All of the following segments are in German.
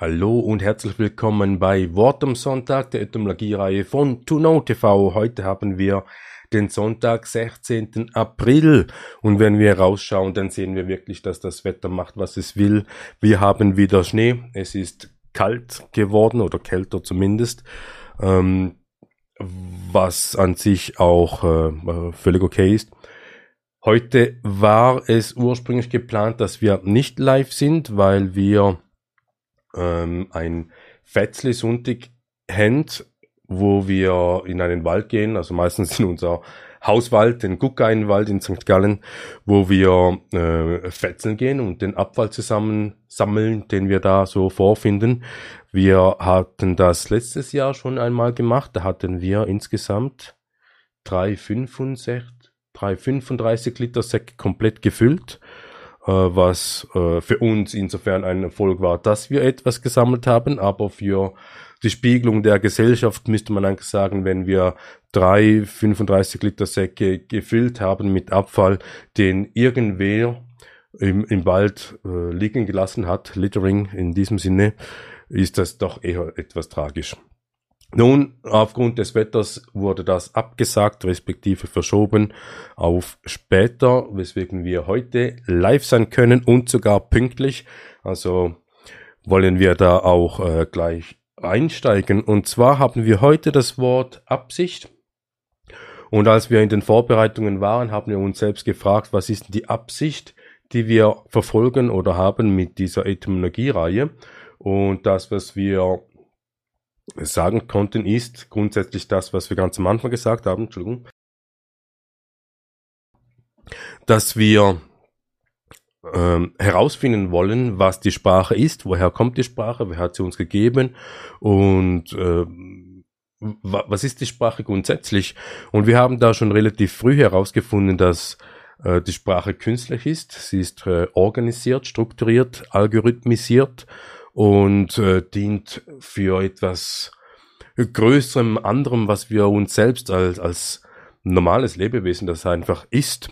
Hallo und herzlich willkommen bei Wort am Sonntag, der Etymologie-Reihe von TuNo TV. Heute haben wir den Sonntag, 16. April. Und wenn wir rausschauen, dann sehen wir wirklich, dass das Wetter macht, was es will. Wir haben wieder Schnee. Es ist kalt geworden oder kälter zumindest. Ähm, was an sich auch äh, völlig okay ist. Heute war es ursprünglich geplant, dass wir nicht live sind, weil wir ähm, ein Fetzli Sonntag haben, wo wir in einen Wald gehen, also meistens in unser Hauswald, den Guckeinwald in St. Gallen, wo wir äh, Fetzeln gehen und den Abfall zusammen sammeln, den wir da so vorfinden. Wir hatten das letztes Jahr schon einmal gemacht, da hatten wir insgesamt drei 65, drei 35 Liter Säcke komplett gefüllt was äh, für uns insofern ein Erfolg war, dass wir etwas gesammelt haben, aber für die Spiegelung der Gesellschaft müsste man eigentlich sagen, wenn wir drei 35 Liter Säcke gefüllt haben mit Abfall, den irgendwer im, im Wald äh, liegen gelassen hat, Littering in diesem Sinne, ist das doch eher etwas tragisch. Nun, aufgrund des Wetters wurde das abgesagt, respektive verschoben auf später, weswegen wir heute live sein können und sogar pünktlich. Also wollen wir da auch äh, gleich einsteigen. Und zwar haben wir heute das Wort Absicht. Und als wir in den Vorbereitungen waren, haben wir uns selbst gefragt, was ist die Absicht, die wir verfolgen oder haben mit dieser Etymologie-Reihe. Und das, was wir sagen konnten, ist grundsätzlich das, was wir ganz am Anfang gesagt haben, Entschuldigung, dass wir ähm, herausfinden wollen, was die Sprache ist, woher kommt die Sprache, wer hat sie uns gegeben und äh, was ist die Sprache grundsätzlich? Und wir haben da schon relativ früh herausgefunden, dass äh, die Sprache künstlich ist. Sie ist äh, organisiert, strukturiert, algorithmisiert und äh, dient für etwas Größerem, anderem, was wir uns selbst als, als normales Lebewesen, das einfach ist,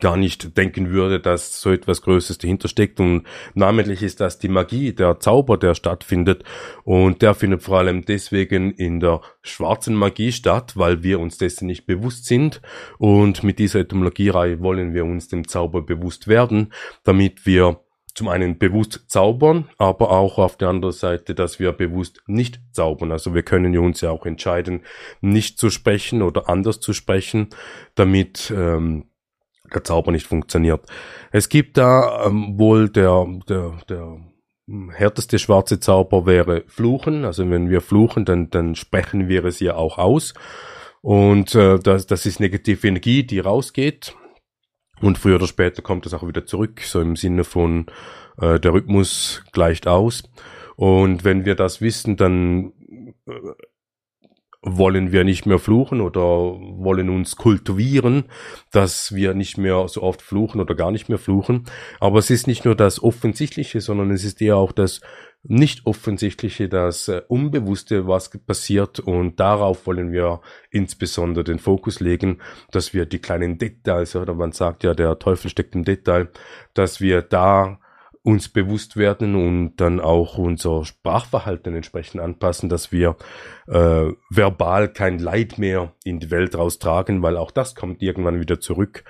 gar nicht denken würde, dass so etwas Größeres dahinter steckt. Und namentlich ist das die Magie, der Zauber, der stattfindet. Und der findet vor allem deswegen in der schwarzen Magie statt, weil wir uns dessen nicht bewusst sind. Und mit dieser Etymologiereihe wollen wir uns dem Zauber bewusst werden, damit wir zum einen bewusst zaubern, aber auch auf der anderen Seite, dass wir bewusst nicht zaubern. Also wir können uns ja auch entscheiden, nicht zu sprechen oder anders zu sprechen, damit ähm, der Zauber nicht funktioniert. Es gibt da ähm, wohl der, der, der härteste schwarze Zauber wäre Fluchen. Also wenn wir fluchen, dann, dann sprechen wir es ja auch aus. Und äh, das, das ist negative Energie, die rausgeht. Und früher oder später kommt es auch wieder zurück, so im Sinne von äh, der Rhythmus gleicht aus. Und wenn wir das wissen, dann äh, wollen wir nicht mehr fluchen oder wollen uns kultivieren, dass wir nicht mehr so oft fluchen oder gar nicht mehr fluchen. Aber es ist nicht nur das Offensichtliche, sondern es ist eher auch das nicht offensichtliche, das äh, Unbewusste, was passiert und darauf wollen wir insbesondere den Fokus legen, dass wir die kleinen Details, oder man sagt ja, der Teufel steckt im Detail, dass wir da uns bewusst werden und dann auch unser Sprachverhalten entsprechend anpassen, dass wir äh, verbal kein Leid mehr in die Welt raustragen, weil auch das kommt irgendwann wieder zurück.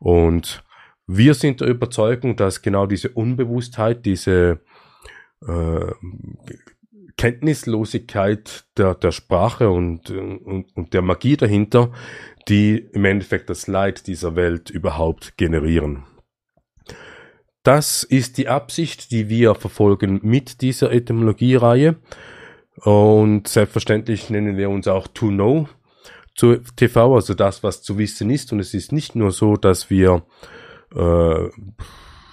Und wir sind der Überzeugung, dass genau diese Unbewusstheit, diese äh, Kenntnislosigkeit der, der Sprache und, und, und der Magie dahinter, die im Endeffekt das Leid dieser Welt überhaupt generieren. Das ist die Absicht, die wir verfolgen mit dieser Etymologie-Reihe. Und selbstverständlich nennen wir uns auch To Know zu TV, also das, was zu wissen ist. Und es ist nicht nur so, dass wir, äh,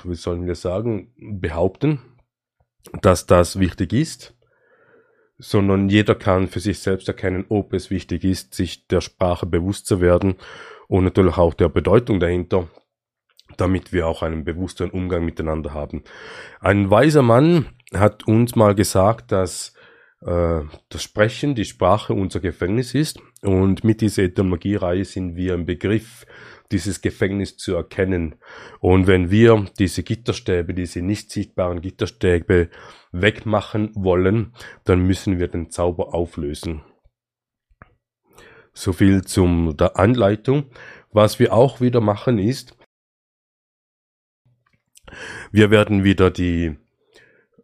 wie sollen wir sagen, behaupten, dass das wichtig ist, sondern jeder kann für sich selbst erkennen, ob es wichtig ist, sich der Sprache bewusst zu werden und natürlich auch der Bedeutung dahinter, damit wir auch einen bewussteren Umgang miteinander haben. Ein weiser Mann hat uns mal gesagt, dass äh, das Sprechen, die Sprache unser Gefängnis ist. Und mit dieser Etymologiereihe sind wir im Begriff, dieses Gefängnis zu erkennen. Und wenn wir diese Gitterstäbe, diese nicht sichtbaren Gitterstäbe wegmachen wollen, dann müssen wir den Zauber auflösen. So viel zum der Anleitung. Was wir auch wieder machen ist, wir werden wieder die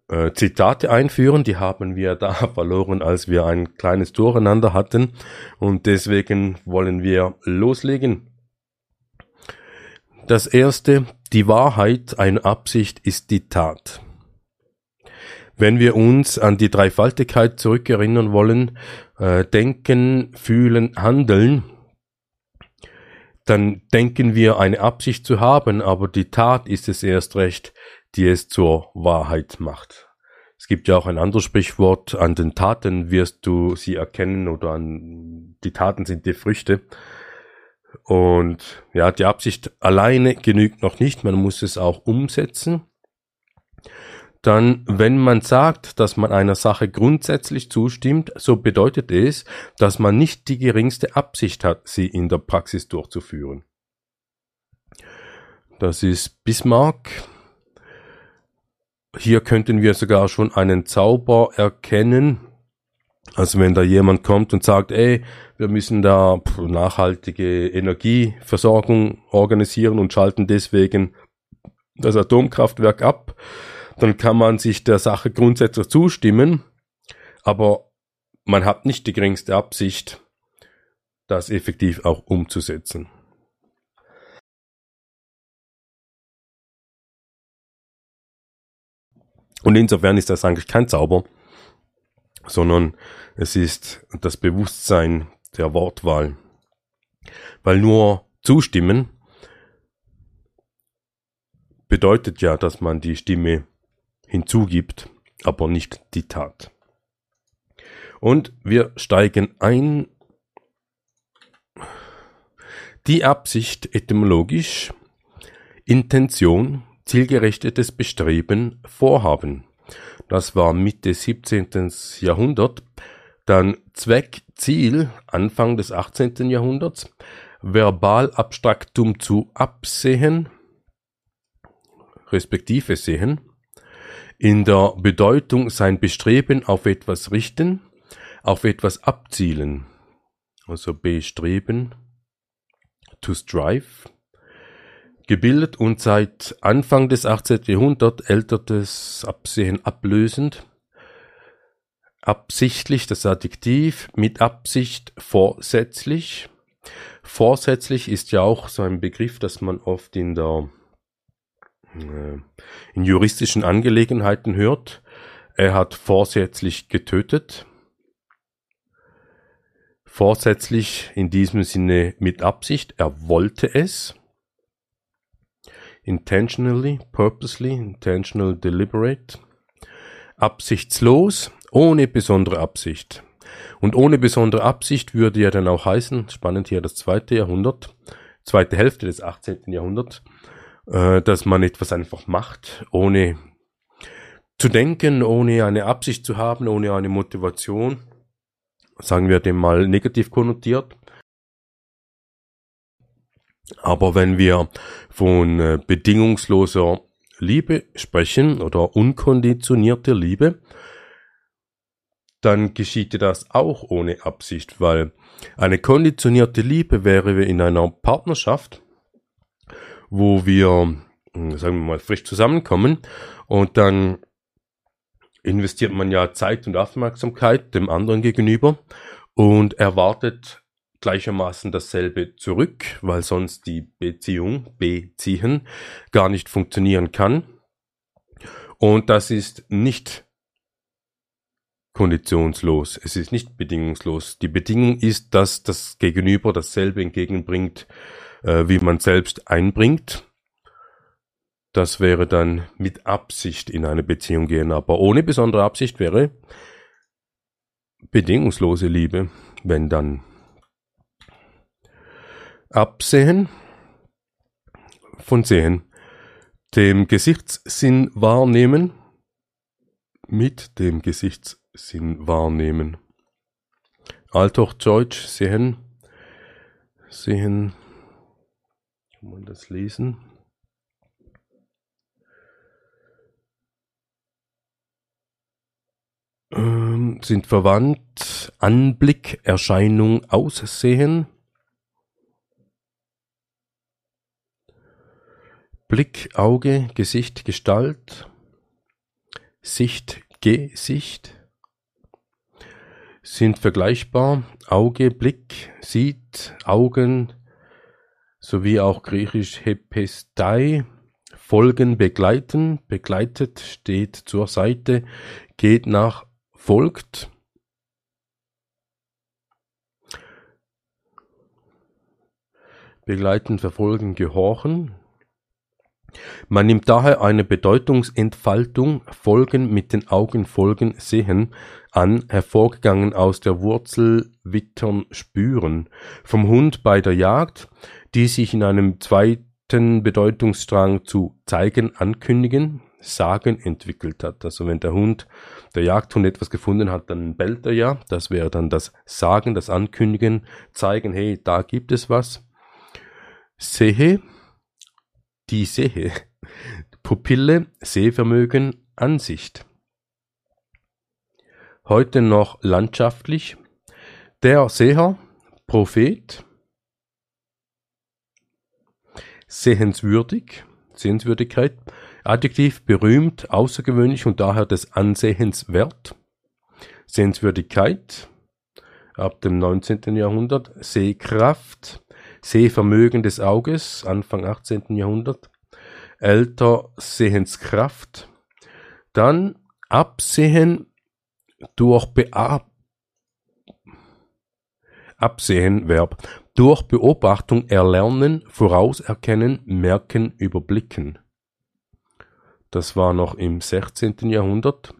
äh, Zitate einführen. Die haben wir da verloren, als wir ein kleines Durcheinander hatten. Und deswegen wollen wir loslegen. Das erste, die Wahrheit einer Absicht ist die Tat. Wenn wir uns an die Dreifaltigkeit zurückerinnern wollen, äh, denken, fühlen, handeln, dann denken wir eine Absicht zu haben, aber die Tat ist es erst recht, die es zur Wahrheit macht. Es gibt ja auch ein anderes Sprichwort, an den Taten wirst du sie erkennen oder an die Taten sind die Früchte. Und ja, die Absicht alleine genügt noch nicht, man muss es auch umsetzen. Dann, wenn man sagt, dass man einer Sache grundsätzlich zustimmt, so bedeutet es, dass man nicht die geringste Absicht hat, sie in der Praxis durchzuführen. Das ist Bismarck. Hier könnten wir sogar schon einen Zauber erkennen. Also wenn da jemand kommt und sagt, ey, wir müssen da nachhaltige Energieversorgung organisieren und schalten deswegen das Atomkraftwerk ab, dann kann man sich der Sache grundsätzlich zustimmen, aber man hat nicht die geringste Absicht, das effektiv auch umzusetzen. Und insofern ist das eigentlich kein Zauber, sondern es ist das Bewusstsein der Wortwahl. Weil nur zustimmen bedeutet ja, dass man die Stimme hinzugibt, aber nicht die Tat. Und wir steigen ein. Die Absicht etymologisch, Intention, zielgerichtetes Bestreben, Vorhaben. Das war Mitte 17. Jahrhundert. Dann Zweck, Ziel, Anfang des 18. Jahrhunderts. Verbalabstraktum zu absehen, respektive sehen in der Bedeutung sein Bestreben auf etwas richten, auf etwas abzielen. Also bestreben, to strive. Gebildet und seit Anfang des 18. Jahrhunderts ältertes Absehen ablösend. Absichtlich das Adjektiv, mit Absicht vorsätzlich. Vorsätzlich ist ja auch so ein Begriff, das man oft in der äh, in juristischen Angelegenheiten hört. Er hat vorsätzlich getötet. Vorsätzlich in diesem Sinne mit Absicht. Er wollte es. Intentionally, purposely, intentional, deliberate. Absichtslos, ohne besondere Absicht. Und ohne besondere Absicht würde ja dann auch heißen, spannend hier das zweite Jahrhundert, zweite Hälfte des 18. Jahrhunderts, äh, dass man etwas einfach macht, ohne zu denken, ohne eine Absicht zu haben, ohne eine Motivation, sagen wir dem mal negativ konnotiert. Aber wenn wir von äh, bedingungsloser Liebe sprechen oder unkonditionierte Liebe, dann geschieht das auch ohne Absicht, weil eine konditionierte Liebe wäre in einer Partnerschaft, wo wir, hm, sagen wir mal, frisch zusammenkommen und dann investiert man ja Zeit und Aufmerksamkeit dem anderen gegenüber und erwartet gleichermaßen dasselbe zurück, weil sonst die Beziehung, beziehen, gar nicht funktionieren kann. Und das ist nicht konditionslos, es ist nicht bedingungslos. Die Bedingung ist, dass das Gegenüber dasselbe entgegenbringt, äh, wie man selbst einbringt. Das wäre dann mit Absicht in eine Beziehung gehen, aber ohne besondere Absicht wäre bedingungslose Liebe, wenn dann. Absehen von Sehen, dem Gesichtssinn wahrnehmen, mit dem Gesichtssinn Sinn wahrnehmen. Althochdeutsch sehen, sehen, kann man das lesen? Ähm, sind verwandt Anblick, Erscheinung, Aussehen. Blick, Auge, Gesicht, Gestalt. Sicht, Gesicht sind vergleichbar. Auge, Blick, sieht, Augen sowie auch griechisch Hepestai. Folgen, begleiten, begleitet, steht zur Seite, geht nach, folgt. Begleiten, verfolgen, gehorchen. Man nimmt daher eine Bedeutungsentfaltung (Folgen mit den Augen folgen, sehen) an, hervorgegangen aus der Wurzel wittern, spüren, vom Hund bei der Jagd, die sich in einem zweiten Bedeutungsstrang zu zeigen, ankündigen, sagen entwickelt hat. Also wenn der Hund, der Jagdhund etwas gefunden hat, dann bellt er ja. Das wäre dann das Sagen, das Ankündigen, zeigen, hey, da gibt es was. Sehe, die Sehe, Pupille, Sehvermögen, Ansicht. Heute noch landschaftlich. Der Seher, Prophet. Sehenswürdig, Sehenswürdigkeit. Adjektiv berühmt, außergewöhnlich und daher des Ansehens wert. Sehenswürdigkeit ab dem 19. Jahrhundert. Sehkraft, Sehvermögen des Auges, Anfang 18. Jahrhundert, älter Sehenskraft, dann Absehen durch Beab Absehen, Verb, durch Beobachtung erlernen, vorauserkennen, merken, überblicken. Das war noch im 16. Jahrhundert.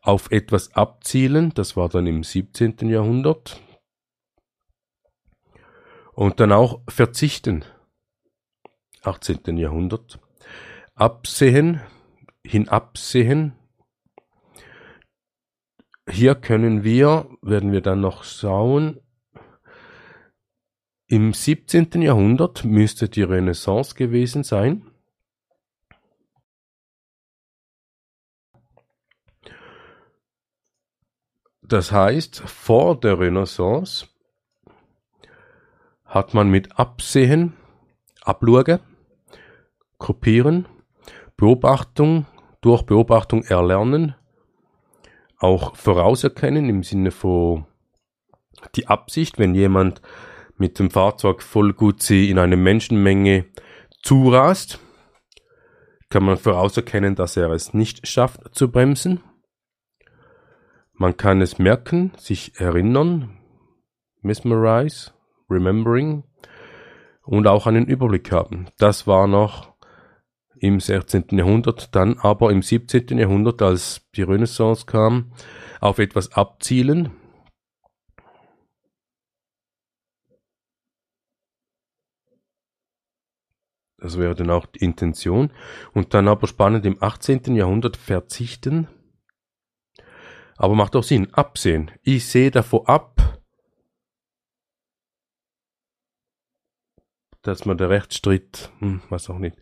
Auf etwas abzielen, das war dann im 17. Jahrhundert. Und dann auch verzichten. 18. Jahrhundert. Absehen, hinabsehen. Hier können wir, werden wir dann noch schauen, im 17. Jahrhundert müsste die Renaissance gewesen sein. Das heißt, vor der Renaissance hat man mit Absehen, Abluge, Kopieren, Beobachtung, durch Beobachtung erlernen, auch vorauserkennen im Sinne von die Absicht, wenn jemand mit dem Fahrzeug voll Gutzi in eine Menschenmenge zurast, kann man vorauserkennen, dass er es nicht schafft zu bremsen. Man kann es merken, sich erinnern, mesmerize, Remembering und auch einen Überblick haben. Das war noch im 16. Jahrhundert, dann aber im 17. Jahrhundert, als die Renaissance kam, auf etwas abzielen. Das wäre dann auch die Intention. Und dann aber spannend im 18. Jahrhundert verzichten. Aber macht auch Sinn. Absehen. Ich sehe davor ab, dass man der Rechtsstreit, hm, was auch nicht,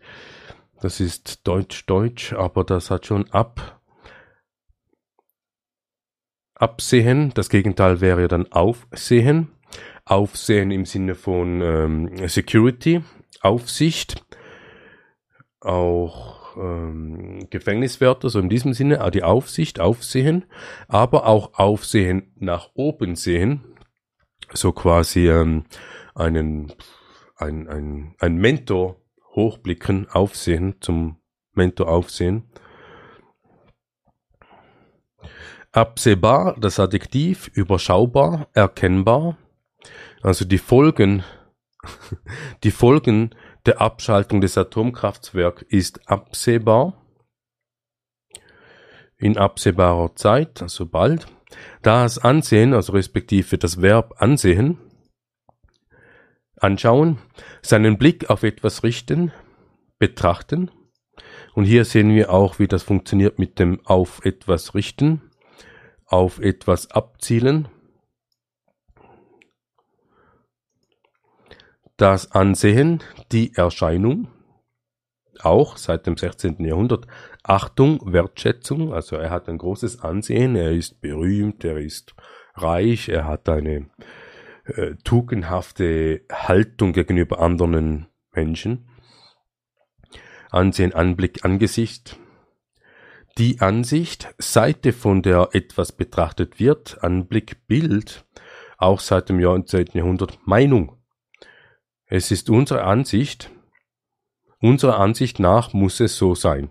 das ist Deutsch-Deutsch, aber das hat schon ab, Absehen, das Gegenteil wäre dann Aufsehen. Aufsehen im Sinne von ähm, Security, Aufsicht, auch ähm, Gefängniswärter, so in diesem Sinne, die Aufsicht, Aufsehen, aber auch Aufsehen nach oben sehen, so quasi ähm, einen ein, ein, ein Mentor hochblicken, aufsehen, zum Mentor aufsehen. Absehbar, das Adjektiv, überschaubar, erkennbar. Also die Folgen, die Folgen der Abschaltung des Atomkraftwerks ist absehbar. In absehbarer Zeit, also bald. Das Ansehen, also respektive das Verb ansehen, anschauen, seinen Blick auf etwas richten, betrachten. Und hier sehen wir auch, wie das funktioniert mit dem auf etwas richten. auf etwas abzielen. Das Ansehen, die Erscheinung, auch seit dem 16. Jahrhundert. Achtung, Wertschätzung, also er hat ein großes Ansehen, er ist berühmt, er ist reich, er hat eine äh, tugendhafte Haltung gegenüber anderen Menschen. Ansehen, Anblick, Angesicht. Die Ansicht, Seite, von der etwas betrachtet wird, Anblick, Bild, auch seit dem 19. Jahrhundert Meinung. Es ist unsere Ansicht, unserer Ansicht nach muss es so sein.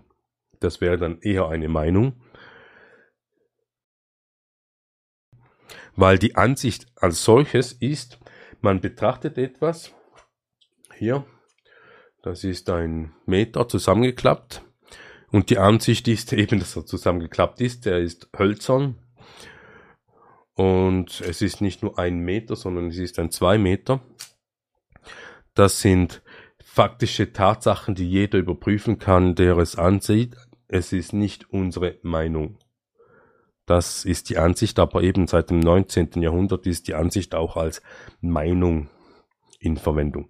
Das wäre dann eher eine Meinung. Weil die Ansicht als solches ist, man betrachtet etwas, hier, das ist ein Meter zusammengeklappt, und die Ansicht ist eben, dass er zusammengeklappt ist, der ist hölzern, und es ist nicht nur ein Meter, sondern es ist ein zwei Meter. Das sind faktische Tatsachen, die jeder überprüfen kann, der es ansieht. Es ist nicht unsere Meinung. Das ist die Ansicht, aber eben seit dem 19. Jahrhundert ist die Ansicht auch als Meinung in Verwendung.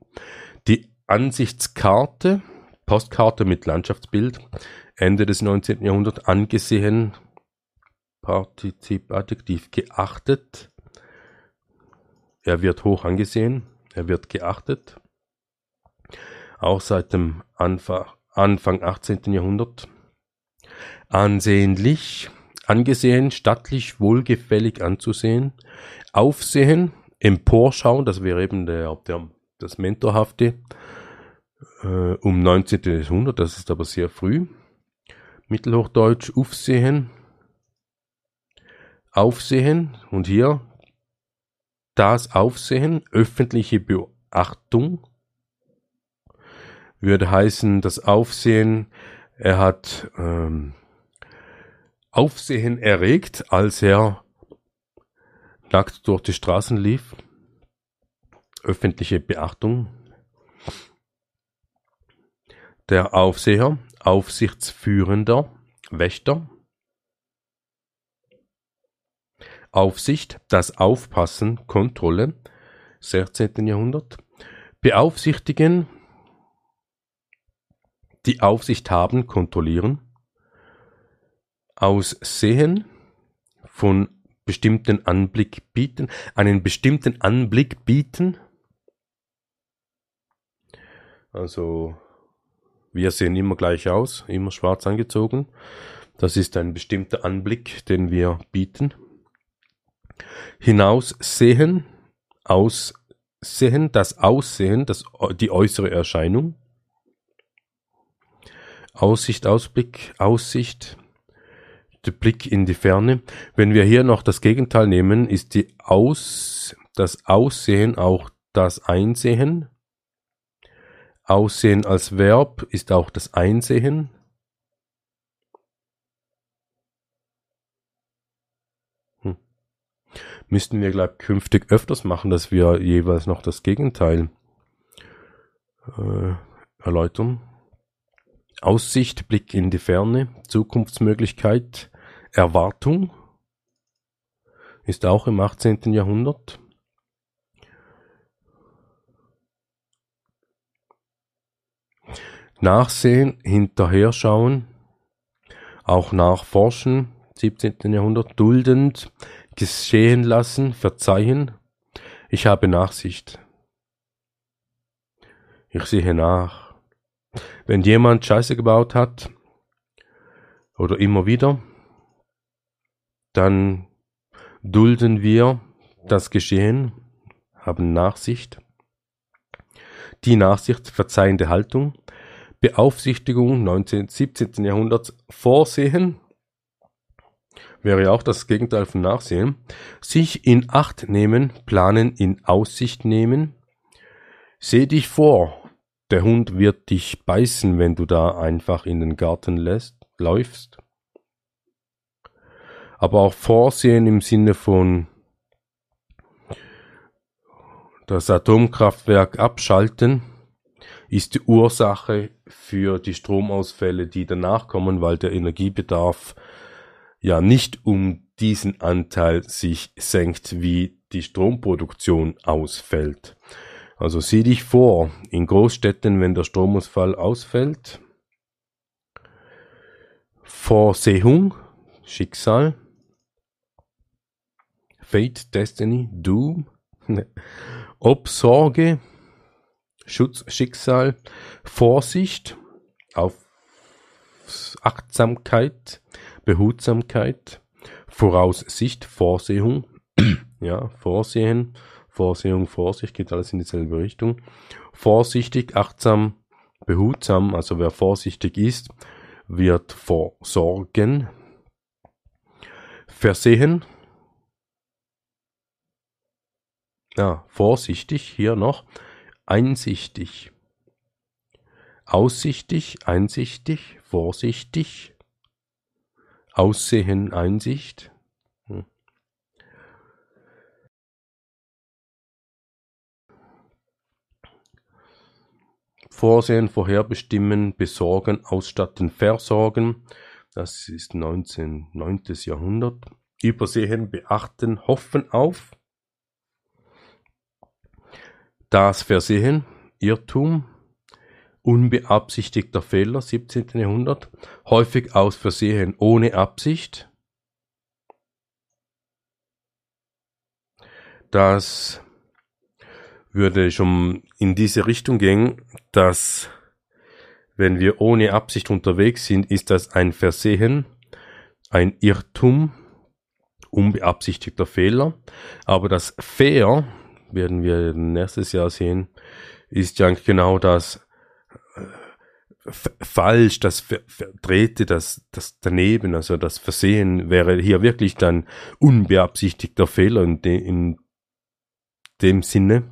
Die Ansichtskarte, Postkarte mit Landschaftsbild, Ende des 19. Jahrhunderts angesehen, Partizipadjektiv geachtet. Er wird hoch angesehen, er wird geachtet auch seit dem Anfang, Anfang 18. Jahrhundert. Ansehnlich, angesehen, stattlich, wohlgefällig anzusehen. Aufsehen, emporschauen, das wäre eben der, der, das Mentorhafte, äh, um 19. Jahrhundert, das ist aber sehr früh. Mittelhochdeutsch, aufsehen, aufsehen und hier das Aufsehen, öffentliche Beachtung, würde heißen, das Aufsehen, er hat ähm, Aufsehen erregt, als er nackt durch die Straßen lief. Öffentliche Beachtung. Der Aufseher, Aufsichtsführender, Wächter. Aufsicht, das Aufpassen, Kontrolle, 16. Jahrhundert. Beaufsichtigen, die Aufsicht haben, kontrollieren, aussehen, von bestimmten Anblick bieten, einen bestimmten Anblick bieten. Also wir sehen immer gleich aus, immer schwarz angezogen. Das ist ein bestimmter Anblick, den wir bieten. Hinaussehen, aussehen, das Aussehen, das, die äußere Erscheinung. Aussicht, Ausblick, Aussicht, Blick in die Ferne. Wenn wir hier noch das Gegenteil nehmen, ist die Aus, das Aussehen auch das Einsehen. Aussehen als Verb ist auch das Einsehen. Hm. Müssten wir, glaube künftig öfters machen, dass wir jeweils noch das Gegenteil äh, erläutern. Aussicht, Blick in die Ferne, Zukunftsmöglichkeit, Erwartung ist auch im 18. Jahrhundert. Nachsehen, hinterher schauen, auch nachforschen, 17. Jahrhundert, duldend, geschehen lassen, verzeihen. Ich habe Nachsicht. Ich sehe nach. Wenn jemand Scheiße gebaut hat, oder immer wieder, dann dulden wir das Geschehen, haben Nachsicht. Die Nachsicht, verzeihende Haltung, Beaufsichtigung 19. 17. Jahrhunderts Vorsehen, wäre ja auch das Gegenteil von Nachsehen, sich in Acht nehmen, planen, in Aussicht nehmen, seh dich vor, der Hund wird dich beißen, wenn du da einfach in den Garten lässt, läufst. Aber auch Vorsehen im Sinne von das Atomkraftwerk abschalten ist die Ursache für die Stromausfälle, die danach kommen, weil der Energiebedarf ja nicht um diesen Anteil sich senkt, wie die Stromproduktion ausfällt. Also sieh dich vor, in Großstädten, wenn der Stromausfall ausfällt, Vorsehung, Schicksal, Fate, Destiny, Doom, Obsorge, Schutz, Schicksal, Vorsicht, auf Achtsamkeit, Behutsamkeit, Voraussicht, Vorsehung, ja, Vorsehen, Vorsehung, Vorsicht, geht alles in dieselbe Richtung. Vorsichtig, achtsam, behutsam, also wer vorsichtig ist, wird vorsorgen. Versehen, ja, vorsichtig, hier noch, einsichtig, aussichtig, einsichtig, vorsichtig, Aussehen, Einsicht. Hm. Vorsehen, vorherbestimmen, besorgen, ausstatten, versorgen. Das ist 19, 9. Jahrhundert. Übersehen, beachten, hoffen auf. Das Versehen, Irrtum, unbeabsichtigter Fehler, 17. Jahrhundert, häufig aus Versehen ohne Absicht. Das würde schon in diese Richtung gehen, dass wenn wir ohne Absicht unterwegs sind, ist das ein Versehen, ein Irrtum, unbeabsichtigter Fehler. Aber das Fair, werden wir nächstes Jahr sehen, ist ja genau das falsch, das Verdrehte, das, das daneben, also das Versehen wäre hier wirklich dann unbeabsichtigter Fehler in, de, in dem Sinne.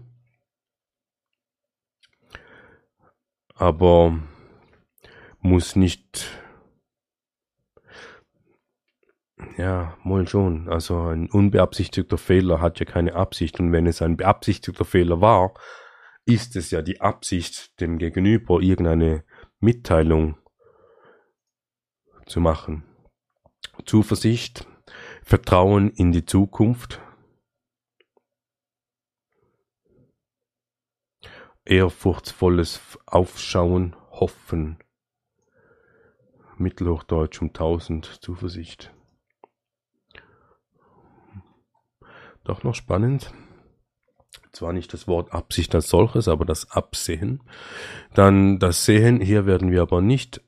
Aber muss nicht, ja, wohl schon. Also ein unbeabsichtigter Fehler hat ja keine Absicht und wenn es ein beabsichtigter Fehler war, ist es ja die Absicht, dem Gegenüber irgendeine Mitteilung zu machen. Zuversicht, Vertrauen in die Zukunft, ehrfurchtsvolles Aufschauen, Hoffen, Mittelhochdeutsch um tausend, Zuversicht. Doch noch spannend zwar nicht das Wort Absicht als solches, aber das Absehen. Dann das Sehen, hier werden wir aber nicht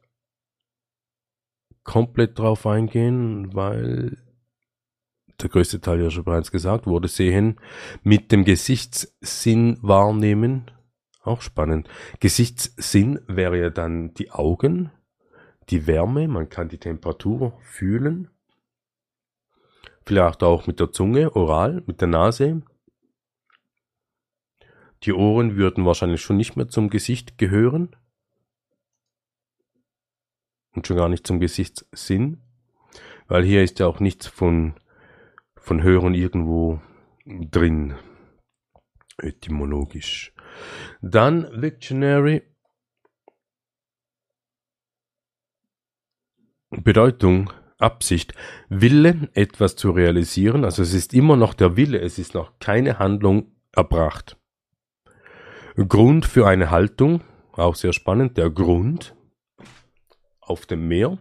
komplett drauf eingehen, weil der größte Teil ja schon bereits gesagt wurde, sehen mit dem Gesichtssinn wahrnehmen, auch spannend. Gesichtssinn wäre ja dann die Augen, die Wärme, man kann die Temperatur fühlen, vielleicht auch mit der Zunge, oral, mit der Nase, die Ohren würden wahrscheinlich schon nicht mehr zum Gesicht gehören. Und schon gar nicht zum Gesichtssinn. Weil hier ist ja auch nichts von, von Hören irgendwo drin. Etymologisch. Dann Dictionary. Bedeutung, Absicht, Wille, etwas zu realisieren. Also es ist immer noch der Wille, es ist noch keine Handlung erbracht. Grund für eine Haltung, auch sehr spannend, der Grund auf dem Meer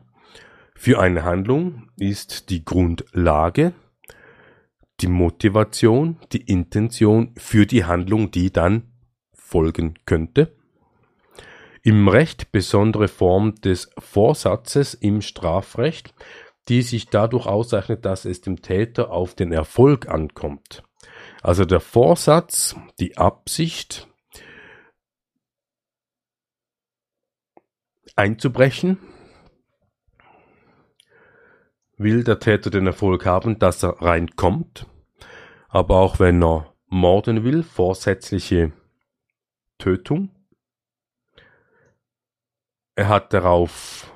für eine Handlung ist die Grundlage, die Motivation, die Intention für die Handlung, die dann folgen könnte. Im Recht besondere Form des Vorsatzes im Strafrecht, die sich dadurch auszeichnet, dass es dem Täter auf den Erfolg ankommt. Also der Vorsatz, die Absicht, einzubrechen, will der Täter den Erfolg haben, dass er reinkommt, aber auch wenn er morden will, vorsätzliche Tötung. Er hat darauf,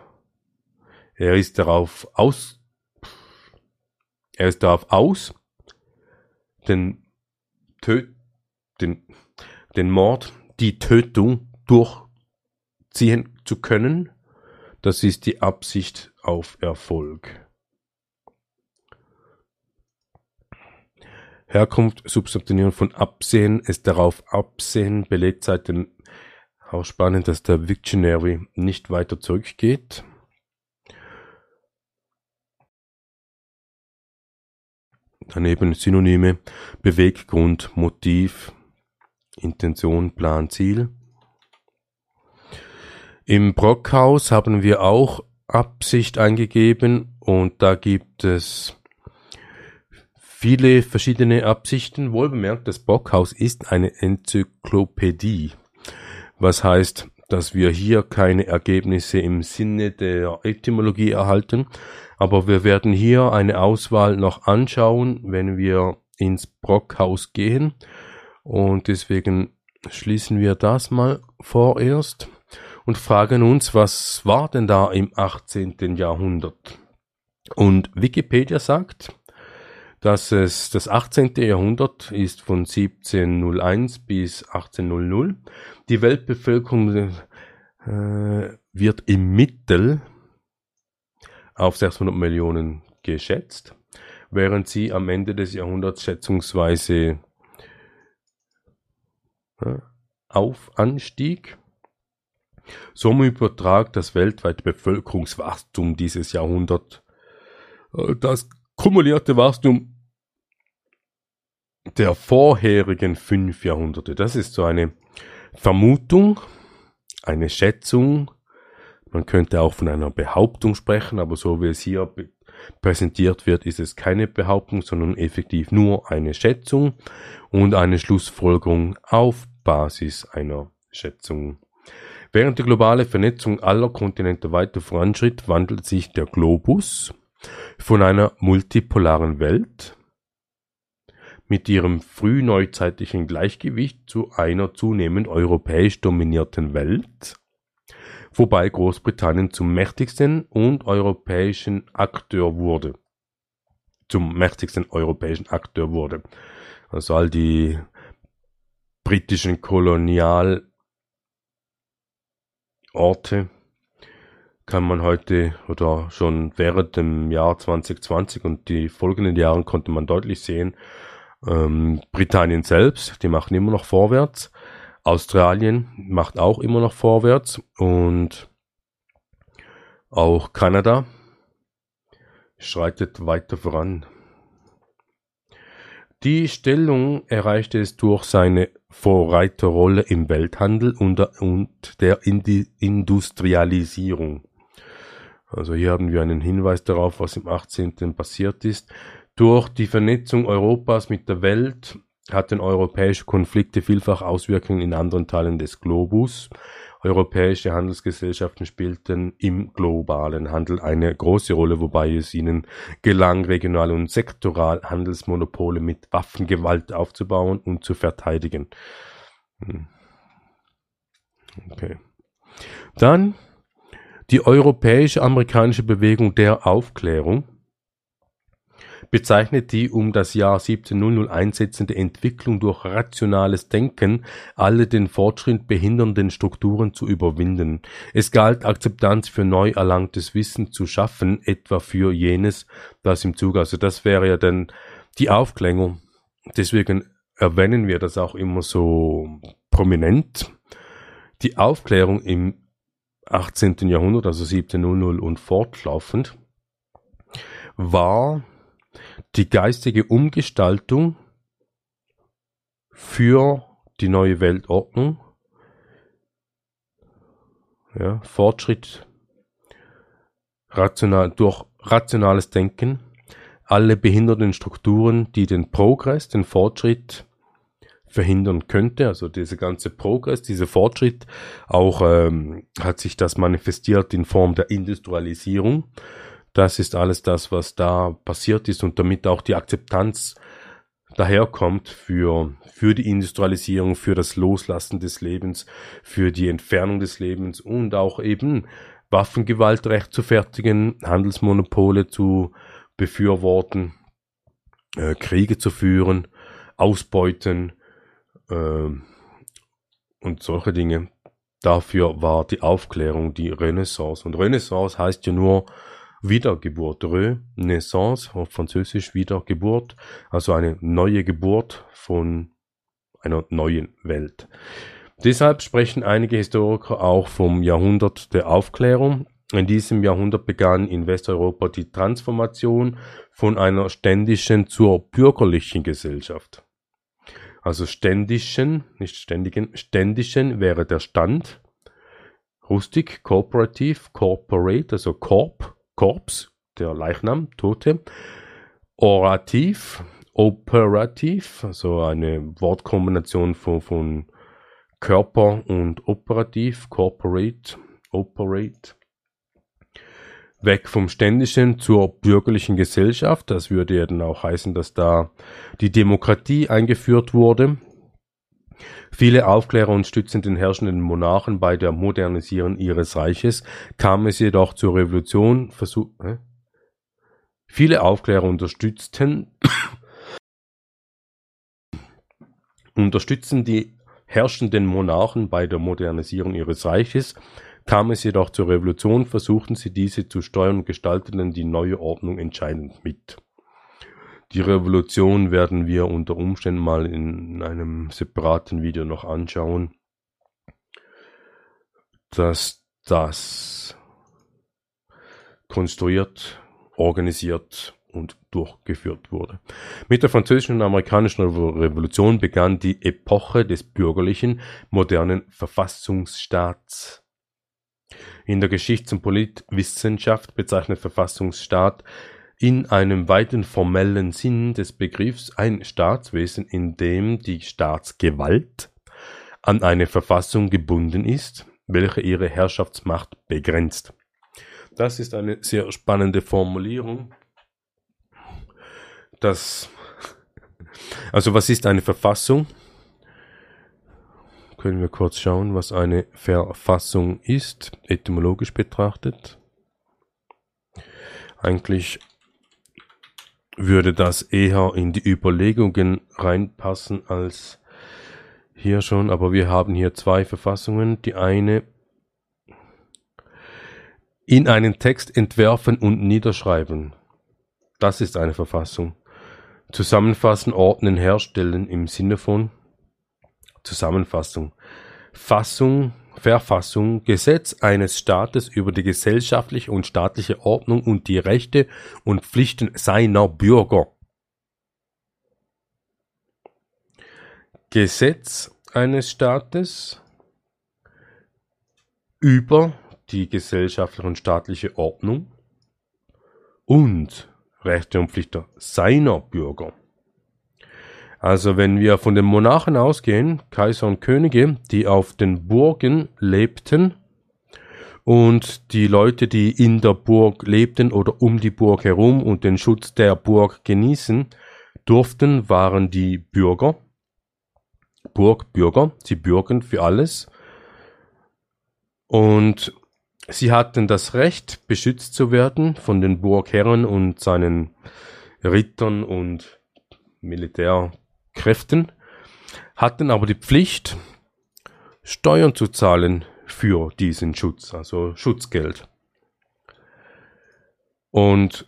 er ist darauf aus, er ist darauf aus, den, Tö den, den Mord, die Tötung durchziehen zu können. Das ist die Absicht auf Erfolg. Herkunft, Substantivierung von Absehen, ist darauf absehen, belegt seit dem auch spannend, dass der Victionary nicht weiter zurückgeht. Daneben Synonyme Beweggrund, Motiv, Intention, Plan, Ziel. Im Brockhaus haben wir auch Absicht eingegeben und da gibt es viele verschiedene Absichten. Wohlbemerkt, das Brockhaus ist eine Enzyklopädie, was heißt, dass wir hier keine Ergebnisse im Sinne der Etymologie erhalten, aber wir werden hier eine Auswahl noch anschauen, wenn wir ins Brockhaus gehen und deswegen schließen wir das mal vorerst und fragen uns, was war denn da im 18. Jahrhundert? Und Wikipedia sagt, dass es das 18. Jahrhundert ist von 1701 bis 1800. Die Weltbevölkerung äh, wird im Mittel auf 600 Millionen geschätzt, während sie am Ende des Jahrhunderts schätzungsweise auf anstieg. Somit übertragt das weltweite Bevölkerungswachstum dieses Jahrhundert äh, das kumulierte Wachstum der vorherigen fünf Jahrhunderte. Das ist so eine Vermutung, eine Schätzung. Man könnte auch von einer Behauptung sprechen, aber so wie es hier präsentiert wird, ist es keine Behauptung, sondern effektiv nur eine Schätzung und eine Schlussfolgerung auf Basis einer Schätzung. Während die globale Vernetzung aller Kontinente weiter voranschritt, wandelt sich der Globus von einer multipolaren Welt mit ihrem frühneuzeitlichen Gleichgewicht zu einer zunehmend europäisch dominierten Welt, wobei Großbritannien zum mächtigsten und europäischen Akteur wurde. Zum mächtigsten europäischen Akteur wurde. Also all die britischen Kolonialorte kann man heute oder schon während dem Jahr 2020 und die folgenden Jahren konnte man deutlich sehen, ähm, Britannien selbst, die machen immer noch vorwärts. Australien macht auch immer noch vorwärts und auch Kanada schreitet weiter voran. Die Stellung erreichte es durch seine Vorreiterrolle im Welthandel und der Industrialisierung. Also hier haben wir einen Hinweis darauf, was im 18. passiert ist. Durch die Vernetzung Europas mit der Welt hatten europäische Konflikte vielfach Auswirkungen in anderen Teilen des Globus. Europäische Handelsgesellschaften spielten im globalen Handel eine große Rolle, wobei es ihnen gelang, regional und sektoral Handelsmonopole mit Waffengewalt aufzubauen und zu verteidigen. Hm. Okay. Dann die europäische amerikanische Bewegung der Aufklärung bezeichnet die um das Jahr 1700 einsetzende Entwicklung durch rationales Denken, alle den Fortschritt behindernden Strukturen zu überwinden. Es galt Akzeptanz für neu erlangtes Wissen zu schaffen, etwa für jenes, das im Zug, also das wäre ja dann die Aufklärung. Deswegen erwähnen wir das auch immer so prominent. Die Aufklärung im 18. Jahrhundert, also 1700 und fortlaufend, war die geistige Umgestaltung für die neue Weltordnung, ja, Fortschritt, rational, durch rationales Denken, alle behinderten Strukturen, die den Progress, den Fortschritt verhindern könnte. Also dieser ganze Progress, dieser Fortschritt, auch ähm, hat sich das manifestiert in Form der Industrialisierung. Das ist alles das, was da passiert ist und damit auch die Akzeptanz daherkommt für, für die Industrialisierung, für das Loslassen des Lebens, für die Entfernung des Lebens und auch eben Waffengewalt recht zu fertigen, Handelsmonopole zu befürworten, äh, Kriege zu führen, Ausbeuten, äh, und solche Dinge. Dafür war die Aufklärung die Renaissance. Und Renaissance heißt ja nur Wiedergeburt, Renaissance, auf Französisch Wiedergeburt, also eine neue Geburt von einer neuen Welt. Deshalb sprechen einige Historiker auch vom Jahrhundert der Aufklärung. In diesem Jahrhundert begann in Westeuropa die Transformation von einer ständischen zur bürgerlichen Gesellschaft. Also ständischen, nicht ständigen, ständischen wäre der Stand. Rustik, kooperativ, corporate, also Korp, Korps, der Leichnam, Tote. Orativ, operativ, also eine Wortkombination von, von Körper und operativ, corporate, operate. Weg vom ständischen zur bürgerlichen Gesellschaft. Das würde ja dann auch heißen, dass da die Demokratie eingeführt wurde. Viele Aufklärer unterstützen den herrschenden Monarchen bei der Modernisierung ihres Reiches, kam es jedoch zur Revolution, versuch, äh? Viele Aufklärer unterstützten, unterstützen die herrschenden Monarchen bei der Modernisierung ihres Reiches, kam es jedoch zur Revolution, versuchten sie diese zu steuern und gestalteten die neue Ordnung entscheidend mit. Die Revolution werden wir unter Umständen mal in einem separaten Video noch anschauen, dass das konstruiert, organisiert und durchgeführt wurde. Mit der französischen und amerikanischen Revolution begann die Epoche des bürgerlichen, modernen Verfassungsstaats. In der Geschichts- und Politwissenschaft bezeichnet Verfassungsstaat in einem weiten formellen Sinn des Begriffs ein Staatswesen, in dem die Staatsgewalt an eine Verfassung gebunden ist, welche ihre Herrschaftsmacht begrenzt. Das ist eine sehr spannende Formulierung. Das, also was ist eine Verfassung? Können wir kurz schauen, was eine Verfassung ist, etymologisch betrachtet. Eigentlich würde das eher in die Überlegungen reinpassen als hier schon, aber wir haben hier zwei Verfassungen. Die eine in einen Text entwerfen und niederschreiben. Das ist eine Verfassung. Zusammenfassen, ordnen, herstellen im Sinne von Zusammenfassung. Fassung Verfassung, Gesetz eines Staates über die gesellschaftliche und staatliche Ordnung und die Rechte und Pflichten seiner Bürger. Gesetz eines Staates über die gesellschaftliche und staatliche Ordnung und Rechte und Pflichten seiner Bürger. Also wenn wir von den Monarchen ausgehen, Kaiser und Könige, die auf den Burgen lebten und die Leute, die in der Burg lebten oder um die Burg herum und den Schutz der Burg genießen durften, waren die Bürger, Burgbürger, sie bürgen für alles. Und sie hatten das Recht, beschützt zu werden von den Burgherren und seinen Rittern und Militär Kräften, hatten aber die Pflicht, Steuern zu zahlen für diesen Schutz, also Schutzgeld. Und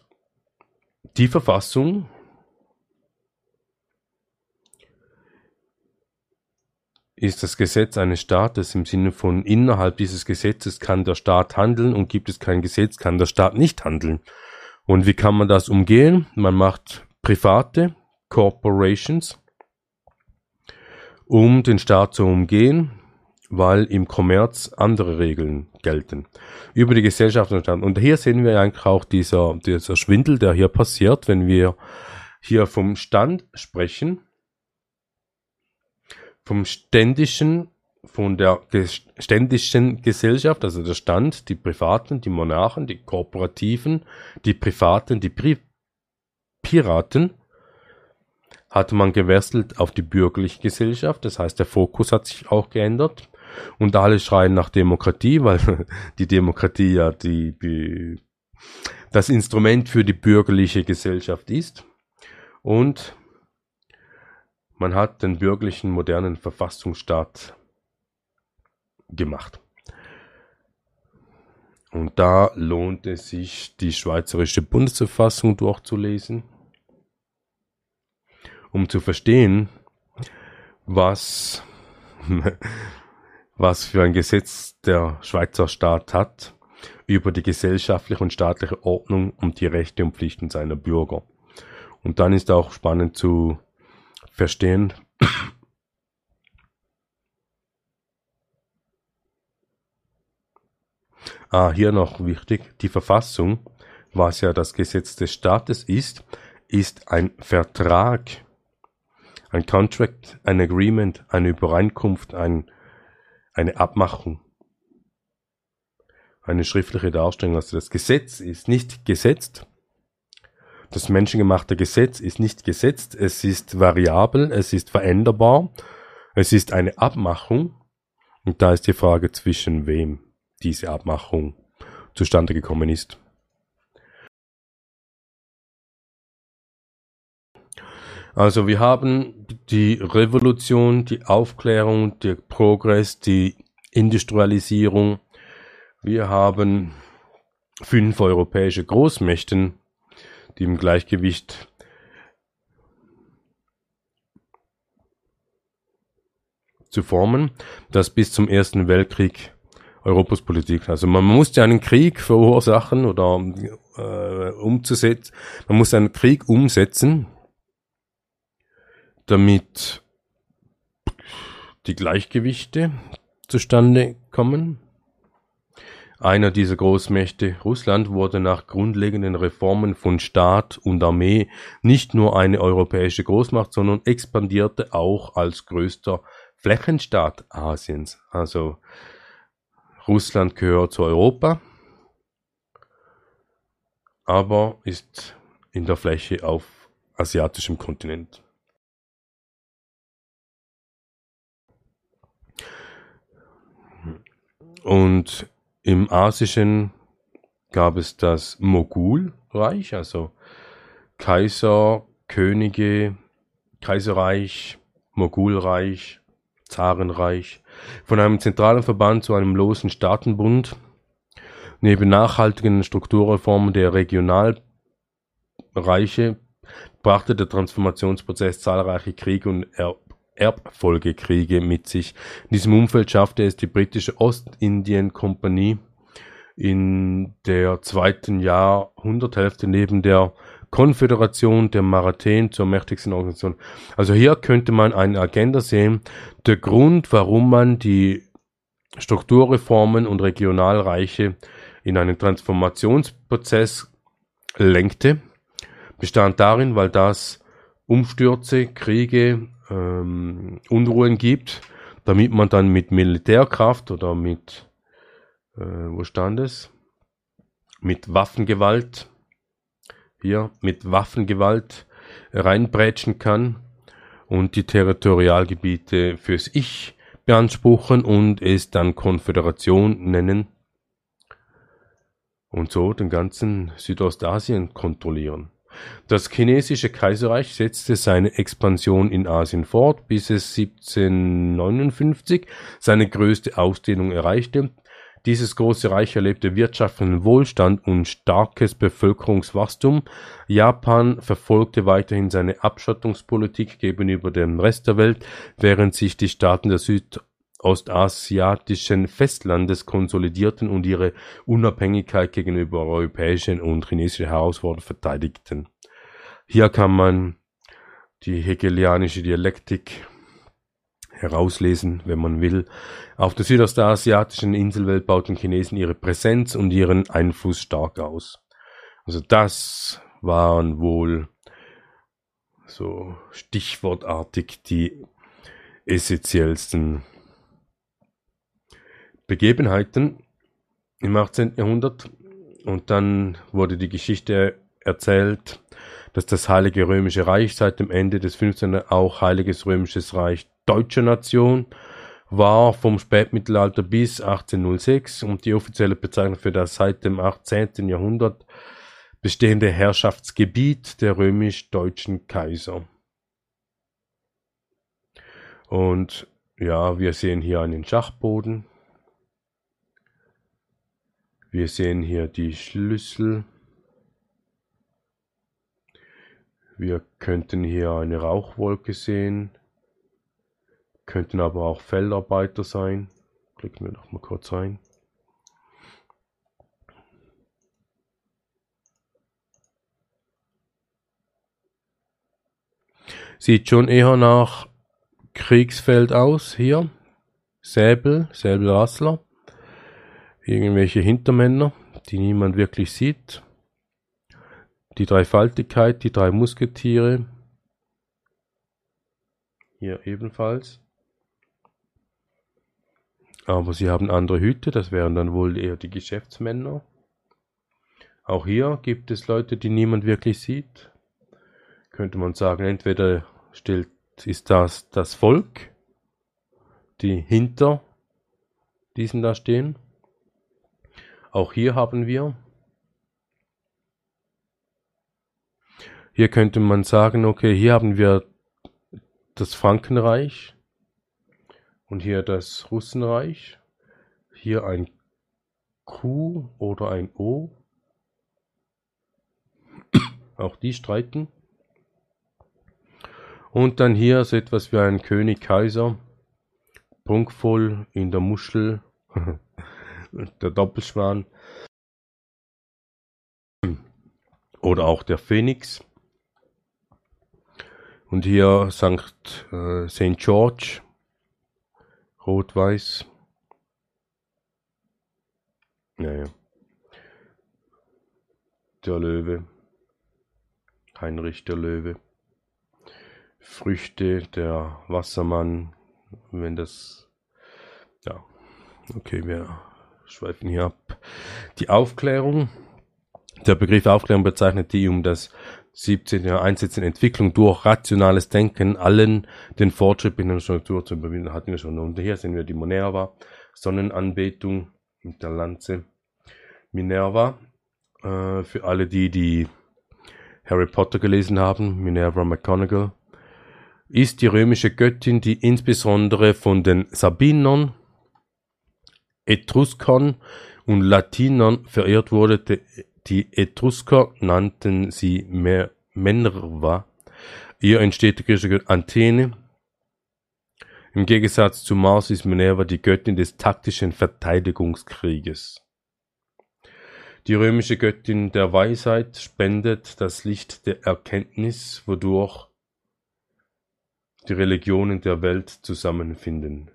die Verfassung ist das Gesetz eines Staates im Sinne von innerhalb dieses Gesetzes kann der Staat handeln und gibt es kein Gesetz, kann der Staat nicht handeln. Und wie kann man das umgehen? Man macht private Corporations, um den Staat zu umgehen, weil im Kommerz andere Regeln gelten. Über die Gesellschaft Staat. Und hier sehen wir eigentlich auch dieser, dieser Schwindel, der hier passiert, wenn wir hier vom Stand sprechen, vom ständischen, von der ständischen Gesellschaft, also der Stand, die Privaten, die Monarchen, die Kooperativen, die Privaten, die Pri Piraten, hatte man gewechselt auf die bürgerliche Gesellschaft. Das heißt, der Fokus hat sich auch geändert. Und alle schreien nach Demokratie, weil die Demokratie ja die, die, das Instrument für die bürgerliche Gesellschaft ist. Und man hat den bürgerlichen modernen Verfassungsstaat gemacht. Und da lohnt es sich, die Schweizerische Bundesverfassung durchzulesen, um zu verstehen, was, was für ein Gesetz der Schweizer Staat hat über die gesellschaftliche und staatliche Ordnung und die Rechte und Pflichten seiner Bürger. Und dann ist auch spannend zu verstehen, Ah, hier noch wichtig, die Verfassung, was ja das Gesetz des Staates ist, ist ein Vertrag, ein Contract, ein Agreement, eine Übereinkunft, ein, eine Abmachung, eine schriftliche Darstellung. Also das Gesetz ist nicht gesetzt, das menschengemachte Gesetz ist nicht gesetzt, es ist variabel, es ist veränderbar, es ist eine Abmachung und da ist die Frage zwischen wem diese Abmachung zustande gekommen ist. Also wir haben die Revolution, die Aufklärung, der Progress, die Industrialisierung. Wir haben fünf europäische Großmächten, die im Gleichgewicht zu formen, das bis zum Ersten Weltkrieg Europas Politik. Also man musste einen Krieg verursachen oder äh, umzusetzen. Man muss einen Krieg umsetzen, damit die Gleichgewichte zustande kommen. Einer dieser Großmächte, Russland, wurde nach grundlegenden Reformen von Staat und Armee nicht nur eine europäische Großmacht, sondern expandierte auch als größter Flächenstaat Asiens. Also Russland gehört zu Europa, aber ist in der Fläche auf asiatischem Kontinent. Und im Asischen gab es das Mogulreich, also Kaiser, Könige, Kaiserreich, Mogulreich, Zarenreich, von einem zentralen Verband zu einem losen Staatenbund. Neben nachhaltigen Strukturreformen der Regionalreiche brachte der Transformationsprozess zahlreiche Kriege und Erbfolgekriege mit sich. In diesem Umfeld schaffte es die britische Ostindien-Kompanie in der zweiten Jahrhunderthälfte neben der Konföderation der Marathen zur mächtigsten Organisation. Also hier könnte man eine Agenda sehen. Der Grund, warum man die Strukturreformen und Regionalreiche in einen Transformationsprozess lenkte, bestand darin, weil das Umstürze, Kriege, ähm, Unruhen gibt, damit man dann mit Militärkraft oder mit, äh, wo stand es, mit Waffengewalt hier mit Waffengewalt reinbrätschen kann und die Territorialgebiete fürs Ich beanspruchen und es dann Konföderation nennen und so den ganzen Südostasien kontrollieren. Das chinesische Kaiserreich setzte seine Expansion in Asien fort, bis es 1759 seine größte Ausdehnung erreichte. Dieses große Reich erlebte wirtschaftlichen Wohlstand und starkes Bevölkerungswachstum. Japan verfolgte weiterhin seine Abschottungspolitik gegenüber dem Rest der Welt, während sich die Staaten des südostasiatischen Festlandes konsolidierten und ihre Unabhängigkeit gegenüber europäischen und chinesischen Herausforderungen verteidigten. Hier kann man die hegelianische Dialektik herauslesen, wenn man will. Auf der südostasiatischen Inselwelt bauten Chinesen ihre Präsenz und ihren Einfluss stark aus. Also das waren wohl so stichwortartig die essentiellsten Begebenheiten im 18. Jahrhundert. Und dann wurde die Geschichte erzählt, dass das Heilige Römische Reich seit dem Ende des 15. auch Heiliges Römisches Reich deutsche Nation war vom Spätmittelalter bis 1806 und die offizielle Bezeichnung für das seit dem 18. Jahrhundert bestehende Herrschaftsgebiet der römisch-deutschen Kaiser. Und ja, wir sehen hier einen Schachboden. Wir sehen hier die Schlüssel. Wir könnten hier eine Rauchwolke sehen. Könnten aber auch Feldarbeiter sein. Klicken wir noch mal kurz rein. Sieht schon eher nach Kriegsfeld aus hier. Säbel, Säbelrassler. Irgendwelche Hintermänner, die niemand wirklich sieht. Die Dreifaltigkeit, die drei Musketiere. Hier ebenfalls. Aber sie haben andere Hüte, das wären dann wohl eher die Geschäftsmänner. Auch hier gibt es Leute, die niemand wirklich sieht. Könnte man sagen, entweder stellt, ist das das Volk, die hinter diesen da stehen. Auch hier haben wir, hier könnte man sagen, okay, hier haben wir das Frankenreich und hier das Russenreich, hier ein Q oder ein O. Auch die streiten. Und dann hier so etwas wie ein König Kaiser, prunkvoll in der Muschel der Doppelschwan oder auch der Phönix. Und hier St. Äh, St. George, rot-weiß. Naja. Der Löwe, Heinrich der Löwe. Früchte, der Wassermann, wenn das, ja, okay, wir schweifen hier ab. Die Aufklärung. Der Begriff Aufklärung bezeichnet die um das 17. Jahr einsetzende Entwicklung durch rationales Denken allen den Fortschritt in der Struktur zu überwinden, hatten wir schon. Und hier sehen wir die Minerva, Sonnenanbetung mit der Lanze. Minerva, äh, für alle die, die Harry Potter gelesen haben, Minerva McGonagall, ist die römische Göttin, die insbesondere von den Sabinern Etruskern und Latinern verehrt wurde. Die Etrusker nannten sie Minerva. Ihr entsteht die griechische Athene. Im Gegensatz zu Mars ist Minerva die Göttin des taktischen Verteidigungskrieges. Die römische Göttin der Weisheit spendet das Licht der Erkenntnis, wodurch die Religionen der Welt zusammenfinden.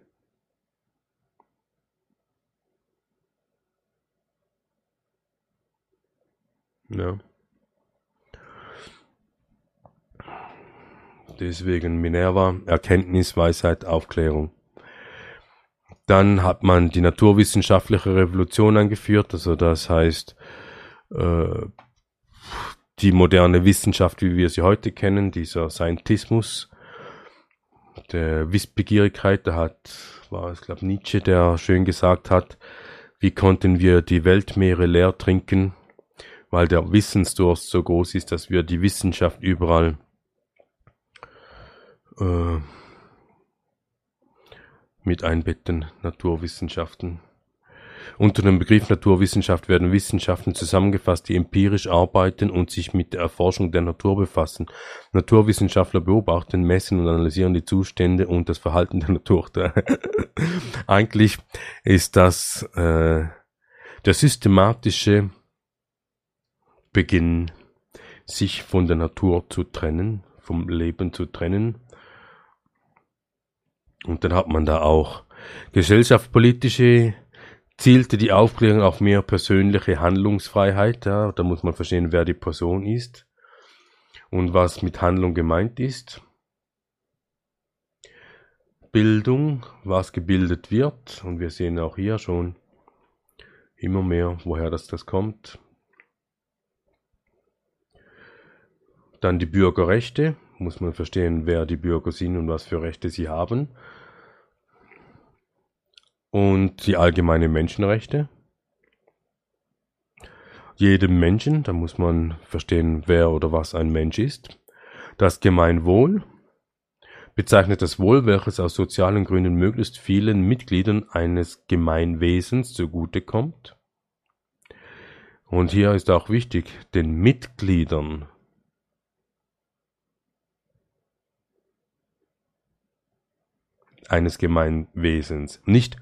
Ja. Deswegen Minerva, Erkenntnis, Weisheit, Aufklärung. Dann hat man die naturwissenschaftliche Revolution eingeführt, also das heißt äh, die moderne Wissenschaft, wie wir sie heute kennen, dieser Scientismus, der Wissbegierigkeit, da hat, war es glaube Nietzsche, der schön gesagt hat, wie konnten wir die Weltmeere leer trinken, weil der Wissensdurst so groß ist, dass wir die Wissenschaft überall äh, mit einbetten, Naturwissenschaften. Unter dem Begriff Naturwissenschaft werden Wissenschaften zusammengefasst, die empirisch arbeiten und sich mit der Erforschung der Natur befassen. Naturwissenschaftler beobachten, messen und analysieren die Zustände und das Verhalten der Natur. Eigentlich ist das äh, der systematische Beginn, sich von der Natur zu trennen, vom Leben zu trennen. Und dann hat man da auch gesellschaftspolitische zielte die Aufklärung auf mehr persönliche Handlungsfreiheit. Ja, da muss man verstehen, wer die Person ist und was mit Handlung gemeint ist. Bildung, was gebildet wird. Und wir sehen auch hier schon immer mehr, woher das, das kommt. Dann die Bürgerrechte, muss man verstehen, wer die Bürger sind und was für Rechte sie haben. Und die allgemeinen Menschenrechte. Jedem Menschen, da muss man verstehen, wer oder was ein Mensch ist. Das Gemeinwohl bezeichnet das Wohl, welches aus sozialen Gründen möglichst vielen Mitgliedern eines Gemeinwesens zugutekommt. Und hier ist auch wichtig, den Mitgliedern eines Gemeinwesens, nicht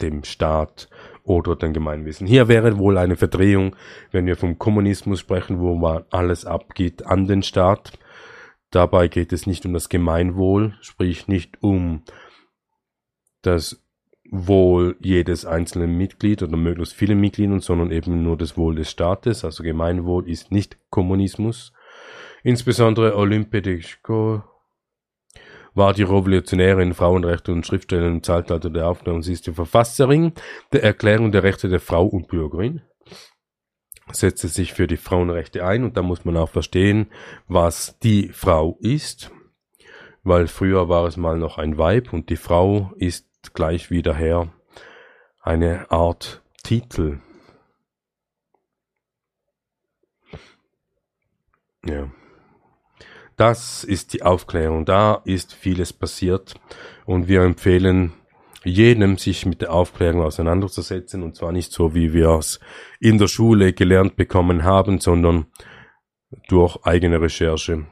dem Staat oder dem Gemeinwesen. Hier wäre wohl eine Verdrehung, wenn wir vom Kommunismus sprechen, wo man alles abgeht an den Staat. Dabei geht es nicht um das Gemeinwohl, sprich nicht um das Wohl jedes einzelnen Mitglied oder möglichst viele Mitglieder, sondern eben nur das Wohl des Staates. Also Gemeinwohl ist nicht Kommunismus. Insbesondere Olympe de Sco war die Revolutionärin Frauenrechte und Schriftstellerin im Zeitalter der Aufklärung. Sie ist die Verfasserin der Erklärung der Rechte der Frau und Bürgerin. Setzte sich für die Frauenrechte ein und da muss man auch verstehen, was die Frau ist, weil früher war es mal noch ein Weib und die Frau ist gleich wieder her eine Art Titel. Ja. Das ist die Aufklärung. Da ist vieles passiert und wir empfehlen jedem, sich mit der Aufklärung auseinanderzusetzen und zwar nicht so, wie wir es in der Schule gelernt bekommen haben, sondern durch eigene Recherche,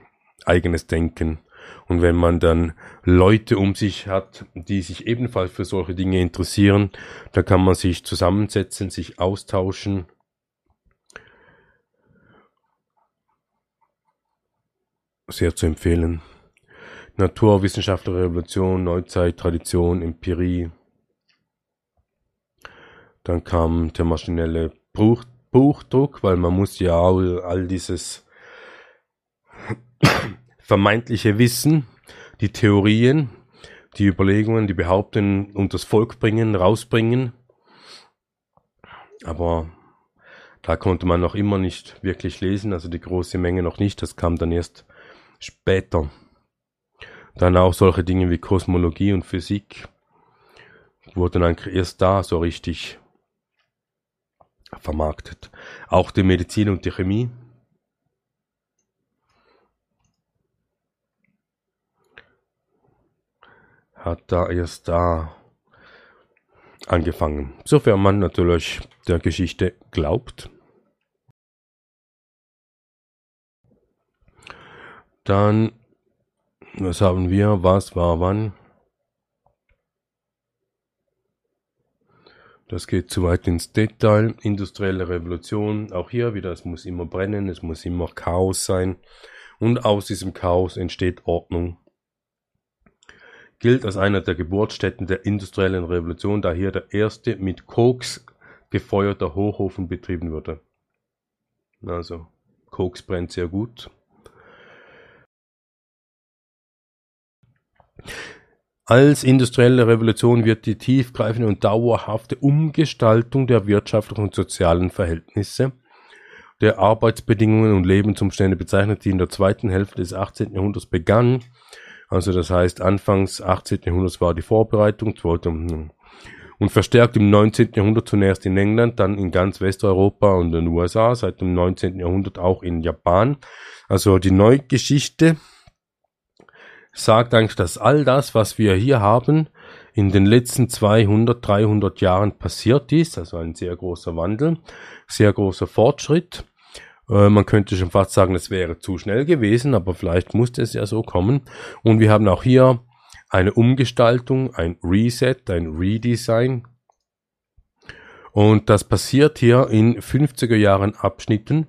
eigenes Denken. Und wenn man dann Leute um sich hat, die sich ebenfalls für solche Dinge interessieren, dann kann man sich zusammensetzen, sich austauschen sehr zu empfehlen. Naturwissenschaftliche Revolution, Neuzeit, Tradition, Empirie. Dann kam der maschinelle Buch, Buchdruck, weil man muss ja all, all dieses vermeintliche Wissen, die Theorien, die Überlegungen, die Behauptungen unters Volk bringen, rausbringen. Aber da konnte man noch immer nicht wirklich lesen, also die große Menge noch nicht. Das kam dann erst später. Dann auch solche Dinge wie Kosmologie und Physik wurden eigentlich erst da so richtig vermarktet. Auch die Medizin und die Chemie. Hat da erst da angefangen. Sofern man natürlich der Geschichte glaubt. Dann, was haben wir? Was war wann? Das geht zu weit ins Detail. Industrielle Revolution, auch hier wieder, es muss immer brennen, es muss immer Chaos sein. Und aus diesem Chaos entsteht Ordnung. Gilt als einer der Geburtsstätten der industriellen Revolution, da hier der erste mit Koks gefeuerter Hochofen betrieben wurde. Also, Koks brennt sehr gut. Als industrielle Revolution wird die tiefgreifende und dauerhafte Umgestaltung der wirtschaftlichen und sozialen Verhältnisse, der Arbeitsbedingungen und Lebensumstände bezeichnet, die in der zweiten Hälfte des 18. Jahrhunderts begann. Also das heißt, anfangs 18. Jahrhunderts war die Vorbereitung und verstärkt im 19. Jahrhundert zunächst in England, dann in ganz Westeuropa und den USA, seit dem 19. Jahrhundert auch in Japan. Also die Neugeschichte sagt eigentlich, dass all das, was wir hier haben, in den letzten 200, 300 Jahren passiert ist, also ein sehr großer Wandel, sehr großer Fortschritt. Äh, man könnte schon fast sagen, es wäre zu schnell gewesen, aber vielleicht musste es ja so kommen. Und wir haben auch hier eine Umgestaltung, ein Reset, ein Redesign. Und das passiert hier in 50er Jahren Abschnitten.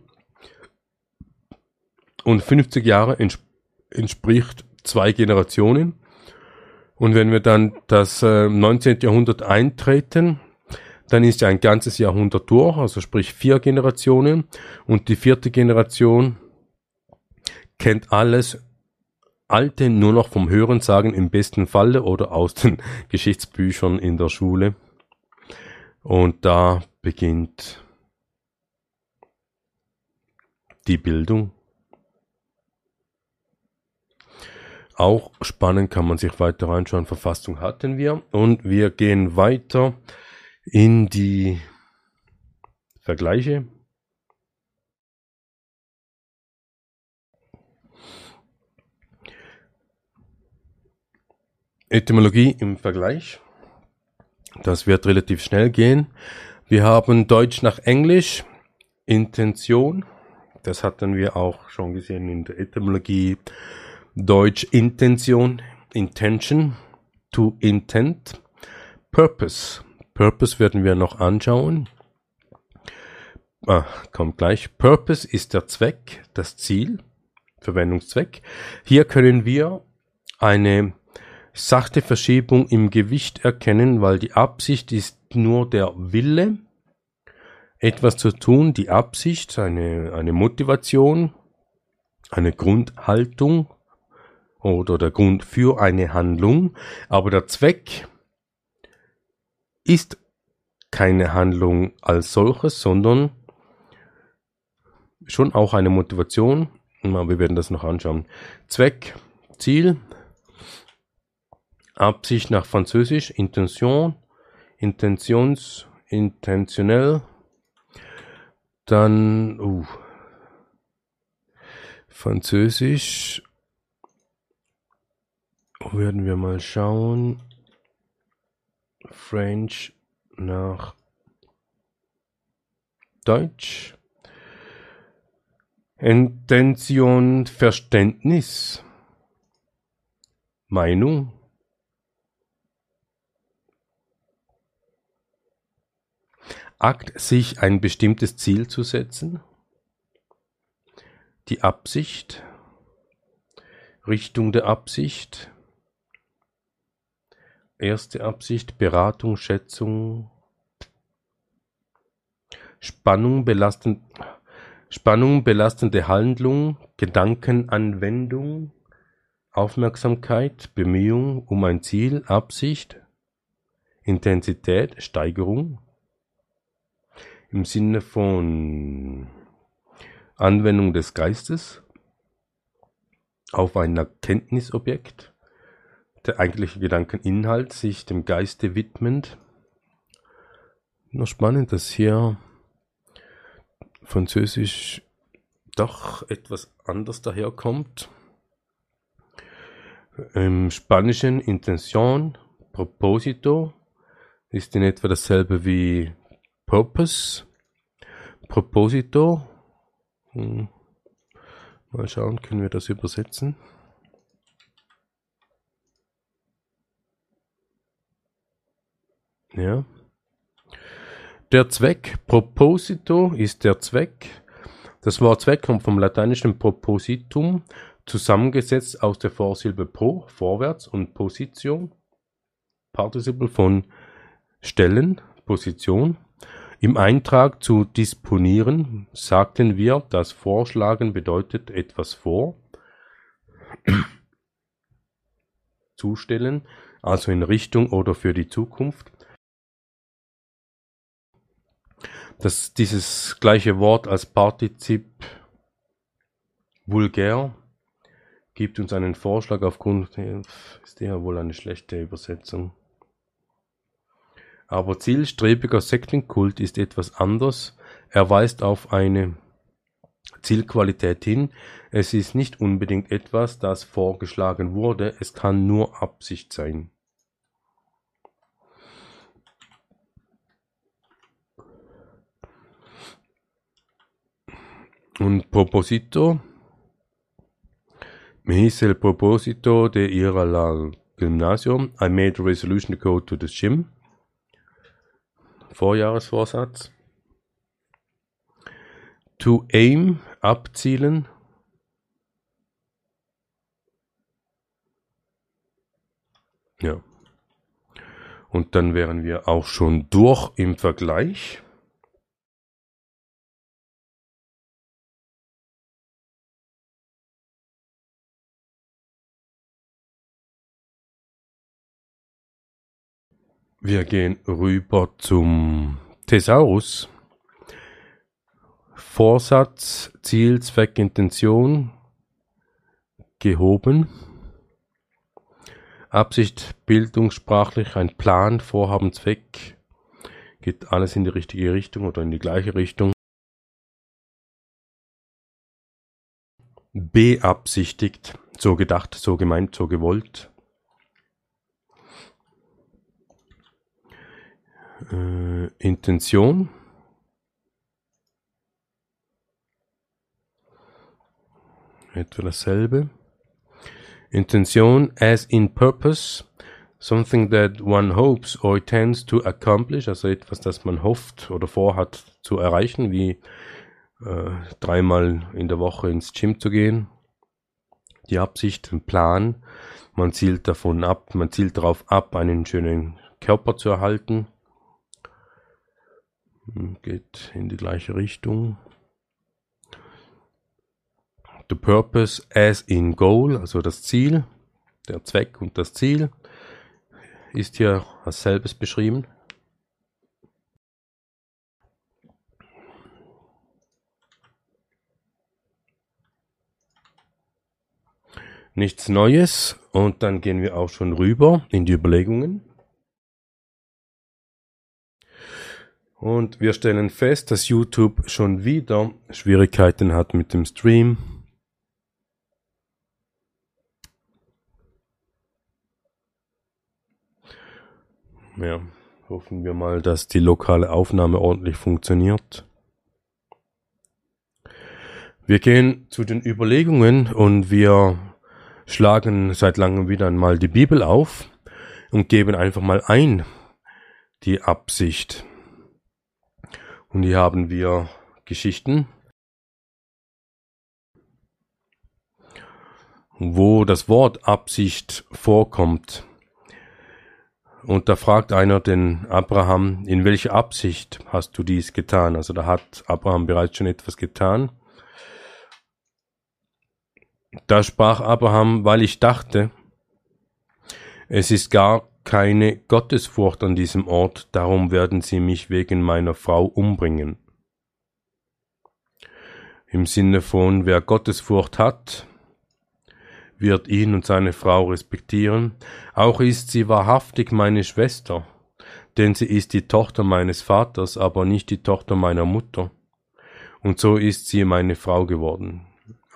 Und 50 Jahre entspricht zwei Generationen. Und wenn wir dann das äh, 19. Jahrhundert eintreten, dann ist ja ein ganzes Jahrhundert durch, also sprich vier Generationen. Und die vierte Generation kennt alles Alte nur noch vom Hören sagen im besten Falle oder aus den Geschichtsbüchern in der Schule. Und da beginnt die Bildung Auch spannend kann man sich weiter reinschauen. Verfassung hatten wir. Und wir gehen weiter in die Vergleiche. Etymologie im Vergleich. Das wird relativ schnell gehen. Wir haben Deutsch nach Englisch. Intention, das hatten wir auch schon gesehen in der Etymologie. Deutsch Intention, Intention, to intent. Purpose, Purpose werden wir noch anschauen. Ah, kommt gleich. Purpose ist der Zweck, das Ziel, Verwendungszweck. Hier können wir eine sachte Verschiebung im Gewicht erkennen, weil die Absicht ist nur der Wille, etwas zu tun, die Absicht, eine, eine Motivation, eine Grundhaltung oder der Grund für eine Handlung, aber der Zweck ist keine Handlung als solches, sondern schon auch eine Motivation. Wir werden das noch anschauen. Zweck, Ziel, Absicht nach Französisch, Intention, Intentions, intentionell, dann, uh, Französisch, werden wir mal schauen. French nach Deutsch. Intention, Verständnis, Meinung, Akt, sich ein bestimmtes Ziel zu setzen, die Absicht, Richtung der Absicht, erste Absicht, Beratung, Schätzung, Spannung, belastend, Spannung, belastende Handlung, Gedankenanwendung, Aufmerksamkeit, Bemühung um ein Ziel, Absicht, Intensität, Steigerung, im Sinne von Anwendung des Geistes auf ein Erkenntnisobjekt, der eigentliche Gedankeninhalt sich dem Geiste widmend. Noch spannend, dass hier Französisch doch etwas anders daherkommt. Im Spanischen Intention, Proposito ist in etwa dasselbe wie Purpose, Proposito. Hm. Mal schauen, können wir das übersetzen? Ja. Der Zweck, Proposito ist der Zweck. Das Wort Zweck kommt vom lateinischen Propositum, zusammengesetzt aus der Vorsilbe pro, vorwärts und Position, Partizipel von Stellen, Position. Im Eintrag zu disponieren sagten wir, dass Vorschlagen bedeutet etwas vor, zustellen, also in Richtung oder für die Zukunft. Dass dieses gleiche Wort als Partizip vulgär gibt uns einen Vorschlag aufgrund, ist ja wohl eine schlechte Übersetzung. Aber zielstrebiger Sektenkult ist etwas anders. Er weist auf eine Zielqualität hin. Es ist nicht unbedingt etwas, das vorgeschlagen wurde. Es kann nur Absicht sein. Un proposito. Me hice el propósito de ir al gimnasio. I made a resolution to go to the gym. Vorjahresvorsatz. To aim, abzielen. Ja. Und dann wären wir auch schon durch im Vergleich. Wir gehen rüber zum Thesaurus. Vorsatz, Ziel, Zweck, Intention gehoben. Absicht, bildungssprachlich, ein Plan, Vorhaben, Zweck. Geht alles in die richtige Richtung oder in die gleiche Richtung. Beabsichtigt, so gedacht, so gemeint, so gewollt. äh, Intention. Etwa dasselbe. Intention as in purpose, something that one hopes or tends to accomplish, also etwas, das man hofft oder vorhat zu erreichen, wie äh, dreimal in der Woche ins Gym zu gehen. Die Absicht, ein Plan, man zielt davon ab, man zielt darauf ab, einen schönen Körper zu erhalten hm, geht in die gleiche Richtung. The purpose as in goal, also das Ziel, der Zweck und das Ziel, ist hier als selbes beschrieben. Nichts Neues und dann gehen wir auch schon rüber in die Überlegungen. Und wir stellen fest, dass YouTube schon wieder Schwierigkeiten hat mit dem Stream. Ja, hoffen wir mal, dass die lokale Aufnahme ordentlich funktioniert. Wir gehen zu den Überlegungen und wir schlagen seit langem wieder einmal die Bibel auf und geben einfach mal ein die Absicht. Und hier haben wir Geschichten, wo das Wort Absicht vorkommt. Und da fragt einer den Abraham, in welcher Absicht hast du dies getan? Also da hat Abraham bereits schon etwas getan. Da sprach Abraham, weil ich dachte, es ist gar keine Gottesfurcht an diesem Ort, darum werden sie mich wegen meiner Frau umbringen. Im Sinne von, wer Gottesfurcht hat, wird ihn und seine Frau respektieren, auch ist sie wahrhaftig meine Schwester, denn sie ist die Tochter meines Vaters, aber nicht die Tochter meiner Mutter. Und so ist sie meine Frau geworden.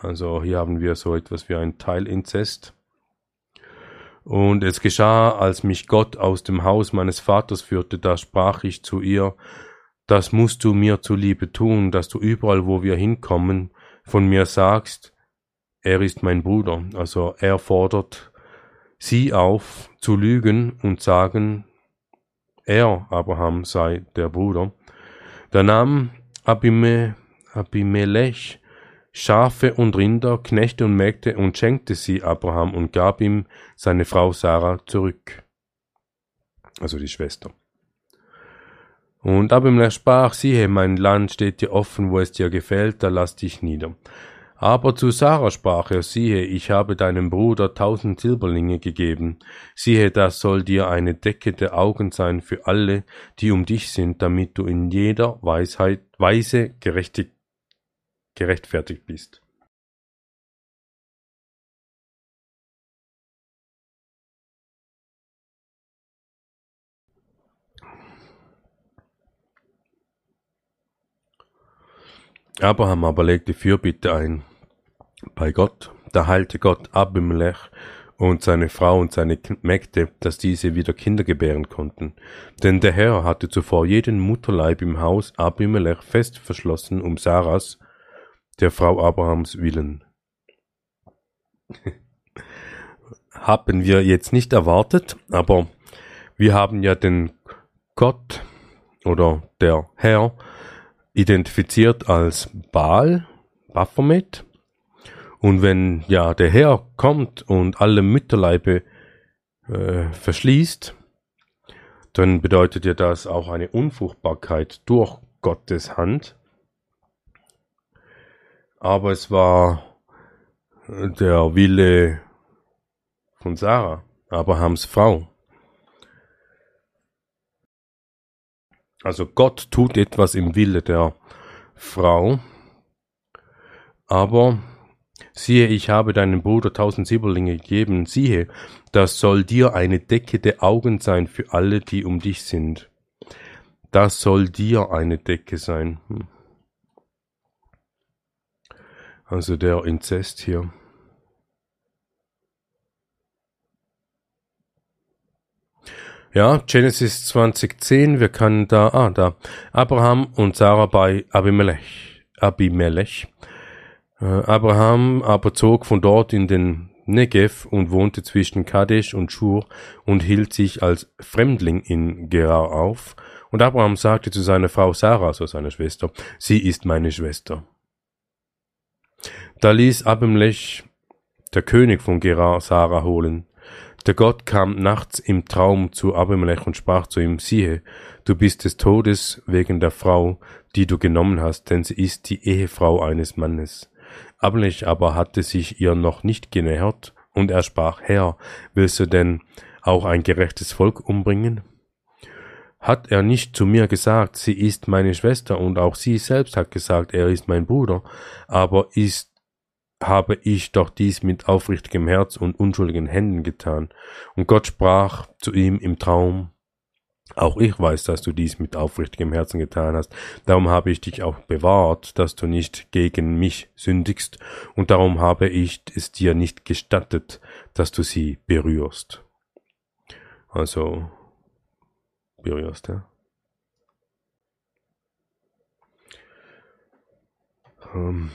Also hier haben wir so etwas wie ein Teilinzest. Und es geschah, als mich Gott aus dem Haus meines Vaters führte, da sprach ich zu ihr, das musst du mir zuliebe tun, dass du überall, wo wir hinkommen, von mir sagst, er ist mein Bruder. Also er fordert sie auf, zu lügen und sagen, er, Abraham, sei der Bruder. Da nahm Abime, Abimelech Schafe und Rinder, Knechte und Mägde und schenkte sie Abraham und gab ihm seine Frau Sarah zurück. Also die Schwester. Und Abimelech sprach, siehe, mein Land steht dir offen, wo es dir gefällt, da lass dich nieder. Aber zu Sarah sprach er, siehe, ich habe deinem Bruder tausend Silberlinge gegeben. Siehe, das soll dir eine Decke der Augen sein für alle, die um dich sind, damit du in jeder Weisheit, Weise gerechtig gerechtfertigt bist. Abraham aber legte Fürbitte ein bei Gott. Da heilte Gott Abimelech und seine Frau und seine Mägde, dass diese wieder Kinder gebären konnten. Denn der Herr hatte zuvor jeden Mutterleib im Haus Abimelech fest verschlossen um Saras, der Frau Abrahams willen. haben wir jetzt nicht erwartet, aber wir haben ja den Gott oder der Herr identifiziert als Baal, Baphomet. Und wenn ja der Herr kommt und alle Mütterleibe äh, verschließt, dann bedeutet ja das auch eine Unfruchtbarkeit durch Gottes Hand aber es war der Wille von Sarah, Abrahams Frau. Also Gott tut etwas im Wille der Frau, aber siehe, ich habe deinem Bruder tausend Silberlinge gegeben, siehe, das soll dir eine Decke der Augen sein für alle, die um dich sind. Das soll dir eine Decke sein. Hm. Also der Inzest hier. Ja, Genesis 2010, wir können da, ah, da, Abraham und Sarah bei Abimelech, Abimelech. Äh, Abraham aber zog von dort in den Negev und wohnte zwischen Kadesh und Schur und hielt sich als Fremdling in Gerar auf. Und Abraham sagte zu seiner Frau Sarah, so seiner Schwester, sie ist meine Schwester. Da ließ Abimelech, der König von Gerar, Sarah holen. Der Gott kam nachts im Traum zu Abimelech und sprach zu ihm, siehe, du bist des Todes wegen der Frau, die du genommen hast, denn sie ist die Ehefrau eines Mannes. Abimelech aber hatte sich ihr noch nicht genähert, und er sprach, Herr, willst du denn auch ein gerechtes Volk umbringen? Hat er nicht zu mir gesagt, sie ist meine Schwester, und auch sie selbst hat gesagt, er ist mein Bruder, aber ist habe ich doch dies mit aufrichtigem Herz und unschuldigen Händen getan. Und Gott sprach zu ihm im Traum, auch ich weiß, dass du dies mit aufrichtigem Herzen getan hast. Darum habe ich dich auch bewahrt, dass du nicht gegen mich sündigst, und darum habe ich es dir nicht gestattet, dass du sie berührst. Also berührst, ja. Ähm,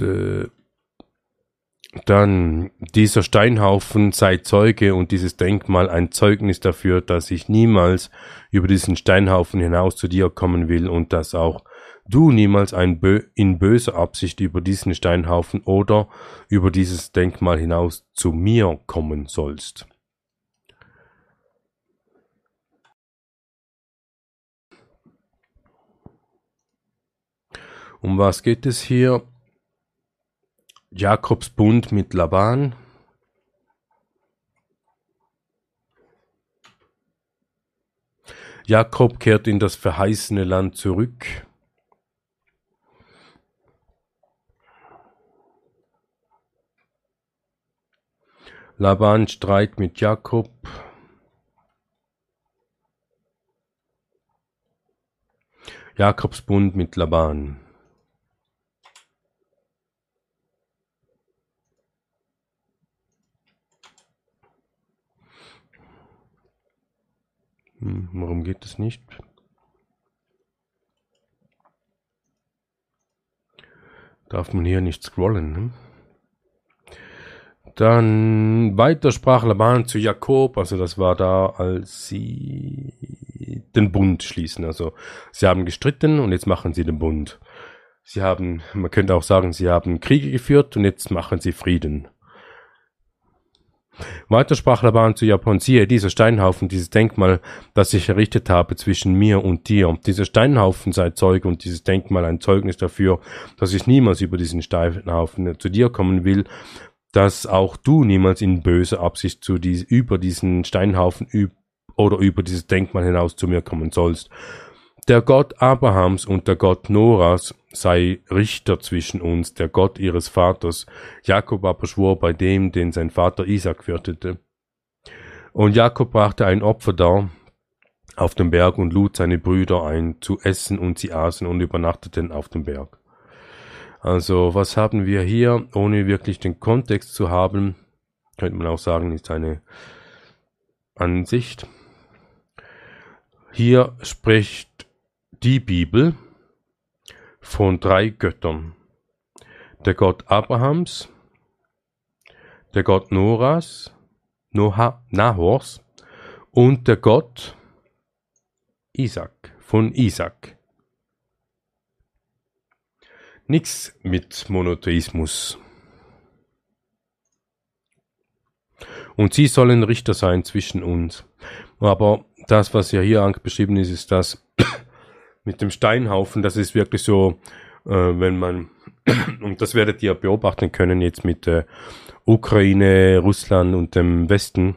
äh, dann dieser Steinhaufen sei Zeuge und dieses Denkmal ein Zeugnis dafür, dass ich niemals über diesen Steinhaufen hinaus zu dir kommen will und dass auch du niemals Bö in böser Absicht über diesen Steinhaufen oder über dieses Denkmal hinaus zu mir kommen sollst. Um was geht es hier? Jakobs Bund mit Laban. Jakob kehrt in das verheißene Land zurück. Laban Streit mit Jakob. Jakobs Bund mit Laban. Hm, warum geht das nicht? Darf man hier nicht scrollen, ne? Dann weiter sprach Laban zu Jakob, also das war da, als sie den Bund schließen. Also sie haben gestritten und jetzt machen sie den Bund. Sie haben, man könnte auch sagen, sie haben Kriege geführt und jetzt machen sie Frieden. Weiter sprach Laban zu Japan, siehe, dieser Steinhaufen, dieses Denkmal, das ich errichtet habe zwischen mir und dir. Dieser Steinhaufen sei Zeuge und dieses Denkmal ein Zeugnis dafür, dass ich niemals über diesen Steinhaufen zu dir kommen will, dass auch du niemals in böser Absicht zu dies, über diesen Steinhaufen üb oder über dieses Denkmal hinaus zu mir kommen sollst. Der Gott Abrahams und der Gott Noras sei Richter zwischen uns, der Gott ihres Vaters. Jakob aber schwor bei dem, den sein Vater Isaac fürchtete. Und Jakob brachte ein Opfer dar auf dem Berg und lud seine Brüder ein zu essen und sie aßen und übernachteten auf dem Berg. Also was haben wir hier, ohne wirklich den Kontext zu haben, könnte man auch sagen, ist eine Ansicht. Hier spricht die Bibel von drei Göttern. Der Gott Abrahams, der Gott Noras, Noha, Nahors und der Gott Isaac, von Isaac. Nichts mit Monotheismus. Und sie sollen Richter sein zwischen uns. Aber das, was ja hier beschrieben ist, ist das, mit dem Steinhaufen, das ist wirklich so, äh, wenn man, und das werdet ihr beobachten können jetzt mit äh, Ukraine, Russland und dem Westen,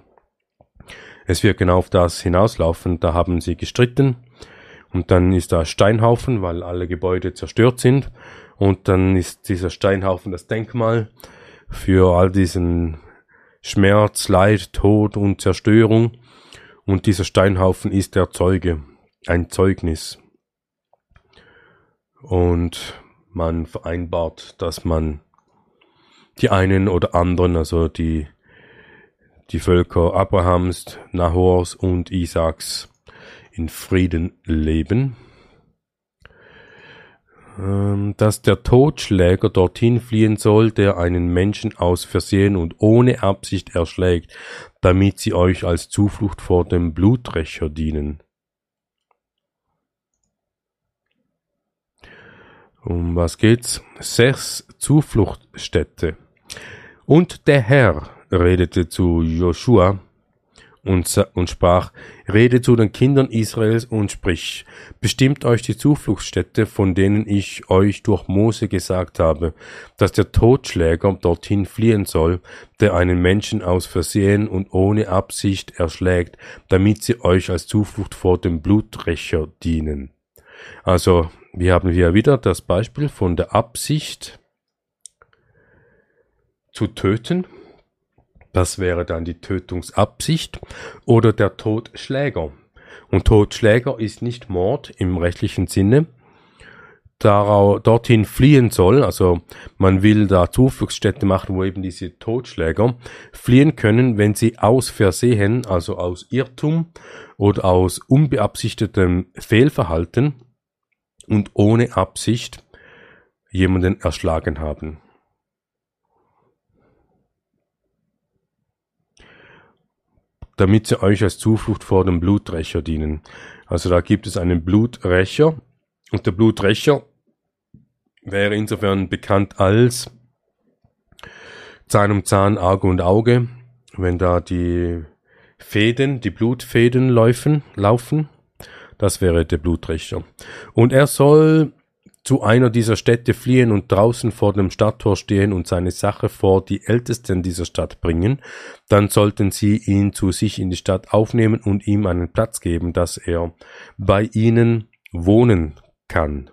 es wird genau auf das hinauslaufen, da haben sie gestritten. Und dann ist da Steinhaufen, weil alle Gebäude zerstört sind. Und dann ist dieser Steinhaufen das Denkmal für all diesen Schmerz, Leid, Tod und Zerstörung. Und dieser Steinhaufen ist der Zeuge, ein Zeugnis und man vereinbart, dass man die einen oder anderen, also die, die Völker Abrahams, Nahors und Isaaks in Frieden leben. ähm, dass der Totschläger dorthin fliehen soll, der einen Menschen aus Versehen und ohne Absicht erschlägt, damit sie euch als Zuflucht vor dem Bluträcher dienen. Um was geht's? Sechs Zufluchtstätte. Und der Herr redete zu Joshua, und, und sprach, Rede zu den Kindern Israels und sprich, bestimmt euch die Zufluchtsstätte, von denen ich euch durch Mose gesagt habe, dass der Totschläger dorthin fliehen soll, der einen Menschen aus Versehen und ohne Absicht erschlägt, damit sie euch als Zuflucht vor dem Bluträcher dienen. Also, wir haben hier wieder das Beispiel von der Absicht zu töten, das wäre dann die Tötungsabsicht oder der Totschläger. Und Totschläger ist nicht Mord im rechtlichen Sinne. Darauf, dorthin fliehen soll, also man will da Zufluchtsstätte machen, wo eben diese Totschläger fliehen können, wenn sie aus Versehen, also aus Irrtum oder aus unbeabsichtetem Fehlverhalten und ohne Absicht jemanden erschlagen haben. damit sie euch als Zuflucht vor dem Bluträcher dienen. Also da gibt es einen Bluträcher und der Bluträcher wäre insofern bekannt als Zahn um Zahn, Auge und Auge, wenn da die Fäden, die Blutfäden laufen, laufen, das wäre der Bluträcher. Und er soll zu einer dieser Städte fliehen und draußen vor dem Stadttor stehen und seine Sache vor die Ältesten dieser Stadt bringen, dann sollten sie ihn zu sich in die Stadt aufnehmen und ihm einen Platz geben, dass er bei ihnen wohnen kann.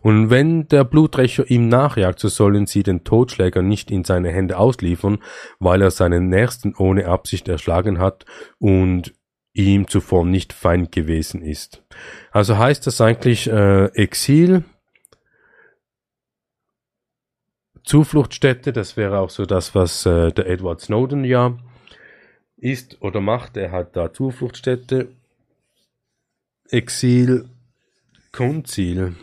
Und wenn der Bluträcher ihm nachjagt, so sollen sie den Totschläger nicht in seine Hände ausliefern, weil er seinen Nächsten ohne Absicht erschlagen hat und ihm zuvor nicht Feind gewesen ist. Also heißt das eigentlich äh, Exil, Zufluchtsstätte, das wäre auch so das, was äh, der Edward Snowden ja ist oder macht. Er hat da Zufluchtsstätte, Exil, Konzil.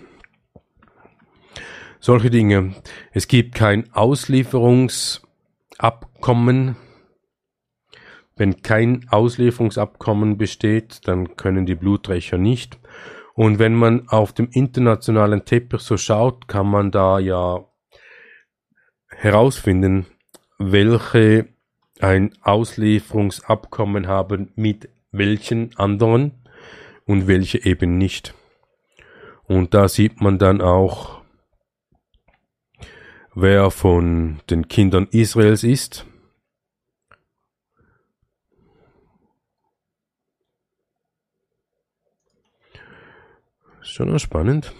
Solche Dinge. Es gibt kein Auslieferungsabkommen wenn kein Auslieferungsabkommen besteht, dann können die Bluträcher nicht. Und wenn man auf dem internationalen Teppich so schaut, kann man da ja herausfinden, welche ein Auslieferungsabkommen haben mit welchen anderen und welche eben nicht. Und da sieht man dann auch, wer von den Kindern Israels ist Schon spannend.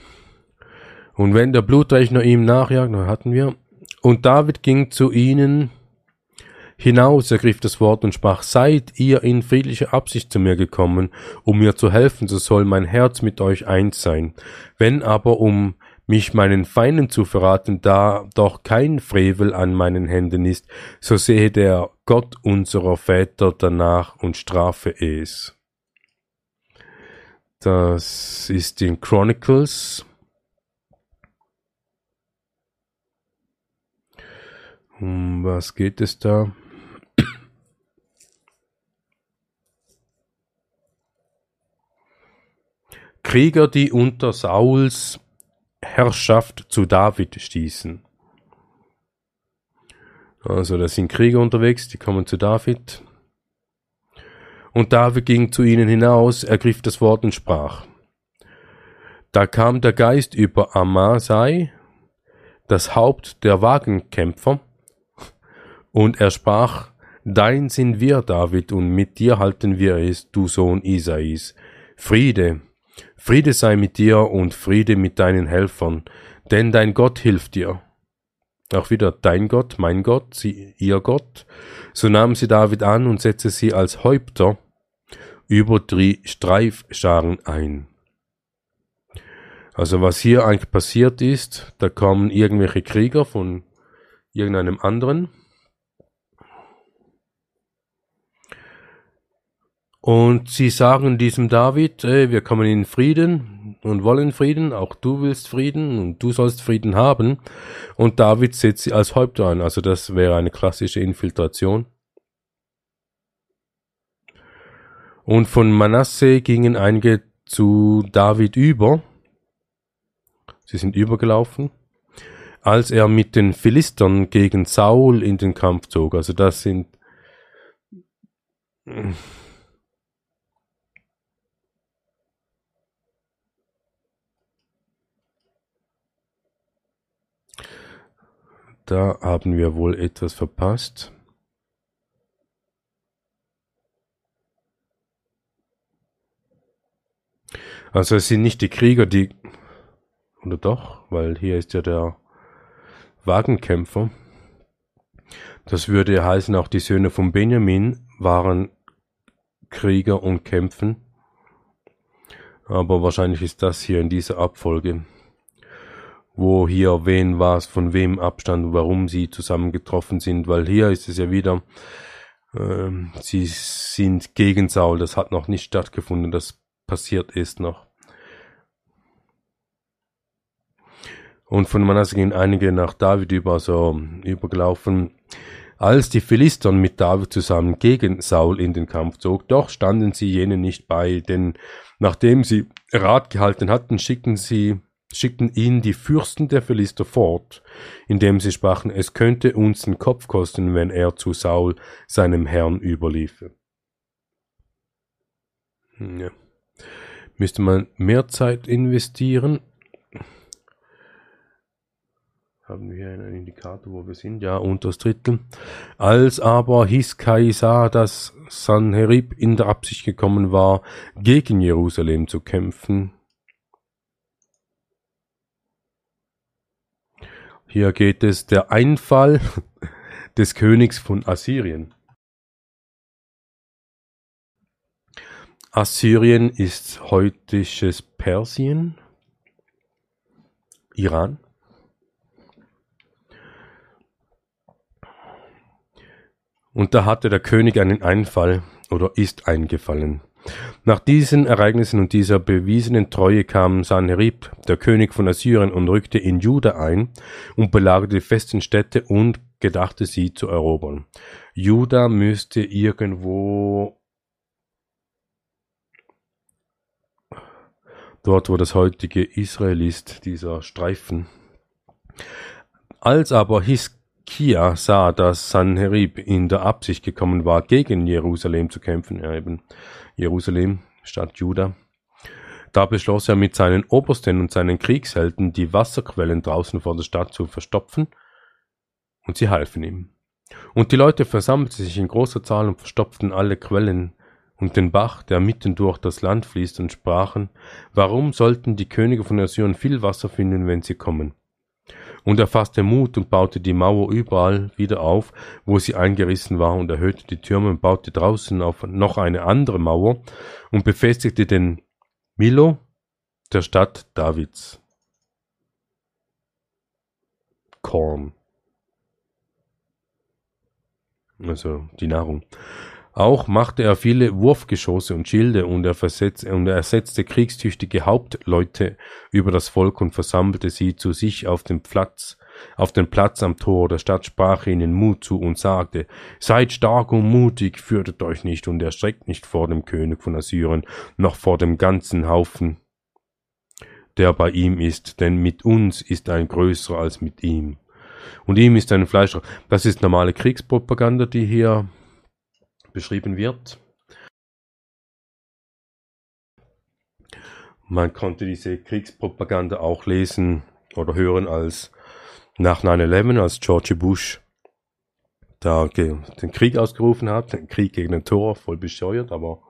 Und wenn der Blutrechner ihm nachjagt, dann hatten wir. Und David ging zu ihnen hinaus, ergriff das Wort und sprach, seid ihr in friedlicher Absicht zu mir gekommen, um mir zu helfen, so soll mein Herz mit euch eins sein. Wenn aber um mich meinen Feinden zu verraten, da doch kein Frevel an meinen Händen ist, so sehe der Gott unserer Väter danach und strafe es. Das ist in Chronicles. Um was geht es da? Krieger, die unter Sauls Herrschaft zu David stießen. Also da sind Krieger unterwegs, die kommen zu David. Und David ging zu ihnen hinaus, ergriff das Wort und sprach. Da kam der Geist über Amasai, das Haupt der Wagenkämpfer, und er sprach, Dein sind wir, David, und mit dir halten wir es, du Sohn Isais. Friede, Friede sei mit dir und Friede mit deinen Helfern, denn dein Gott hilft dir. Auch wieder dein Gott, mein Gott, sie, ihr Gott. So nahm sie David an und setzte sie als Häupter über die Streifscharen ein. Also was hier eigentlich passiert ist, da kommen irgendwelche Krieger von irgendeinem anderen und sie sagen diesem David, ey, wir kommen in Frieden und wollen Frieden, auch du willst Frieden und du sollst Frieden haben. Und David setzt sie als Häupter ein, also das wäre eine klassische Infiltration. Und von Manasse gingen einige zu David über. Sie sind übergelaufen, als er mit den Philistern gegen Saul in den Kampf zog. Also das sind Da haben wir wohl etwas verpasst. Also es sind nicht die Krieger, die... Oder doch? Weil hier ist ja der Wagenkämpfer. Das würde heißen, auch die Söhne von Benjamin waren Krieger und kämpfen. Aber wahrscheinlich ist das hier in dieser Abfolge wo hier wen was von wem Abstand, warum sie zusammengetroffen sind, weil hier ist es ja wieder, äh, sie sind gegen Saul, das hat noch nicht stattgefunden, das passiert ist noch. Und von Manasse gehen einige nach David über, so übergelaufen. Als die Philister mit David zusammen gegen Saul in den Kampf zog, doch standen sie jenen nicht bei, denn nachdem sie Rat gehalten hatten, schickten sie schickten ihn die Fürsten der Philister fort, indem sie sprachen, es könnte uns den Kopf kosten, wenn er zu Saul, seinem Herrn, überliefe. Hm, ja. Müsste man mehr Zeit investieren? Haben wir einen Indikator, wo wir sind? Ja, unters Drittel. Als aber Hiskai sah, dass Sanherib in der Absicht gekommen war, gegen Jerusalem zu kämpfen, Hier geht es der Einfall des Königs von Assyrien. Assyrien ist heutisches Persien, Iran. Und da hatte der König einen Einfall oder ist eingefallen. Nach diesen Ereignissen und dieser bewiesenen Treue kam Sanherib, der König von Assyrien, und rückte in Juda ein und belagerte die festen Städte und gedachte sie zu erobern. Juda müsste irgendwo dort, wo das heutige Israel ist, dieser Streifen. Als aber Hiskia sah, dass Sanherib in der Absicht gekommen war, gegen Jerusalem zu kämpfen, er eben Jerusalem, Stadt Juda. Da beschloss er mit seinen Obersten und seinen Kriegshelden, die Wasserquellen draußen vor der Stadt zu verstopfen, und sie halfen ihm. Und die Leute versammelten sich in großer Zahl und verstopften alle Quellen und den Bach, der mitten durch das Land fließt, und sprachen, warum sollten die Könige von Assyrien viel Wasser finden, wenn sie kommen? Und er fasste Mut und baute die Mauer überall wieder auf, wo sie eingerissen war, und erhöhte die Türme und baute draußen auf noch eine andere Mauer und befestigte den Milo der Stadt Davids. Korn. Also die Nahrung. Auch machte er viele Wurfgeschosse und Schilde und er, versetzte, und er ersetzte kriegstüchtige Hauptleute über das Volk und versammelte sie zu sich auf dem Platz, auf den Platz am Tor der Stadt, sprach ihnen Mut zu und sagte, seid stark und mutig, fürchtet euch nicht und erschreckt nicht vor dem König von Assyrien, noch vor dem ganzen Haufen, der bei ihm ist, denn mit uns ist ein größerer als mit ihm. Und ihm ist ein Fleischer. Das ist normale Kriegspropaganda, die hier beschrieben wird. Man konnte diese Kriegspropaganda auch lesen oder hören als nach 9-11, als George Bush da den Krieg ausgerufen hat, den Krieg gegen den Tor, voll bescheuert, aber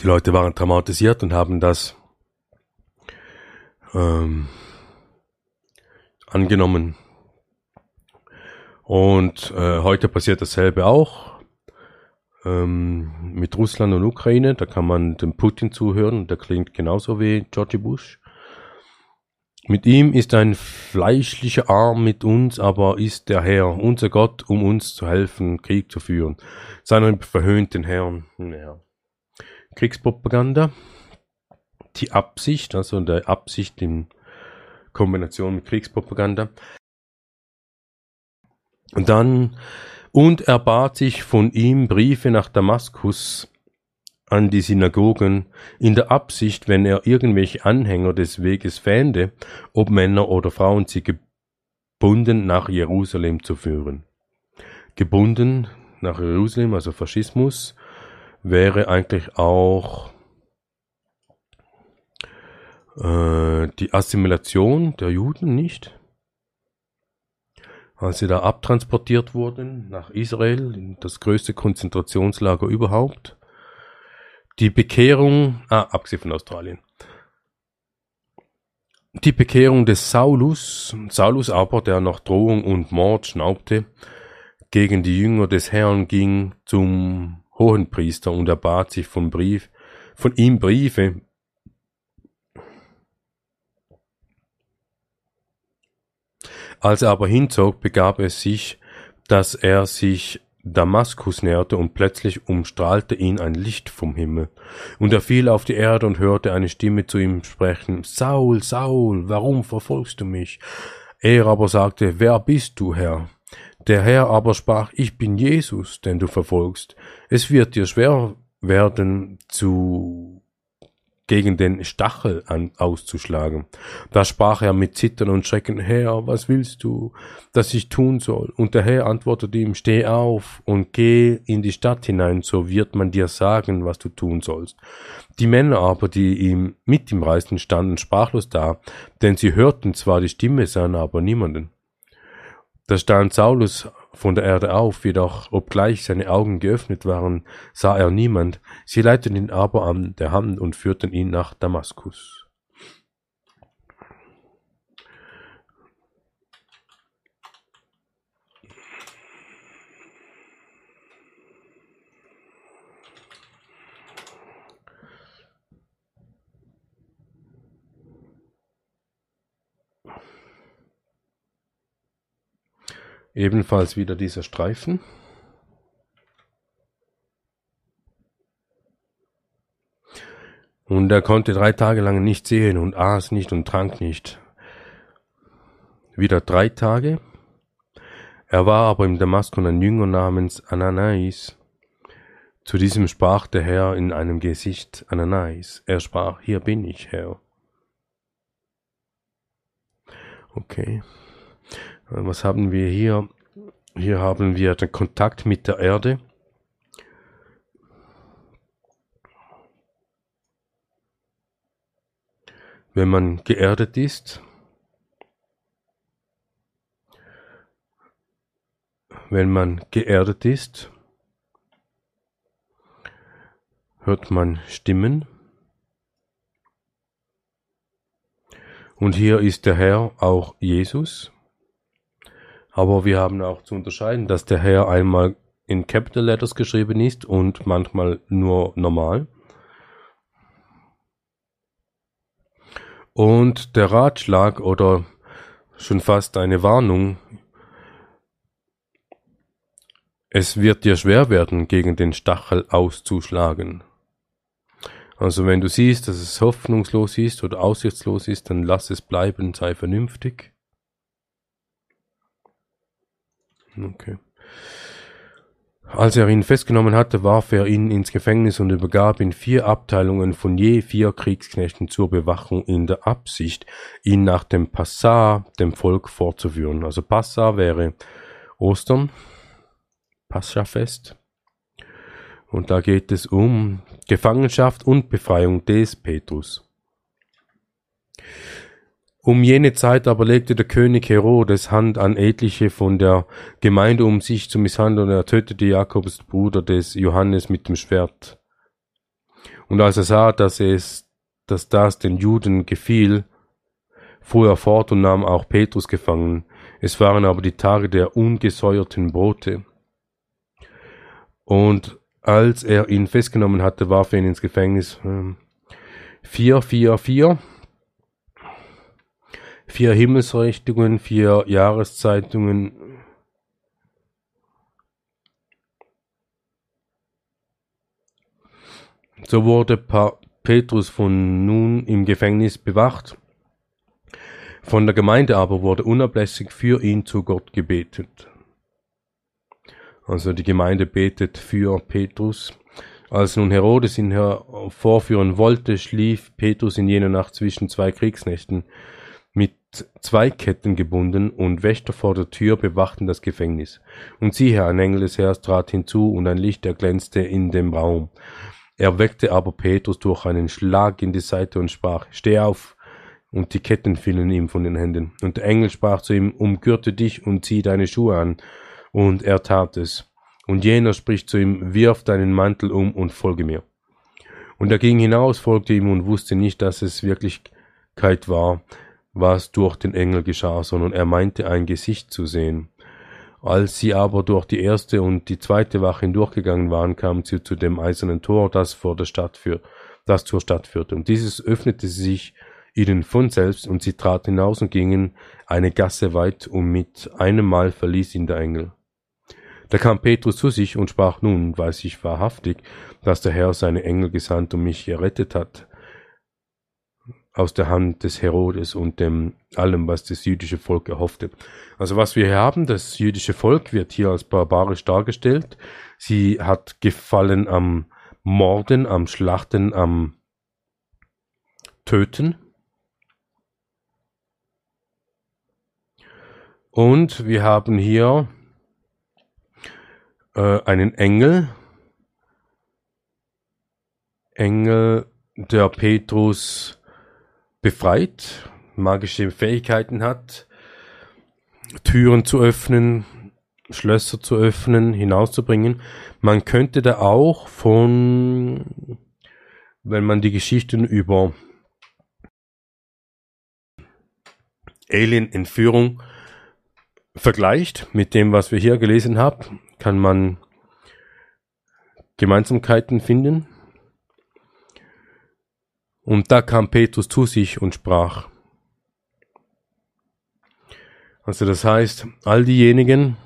die Leute waren traumatisiert und haben das ähm, angenommen. Und äh, heute passiert dasselbe auch ähm, mit Russland und Ukraine. Da kann man dem Putin zuhören der klingt genauso wie George Bush. Mit ihm ist ein fleischlicher Arm mit uns, aber ist der Herr, unser Gott, um uns zu helfen, Krieg zu führen. Seinen verhöhnten Herrn. Ja. Kriegspropaganda. Die Absicht, also der Absicht in Kombination mit Kriegspropaganda. Und dann, und er bat sich von ihm Briefe nach Damaskus an die Synagogen in der Absicht, wenn er irgendwelche Anhänger des Weges fände, ob Männer oder Frauen sie gebunden nach Jerusalem zu führen. Gebunden nach Jerusalem, also Faschismus, wäre eigentlich auch äh, die Assimilation der Juden nicht. Als sie da abtransportiert wurden nach Israel, das größte Konzentrationslager überhaupt. Die Bekehrung, ah, abgesehen von Australien. Die Bekehrung des Saulus, Saulus aber, der nach Drohung und Mord schnaubte, gegen die Jünger des Herrn ging zum Hohenpriester und er bat sich von Brief, von ihm Briefe. Als er aber hinzog, begab es sich, dass er sich Damaskus näherte und plötzlich umstrahlte ihn ein Licht vom Himmel. Und er fiel auf die Erde und hörte eine Stimme zu ihm sprechen, Saul, Saul, warum verfolgst du mich? Er aber sagte, wer bist du, Herr? Der Herr aber sprach, ich bin Jesus, den du verfolgst. Es wird dir schwer werden, zu gegen den Stachel an, auszuschlagen. Da sprach er mit Zittern und Schrecken, Herr, was willst du, dass ich tun soll? Und der Herr antwortete ihm, steh auf und geh in die Stadt hinein, so wird man dir sagen, was du tun sollst. Die Männer aber, die ihm mit ihm reisten, standen sprachlos da, denn sie hörten zwar die Stimme, sahen aber niemanden. Da stand Saulus von der Erde auf, jedoch obgleich seine Augen geöffnet waren, sah er niemand. Sie leiteten ihn aber an der Hand und führten ihn nach Damaskus. Ebenfalls wieder dieser Streifen. Und er konnte drei Tage lang nicht sehen und aß nicht und trank nicht. Wieder drei Tage. Er war aber im Damaskon ein Jünger namens Ananais. Zu diesem sprach der Herr in einem Gesicht Ananais. Er sprach, hier bin ich, Herr. Okay. Was haben wir hier? Hier haben wir den Kontakt mit der Erde. Wenn man geerdet ist, wenn man geerdet ist, hört man Stimmen. Und hier ist der Herr auch Jesus. Aber wir haben auch zu unterscheiden, dass der Herr einmal in Capital Letters geschrieben ist und manchmal nur normal. Und der Ratschlag oder schon fast eine Warnung, es wird dir schwer werden, gegen den Stachel auszuschlagen. Also wenn du siehst, dass es hoffnungslos ist oder aussichtslos ist, dann lass es bleiben, sei vernünftig. Okay. Als er ihn festgenommen hatte, warf er ihn ins Gefängnis und übergab ihn vier Abteilungen von je vier Kriegsknechten zur Bewachung in der Absicht, ihn nach dem Passar dem Volk fortzuführen. Also Passar wäre Ostern, Pascha-Fest. Und da geht es um Gefangenschaft und Befreiung des Petrus. Um jene Zeit aber legte der König Herodes Hand an etliche von der Gemeinde, um sich zu misshandeln, und er tötete Jakobs Bruder des Johannes mit dem Schwert. Und als er sah, dass es, dass das den Juden gefiel, fuhr er fort und nahm auch Petrus gefangen. Es waren aber die Tage der ungesäuerten Brote. Und als er ihn festgenommen hatte, warf er ihn ins Gefängnis. Ähm, vier, vier, vier Himmelsrichtungen, vier Jahreszeitungen. So wurde pa Petrus von nun im Gefängnis bewacht. Von der Gemeinde aber wurde unablässig für ihn zu Gott gebetet. Also die Gemeinde betet für Petrus. Als nun Herodes ihn vorführen wollte, schlief Petrus in jener Nacht zwischen zwei Kriegsnächten zwei Ketten gebunden und Wächter vor der Tür bewachten das Gefängnis. Und siehe, ein Engel des Herrn trat hinzu und ein Licht erglänzte in dem Raum. Er weckte aber Petrus durch einen Schlag in die Seite und sprach, steh auf, und die Ketten fielen ihm von den Händen. Und der Engel sprach zu ihm, umgürte dich und zieh deine Schuhe an. Und er tat es. Und jener spricht zu ihm, wirf deinen Mantel um und folge mir. Und er ging hinaus, folgte ihm und wusste nicht, dass es Wirklichkeit war, was durch den Engel geschah, sondern er meinte ein Gesicht zu sehen. Als sie aber durch die erste und die zweite Wache hindurchgegangen waren, kamen sie zu dem eisernen Tor, das vor der Stadt führt, das zur Stadt führte. Und dieses öffnete sich ihnen von selbst, und sie traten hinaus und gingen eine Gasse weit, und mit einem Mal verließ ihn der Engel. Da kam Petrus zu sich und sprach, nun weiß ich wahrhaftig, dass der Herr seine Engel gesandt und mich errettet hat, aus der Hand des Herodes und dem allem, was das jüdische Volk erhoffte. Also was wir hier haben, das jüdische Volk wird hier als barbarisch dargestellt. Sie hat gefallen am Morden, am Schlachten, am Töten. Und wir haben hier äh, einen Engel, Engel, der Petrus befreit, magische Fähigkeiten hat, Türen zu öffnen, Schlösser zu öffnen, hinauszubringen. Man könnte da auch von, wenn man die Geschichten über Alien-Entführung vergleicht mit dem, was wir hier gelesen haben, kann man Gemeinsamkeiten finden. Und da kam Petrus zu sich und sprach. Also das heißt, all diejenigen,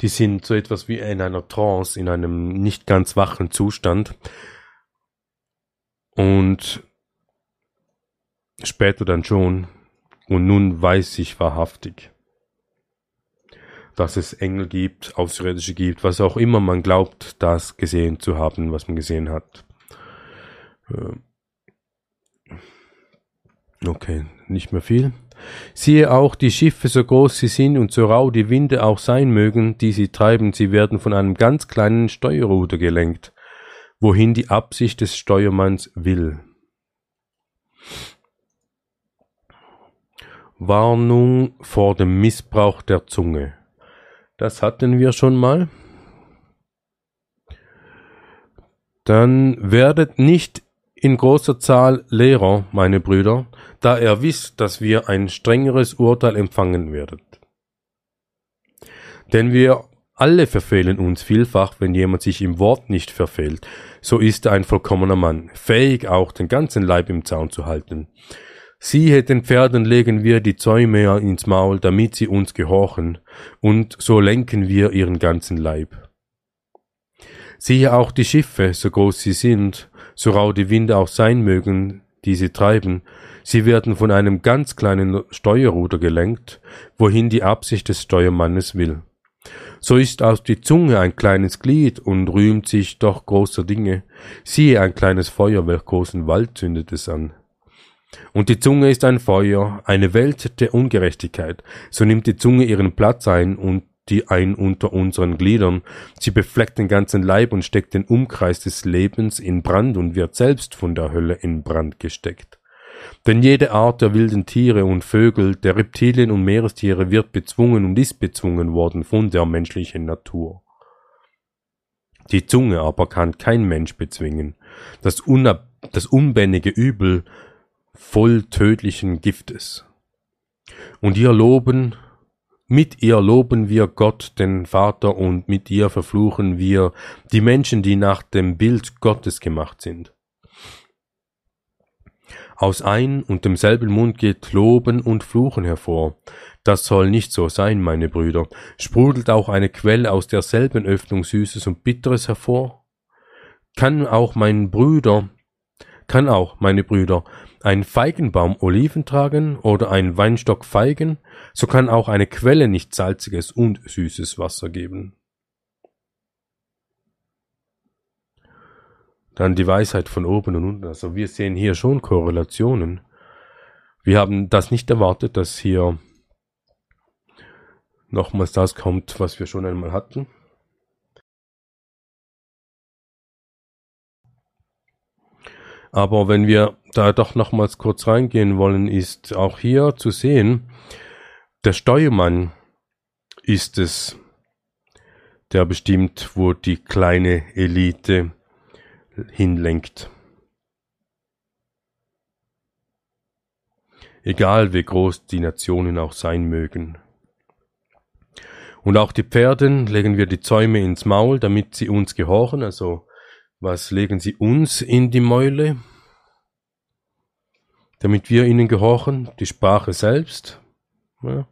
die sind so etwas wie in einer Trance, in einem nicht ganz wachen Zustand. Und später dann schon. Und nun weiß ich wahrhaftig, dass es Engel gibt, Außerirdische gibt, was auch immer man glaubt, das gesehen zu haben, was man gesehen hat. Äh, Okay, nicht mehr viel. Siehe auch die Schiffe, so groß sie sind und so rau die Winde auch sein mögen, die sie treiben, sie werden von einem ganz kleinen Steuerruder gelenkt, wohin die Absicht des Steuermanns will. Warnung vor dem Missbrauch der Zunge. Das hatten wir schon mal. Dann werdet nicht in großer Zahl Lehrer, meine Brüder, da er wisst, dass wir ein strengeres Urteil empfangen werden. Denn wir alle verfehlen uns vielfach, wenn jemand sich im Wort nicht verfehlt, so ist er ein vollkommener Mann, fähig auch den ganzen Leib im Zaun zu halten. Siehe, den Pferden legen wir die Zäume ins Maul, damit sie uns gehorchen, und so lenken wir ihren ganzen Leib. Siehe auch die Schiffe, so groß sie sind, so rau die Winde auch sein mögen, die sie treiben, sie werden von einem ganz kleinen Steuerruder gelenkt, wohin die Absicht des Steuermannes will. So ist auch die Zunge ein kleines Glied und rühmt sich doch großer Dinge. Siehe ein kleines Feuer, welch großen Wald zündet es an. Und die Zunge ist ein Feuer, eine Welt der Ungerechtigkeit. So nimmt die Zunge ihren Platz ein und die ein unter unseren Gliedern. Sie befleckt den ganzen Leib und steckt den Umkreis des Lebens in Brand und wird selbst von der Hölle in Brand gesteckt. Denn jede Art der wilden Tiere und Vögel, der Reptilien und Meerestiere wird bezwungen und ist bezwungen worden von der menschlichen Natur. Die Zunge aber kann kein Mensch bezwingen, das, unab das unbändige Übel voll tödlichen Giftes. Und ihr loben mit ihr loben wir Gott, den Vater, und mit ihr verfluchen wir die Menschen, die nach dem Bild Gottes gemacht sind. Aus ein und demselben Mund geht Loben und Fluchen hervor. Das soll nicht so sein, meine Brüder. Sprudelt auch eine Quelle aus derselben Öffnung Süßes und Bitteres hervor? kann auch mein Brüder, kann auch meine Brüder ein Feigenbaum Oliven tragen oder ein Weinstock Feigen, so kann auch eine Quelle nicht salziges und süßes Wasser geben. Dann die Weisheit von oben und unten. Also wir sehen hier schon Korrelationen. Wir haben das nicht erwartet, dass hier nochmals das kommt, was wir schon einmal hatten. Aber wenn wir da doch nochmals kurz reingehen wollen, ist auch hier zu sehen, der Steuermann ist es, der bestimmt, wo die kleine Elite hinlenkt. Egal wie groß die Nationen auch sein mögen. Und auch die Pferden legen wir die Zäume ins Maul, damit sie uns gehorchen. Also was legen sie uns in die Mäule? Damit wir ihnen gehorchen, die Sprache selbst. Ja.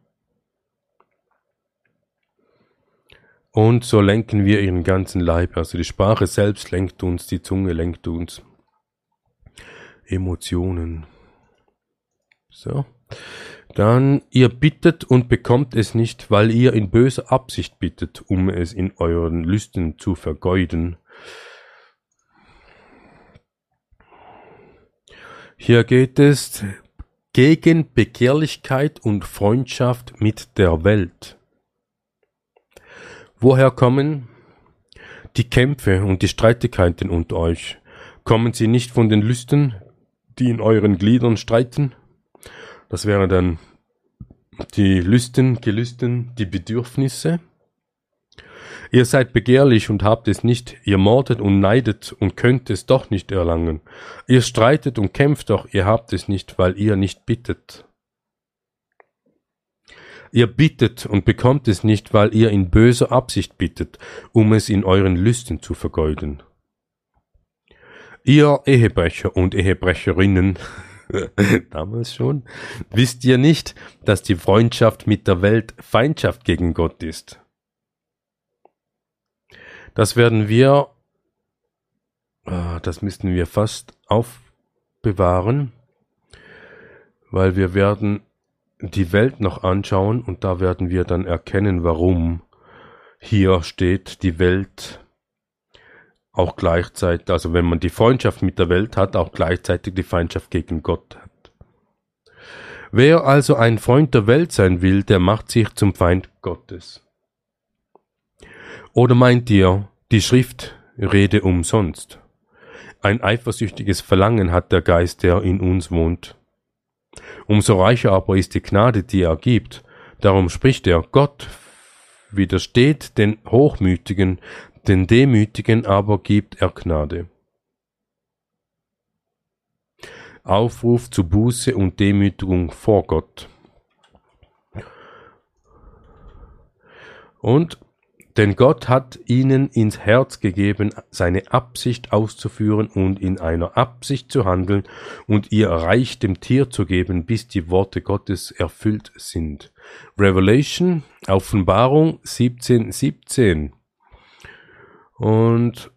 Und so lenken wir ihren ganzen Leib. Also die Sprache selbst lenkt uns, die Zunge lenkt uns. Emotionen. So. Dann, ihr bittet und bekommt es nicht, weil ihr in böser Absicht bittet, um es in euren Lüsten zu vergeuden. Hier geht es gegen Begehrlichkeit und Freundschaft mit der Welt. Woher kommen die Kämpfe und die Streitigkeiten unter euch? Kommen sie nicht von den Lüsten, die in euren Gliedern streiten? Das wären dann die Lüsten, Gelüsten, die Bedürfnisse. Ihr seid begehrlich und habt es nicht, ihr mordet und neidet und könnt es doch nicht erlangen. Ihr streitet und kämpft doch, ihr habt es nicht, weil ihr nicht bittet. Ihr bittet und bekommt es nicht, weil ihr in böser Absicht bittet, um es in euren Lüsten zu vergeuden. Ihr Ehebrecher und Ehebrecherinnen, damals schon, wisst ihr nicht, dass die Freundschaft mit der Welt Feindschaft gegen Gott ist? Das werden wir, ah, das müssten wir fast aufbewahren, weil wir werden die Welt noch anschauen und da werden wir dann erkennen, warum hier steht die Welt auch gleichzeitig, also wenn man die Freundschaft mit der Welt hat, auch gleichzeitig die Feindschaft gegen Gott hat. Wer also ein Freund der Welt sein will, der macht sich zum Feind Gottes. Oder meint ihr, die Schrift rede umsonst? Ein eifersüchtiges Verlangen hat der Geist, der in uns wohnt. Umso reicher aber ist die Gnade, die er gibt. Darum spricht er, Gott widersteht den Hochmütigen, den Demütigen aber gibt er Gnade. Aufruf zu Buße und Demütigung vor Gott. Und denn Gott hat ihnen ins Herz gegeben, seine Absicht auszuführen und in einer Absicht zu handeln und ihr Reich dem Tier zu geben, bis die Worte Gottes erfüllt sind. Revelation, Offenbarung 17, 17. Und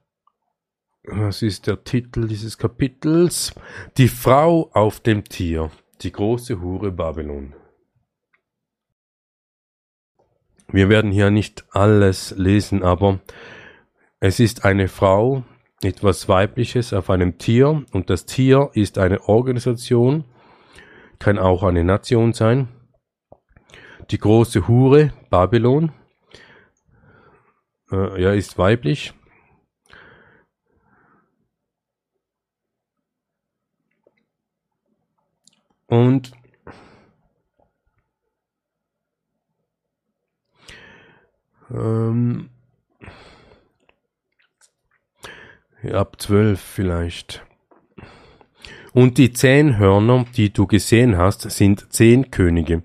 was ist der Titel dieses Kapitels? Die Frau auf dem Tier, die große Hure Babylon. Wir werden hier nicht alles lesen, aber es ist eine Frau, etwas Weibliches auf einem Tier und das Tier ist eine Organisation, kann auch eine Nation sein. Die große Hure, Babylon, äh, ja, ist weiblich. Und Ähm, ab zwölf vielleicht. Und die zehn Hörner, die du gesehen hast, sind zehn Könige,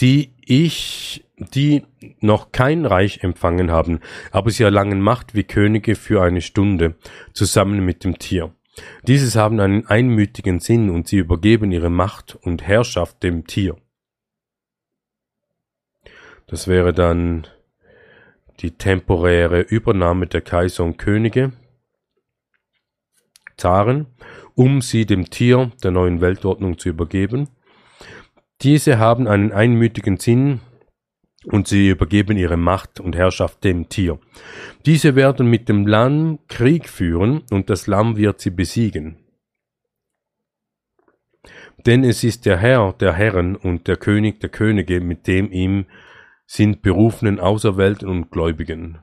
die ich, die noch kein Reich empfangen haben, aber sie erlangen Macht wie Könige für eine Stunde, zusammen mit dem Tier. Dieses haben einen einmütigen Sinn und sie übergeben ihre Macht und Herrschaft dem Tier. Das wäre dann die temporäre Übernahme der Kaiser und Könige Zaren, um sie dem Tier der neuen Weltordnung zu übergeben. Diese haben einen einmütigen Sinn und sie übergeben ihre Macht und Herrschaft dem Tier. Diese werden mit dem Lamm Krieg führen und das Lamm wird sie besiegen. Denn es ist der Herr der Herren und der König der Könige, mit dem ihm sind berufenen Auserwählten und Gläubigen.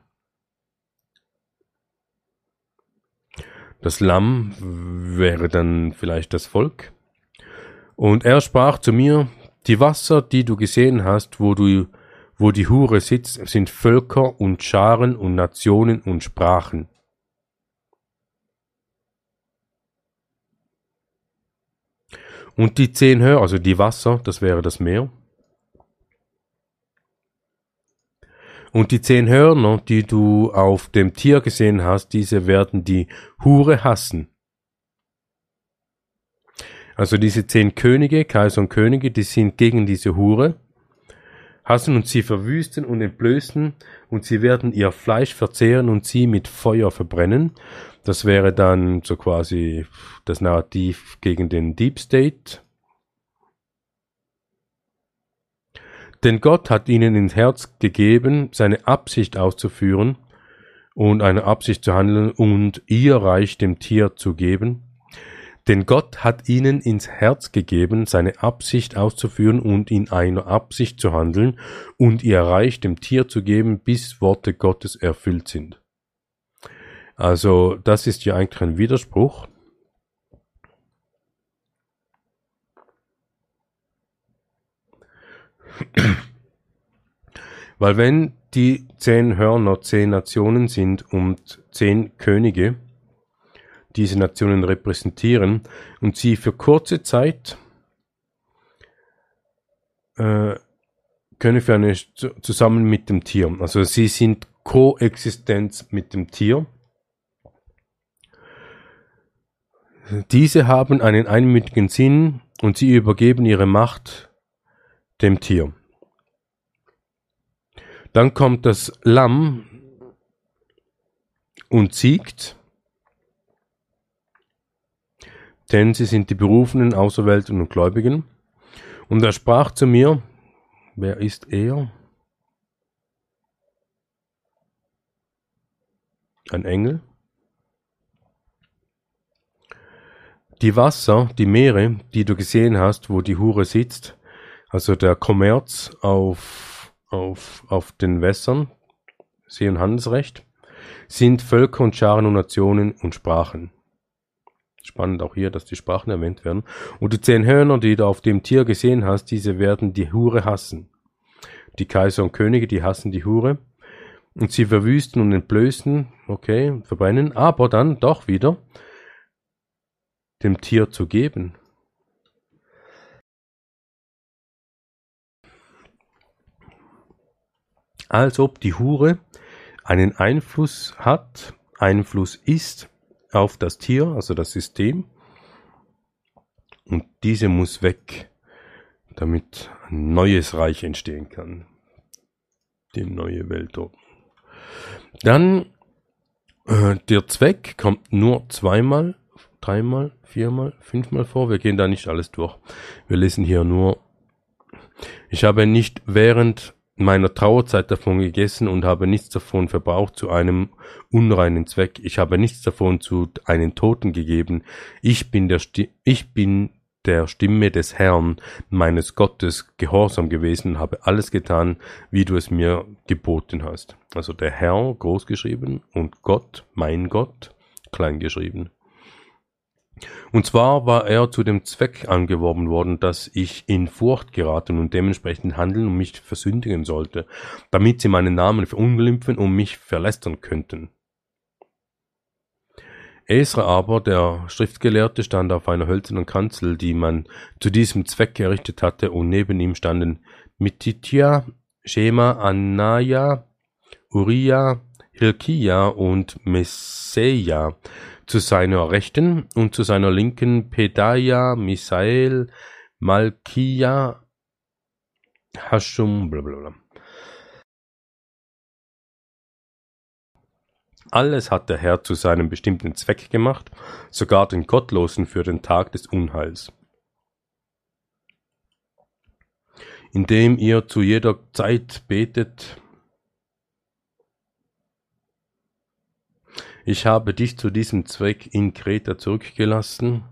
Das Lamm wäre dann vielleicht das Volk. Und er sprach zu mir, die Wasser, die du gesehen hast, wo du, wo die Hure sitzt, sind Völker und Scharen und Nationen und Sprachen. Und die zehn Hör, also die Wasser, das wäre das Meer. Und die zehn Hörner, die du auf dem Tier gesehen hast, diese werden die Hure hassen. Also diese zehn Könige, Kaiser und Könige, die sind gegen diese Hure, hassen und sie verwüsten und entblößen und sie werden ihr Fleisch verzehren und sie mit Feuer verbrennen. Das wäre dann so quasi das Narrativ gegen den Deep State. Denn Gott hat ihnen ins Herz gegeben, seine Absicht auszuführen und eine Absicht zu handeln und ihr Reich dem Tier zu geben. Denn Gott hat ihnen ins Herz gegeben, seine Absicht auszuführen und in einer Absicht zu handeln und ihr Reich dem Tier zu geben, bis Worte Gottes erfüllt sind. Also das ist ja eigentlich ein Widerspruch. Weil wenn die zehn Hörner zehn Nationen sind und zehn Könige diese Nationen repräsentieren und sie für kurze Zeit äh, eine zusammen mit dem Tier. Also sie sind Koexistenz mit dem Tier. Diese haben einen einmütigen Sinn und sie übergeben ihre Macht dem Tier. Dann kommt das Lamm und siegt, denn sie sind die Berufenen, Auserwählten und Gläubigen. Und er sprach zu mir, wer ist er? Ein Engel. Die Wasser, die Meere, die du gesehen hast, wo die Hure sitzt, also der Kommerz auf, auf, auf den Wässern, See- und Handelsrecht, sind Völker und Scharen und Nationen und Sprachen. Spannend auch hier, dass die Sprachen erwähnt werden. Und die zehn Hörner, die du auf dem Tier gesehen hast, diese werden die Hure hassen. Die Kaiser und Könige, die hassen die Hure. Und sie verwüsten und entblößen, okay, verbrennen, aber dann doch wieder dem Tier zu geben. Als ob die Hure einen Einfluss hat, Einfluss ist auf das Tier, also das System. Und diese muss weg, damit ein neues Reich entstehen kann. Die neue Weltordnung. Dann äh, der Zweck kommt nur zweimal dreimal, viermal, fünfmal vor. Wir gehen da nicht alles durch. Wir lesen hier nur. Ich habe nicht während meiner Trauerzeit davon gegessen und habe nichts davon verbraucht zu einem unreinen Zweck. Ich habe nichts davon zu einem Toten gegeben. Ich bin der, Sti ich bin der Stimme des Herrn, meines Gottes, gehorsam gewesen und habe alles getan, wie du es mir geboten hast. Also der Herr groß geschrieben und Gott, mein Gott, klein geschrieben. Und zwar war er zu dem Zweck angeworben worden, dass ich in Furcht geraten und dementsprechend handeln und mich versündigen sollte, damit sie meinen Namen verunglimpfen und mich verlästern könnten. Esra aber, der Schriftgelehrte, stand auf einer hölzernen Kanzel, die man zu diesem Zweck errichtet hatte, und neben ihm standen Mititya, Shema, Anaya, Uriah, Hilkia und Messeia, zu seiner Rechten und zu seiner Linken Pedaja, Misael, Malkia, Hashum, blablabla. Alles hat der Herr zu seinem bestimmten Zweck gemacht, sogar den Gottlosen für den Tag des Unheils. Indem ihr zu jeder Zeit betet, ich habe dich zu diesem Zweck in Kreta zurückgelassen.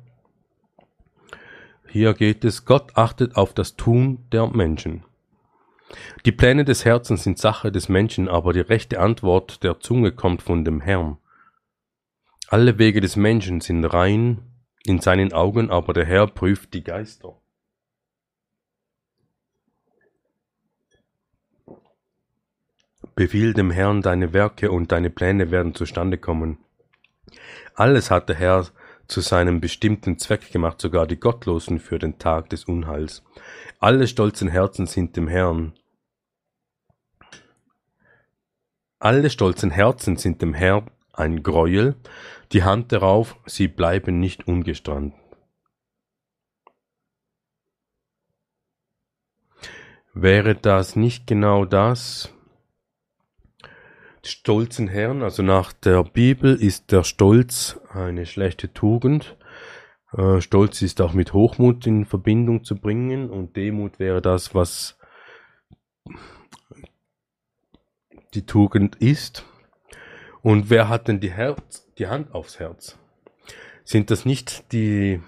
Hier geht es, Gott achtet auf das Tun der Menschen. Die Pläne des Herzens sind Sache des Menschen, aber die rechte Antwort der Zunge kommt von dem Herrn. Alle Wege des Menschen sind rein in seinen Augen, aber der Herr prüft die Geister. Befiehl dem Herrn deine Werke und deine Pläne werden zustande kommen. Alles hat der Herr zu seinem bestimmten Zweck gemacht, sogar die Gottlosen für den Tag des Unheils. Alle stolzen Herzen sind dem Herrn, Alle stolzen Herzen sind dem Herrn ein Greuel, die Hand darauf, sie bleiben nicht ungestrandet. Wäre das nicht genau das? Stolzen Herren, also nach der Bibel ist der Stolz eine schlechte Tugend. Äh, Stolz ist auch mit Hochmut in Verbindung zu bringen und Demut wäre das, was die Tugend ist. Und wer hat denn die, Herz, die Hand aufs Herz? Sind das nicht die,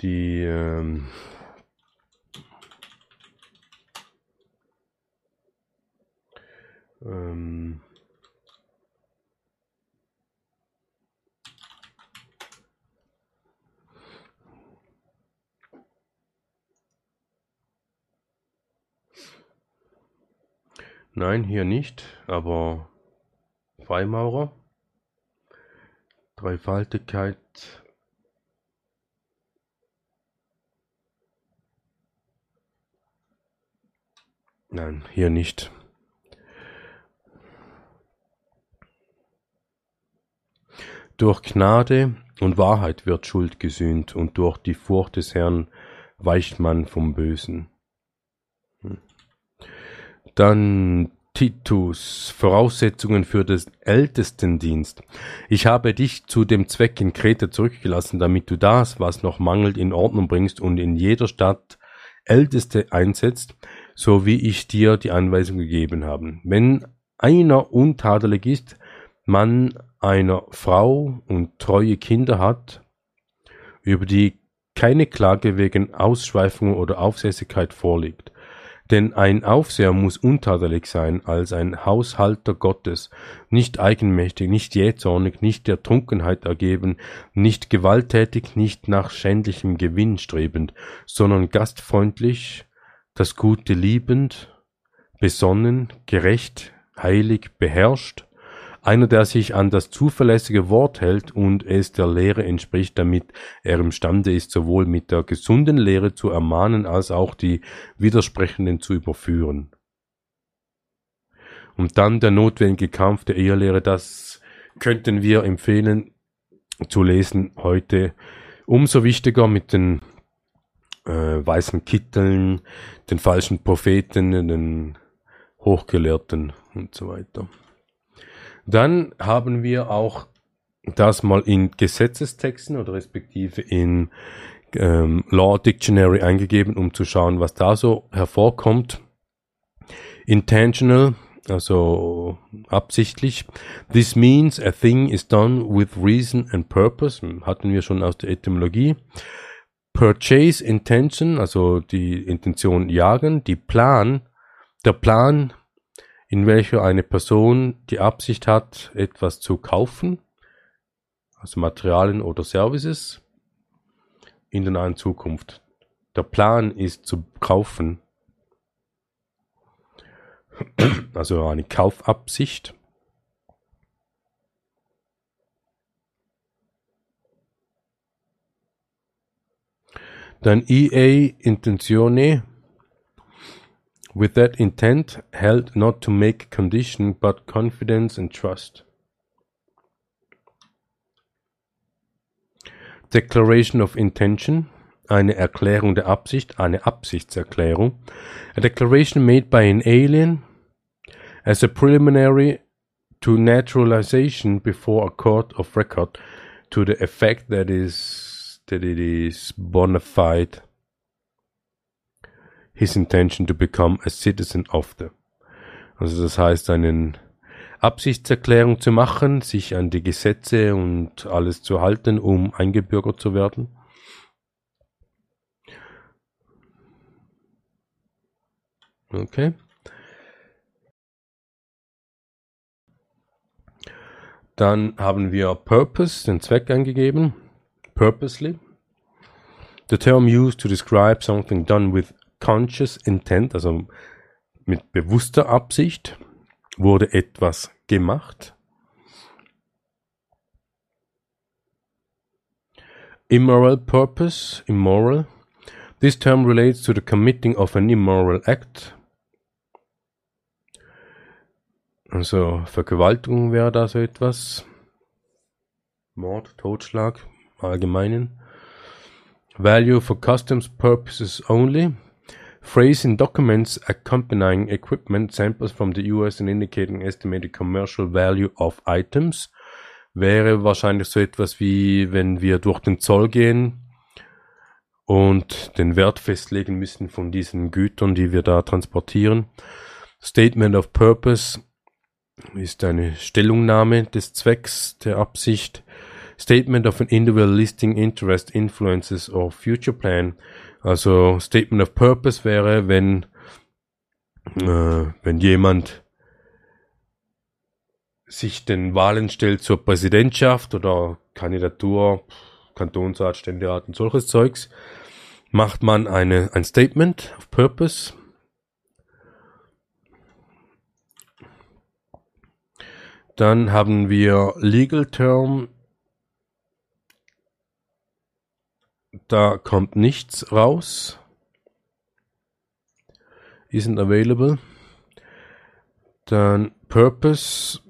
die, ähm, ähm, Nein, hier nicht, aber Freimaurer. Dreifaltigkeit. Nein, hier nicht. Durch Gnade und Wahrheit wird Schuld gesühnt, und durch die Furcht des Herrn weicht man vom Bösen. Hm. Dann Titus, Voraussetzungen für den Ältestendienst. Ich habe dich zu dem Zweck in Kreta zurückgelassen, damit du das, was noch mangelt, in Ordnung bringst und in jeder Stadt Älteste einsetzt, so wie ich dir die Anweisung gegeben habe. Wenn einer untadelig ist, man einer Frau und treue Kinder hat, über die keine Klage wegen Ausschweifung oder Aufsässigkeit vorliegt, denn ein Aufseher muss untadelig sein als ein Haushalter Gottes, nicht eigenmächtig, nicht jähzornig, nicht der Trunkenheit ergeben, nicht gewalttätig, nicht nach schändlichem Gewinn strebend, sondern gastfreundlich, das Gute liebend, besonnen, gerecht, heilig, beherrscht, einer, der sich an das zuverlässige Wort hält und es der Lehre entspricht, damit er imstande ist, sowohl mit der gesunden Lehre zu ermahnen, als auch die Widersprechenden zu überführen. Und dann der notwendige Kampf der Ehelehre, das könnten wir empfehlen zu lesen heute. Umso wichtiger mit den äh, weißen Kitteln, den falschen Propheten, den Hochgelehrten und so weiter. Dann haben wir auch das mal in Gesetzestexten oder respektive in ähm, Law Dictionary eingegeben, um zu schauen, was da so hervorkommt. Intentional, also absichtlich. This means a thing is done with reason and purpose, hatten wir schon aus der Etymologie. Purchase Intention, also die Intention jagen, die Plan, der Plan in welcher eine Person die Absicht hat, etwas zu kaufen, also Materialien oder Services, in der nahen Zukunft. Der Plan ist zu kaufen, also eine Kaufabsicht. Dann EA Intentione with that intent held not to make condition but confidence and trust. Declaration of Intention, eine Erklärung der Absicht, eine Absichtserklärung. A declaration made by an alien as a preliminary to naturalization before a court of record to the effect that is that it is bona fide his intention to become a citizen of the. Also das heißt, einen Absichtserklärung zu machen, sich an die Gesetze und alles zu halten, um eingebürgert zu werden. Okay. Dann haben wir Purpose, den Zweck angegeben. Purposely. The term used to describe something done with conscious intent, also mit bewusster Absicht, wurde etwas gemacht. Immoral purpose, immoral. This term relates to the committing of an immoral act, Also Vergewaltigung wäre da so etwas. Mord, Totschlag, allgemeinen. Value for customs purposes only. Phrase in documents accompanying equipment samples from the US and indicating estimated commercial value of items. Wäre wahrscheinlich so etwas wie, wenn wir durch den Zoll gehen und den Wert festlegen müssen von diesen Gütern, die wir da transportieren. Statement of Purpose ist eine Stellungnahme des Zwecks der Absicht. Statement of an individual listing interest, influences or future plan. Also Statement of Purpose wäre, wenn, äh, wenn jemand sich den Wahlen stellt zur Präsidentschaft oder Kandidatur, Kantonsrat, Ständerat und solches Zeugs, macht man eine, ein Statement of Purpose Dann haben wir Legal Term. Da kommt nichts raus. Isn't available. Dann Purpose.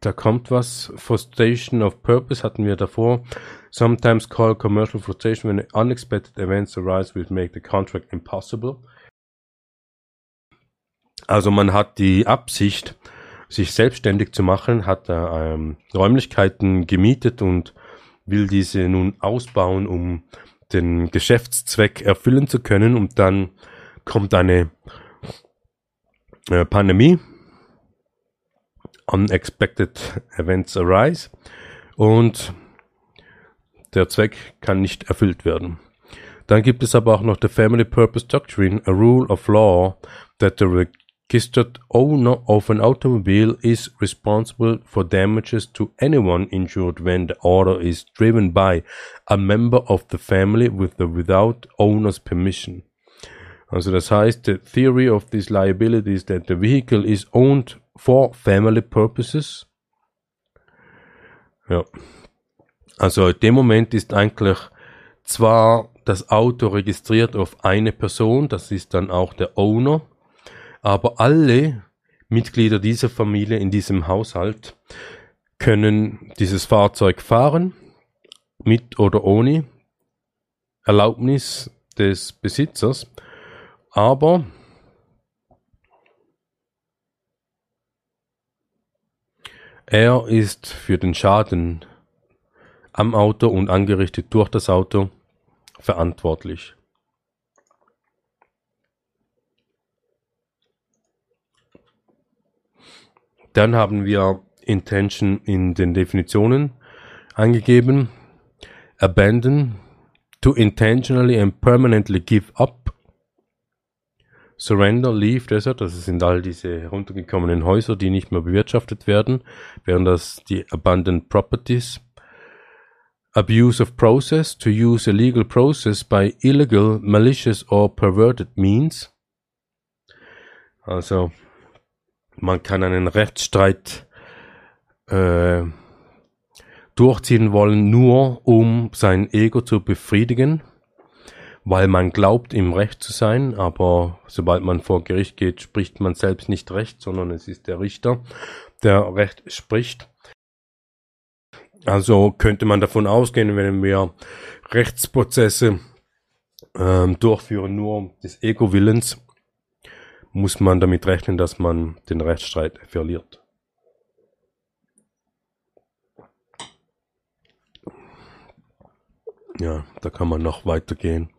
Da kommt was. Frustration of Purpose hatten wir davor. Sometimes called commercial frustration when unexpected events arise which make the contract impossible. Also man hat die Absicht, sich selbstständig zu machen, hat ähm, Räumlichkeiten gemietet und will diese nun ausbauen, um den Geschäftszweck erfüllen zu können. Und dann kommt eine äh, Pandemie, unexpected events arise und der Zweck kann nicht erfüllt werden. Dann gibt es aber auch noch the Family Purpose Doctrine, a rule of law that the registered owner of an automobile is responsible for damages to anyone injured when the order is driven by a member of the family with the without owner's permission. Also das heißt, the theory of this liability is that the vehicle is owned for family purposes. Ja. Also in dem Moment ist eigentlich zwar das Auto registriert auf eine Person, das ist dann auch der Owner, aber alle Mitglieder dieser Familie in diesem Haushalt können dieses Fahrzeug fahren, mit oder ohne Erlaubnis des Besitzers, aber er ist für den Schaden am Auto und angerichtet durch das Auto verantwortlich. Dann haben wir Intention in den Definitionen angegeben. Abandon, to intentionally and permanently give up. Surrender, Leave, Desert, das sind all diese heruntergekommenen Häuser, die nicht mehr bewirtschaftet werden, während das die Abandoned Properties. Abuse of process, to use a legal process by illegal, malicious or perverted means. Also man kann einen Rechtsstreit äh, durchziehen wollen, nur um sein Ego zu befriedigen, weil man glaubt, im Recht zu sein, aber sobald man vor Gericht geht, spricht man selbst nicht Recht, sondern es ist der Richter, der Recht spricht. Also könnte man davon ausgehen, wenn wir Rechtsprozesse ähm, durchführen, nur des Ego-Willens, muss man damit rechnen, dass man den Rechtsstreit verliert. Ja, da kann man noch weitergehen.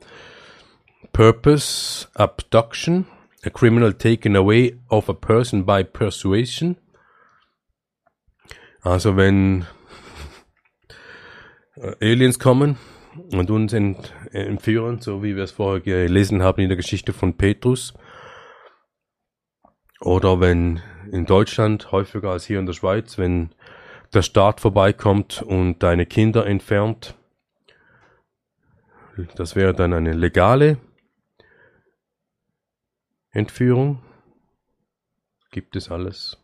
Purpose, Abduction, a criminal taken away of a person by persuasion. Also wenn äh, Aliens kommen und uns ent entführen, so wie wir es vorher gelesen haben in der Geschichte von Petrus, oder wenn in Deutschland häufiger als hier in der Schweiz, wenn der Staat vorbeikommt und deine Kinder entfernt, das wäre dann eine legale Entführung. Gibt es alles.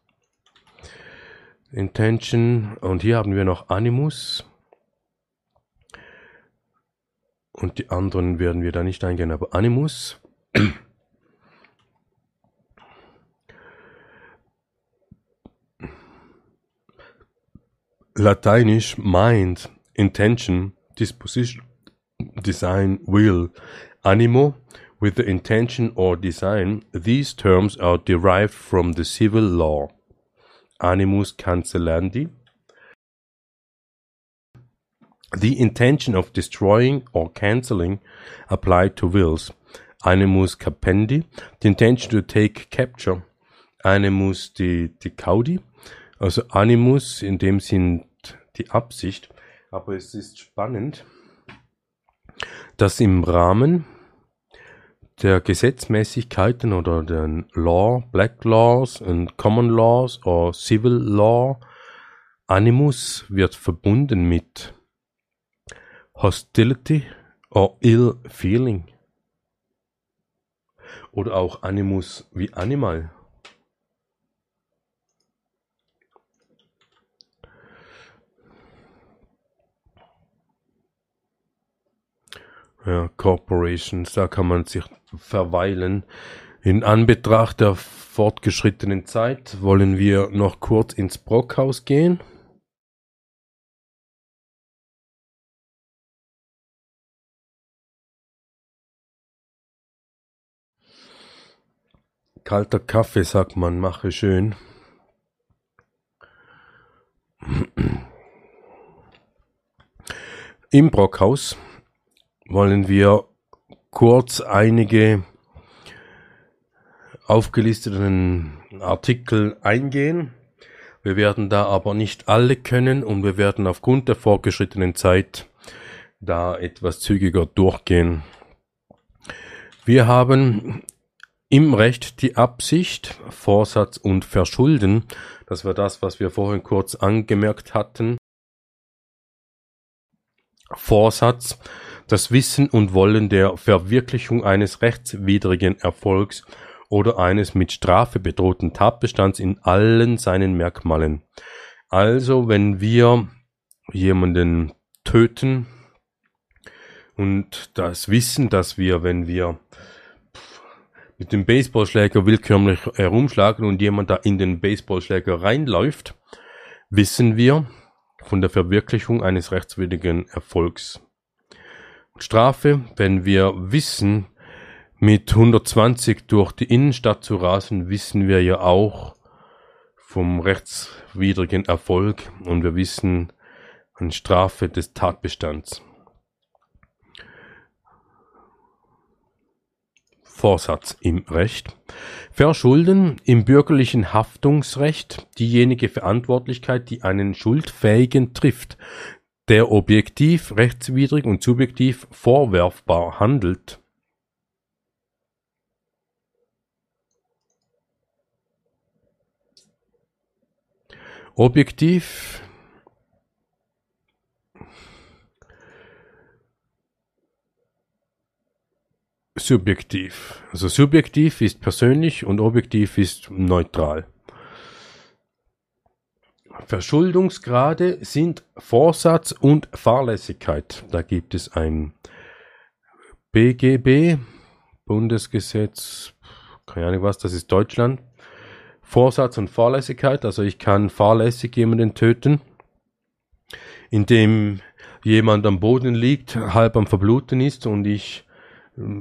Intention. Und hier haben wir noch Animus. Und die anderen werden wir da nicht eingehen, aber Animus. Lateinisch mind, intention, disposition, design, will, animo, with the intention or design, these terms are derived from the civil law. Animus cancellandi. The intention of destroying or cancelling applied to wills. Animus capendi. The intention to take capture. Animus de, de caudi. Also Animus in dem Sinn die Absicht. Aber es ist spannend, dass im Rahmen der Gesetzmäßigkeiten oder den Law, Black Laws und Common Laws oder Civil Law, Animus wird verbunden mit Hostility or Ill Feeling. Oder auch Animus wie Animal. Ja, Corporations, da kann man sich verweilen. In Anbetracht der fortgeschrittenen Zeit wollen wir noch kurz ins Brockhaus gehen. Kalter Kaffee, sagt man, mache schön. Im Brockhaus wollen wir kurz einige aufgelisteten Artikel eingehen. Wir werden da aber nicht alle können und wir werden aufgrund der vorgeschrittenen Zeit da etwas zügiger durchgehen. Wir haben im Recht die Absicht, Vorsatz und Verschulden. Das war das, was wir vorhin kurz angemerkt hatten. Vorsatz das Wissen und Wollen der Verwirklichung eines rechtswidrigen Erfolgs oder eines mit Strafe bedrohten Tatbestands in allen seinen Merkmalen. Also, wenn wir jemanden töten und das Wissen, dass wir, wenn wir mit dem Baseballschläger willkürlich herumschlagen und jemand da in den Baseballschläger reinläuft, wissen wir von der Verwirklichung eines rechtswidrigen Erfolgs. Strafe, wenn wir wissen, mit 120 durch die Innenstadt zu rasen, wissen wir ja auch vom rechtswidrigen Erfolg und wir wissen an Strafe des Tatbestands. Vorsatz im Recht. Verschulden im bürgerlichen Haftungsrecht diejenige Verantwortlichkeit, die einen Schuldfähigen trifft, der objektiv rechtswidrig und subjektiv vorwerfbar handelt. Objektiv subjektiv. Also subjektiv ist persönlich und objektiv ist neutral. Verschuldungsgrade sind Vorsatz und Fahrlässigkeit. Da gibt es ein BGB, Bundesgesetz, keine Ahnung was, das ist Deutschland. Vorsatz und Fahrlässigkeit, also ich kann fahrlässig jemanden töten, indem jemand am Boden liegt, halb am Verbluten ist und ich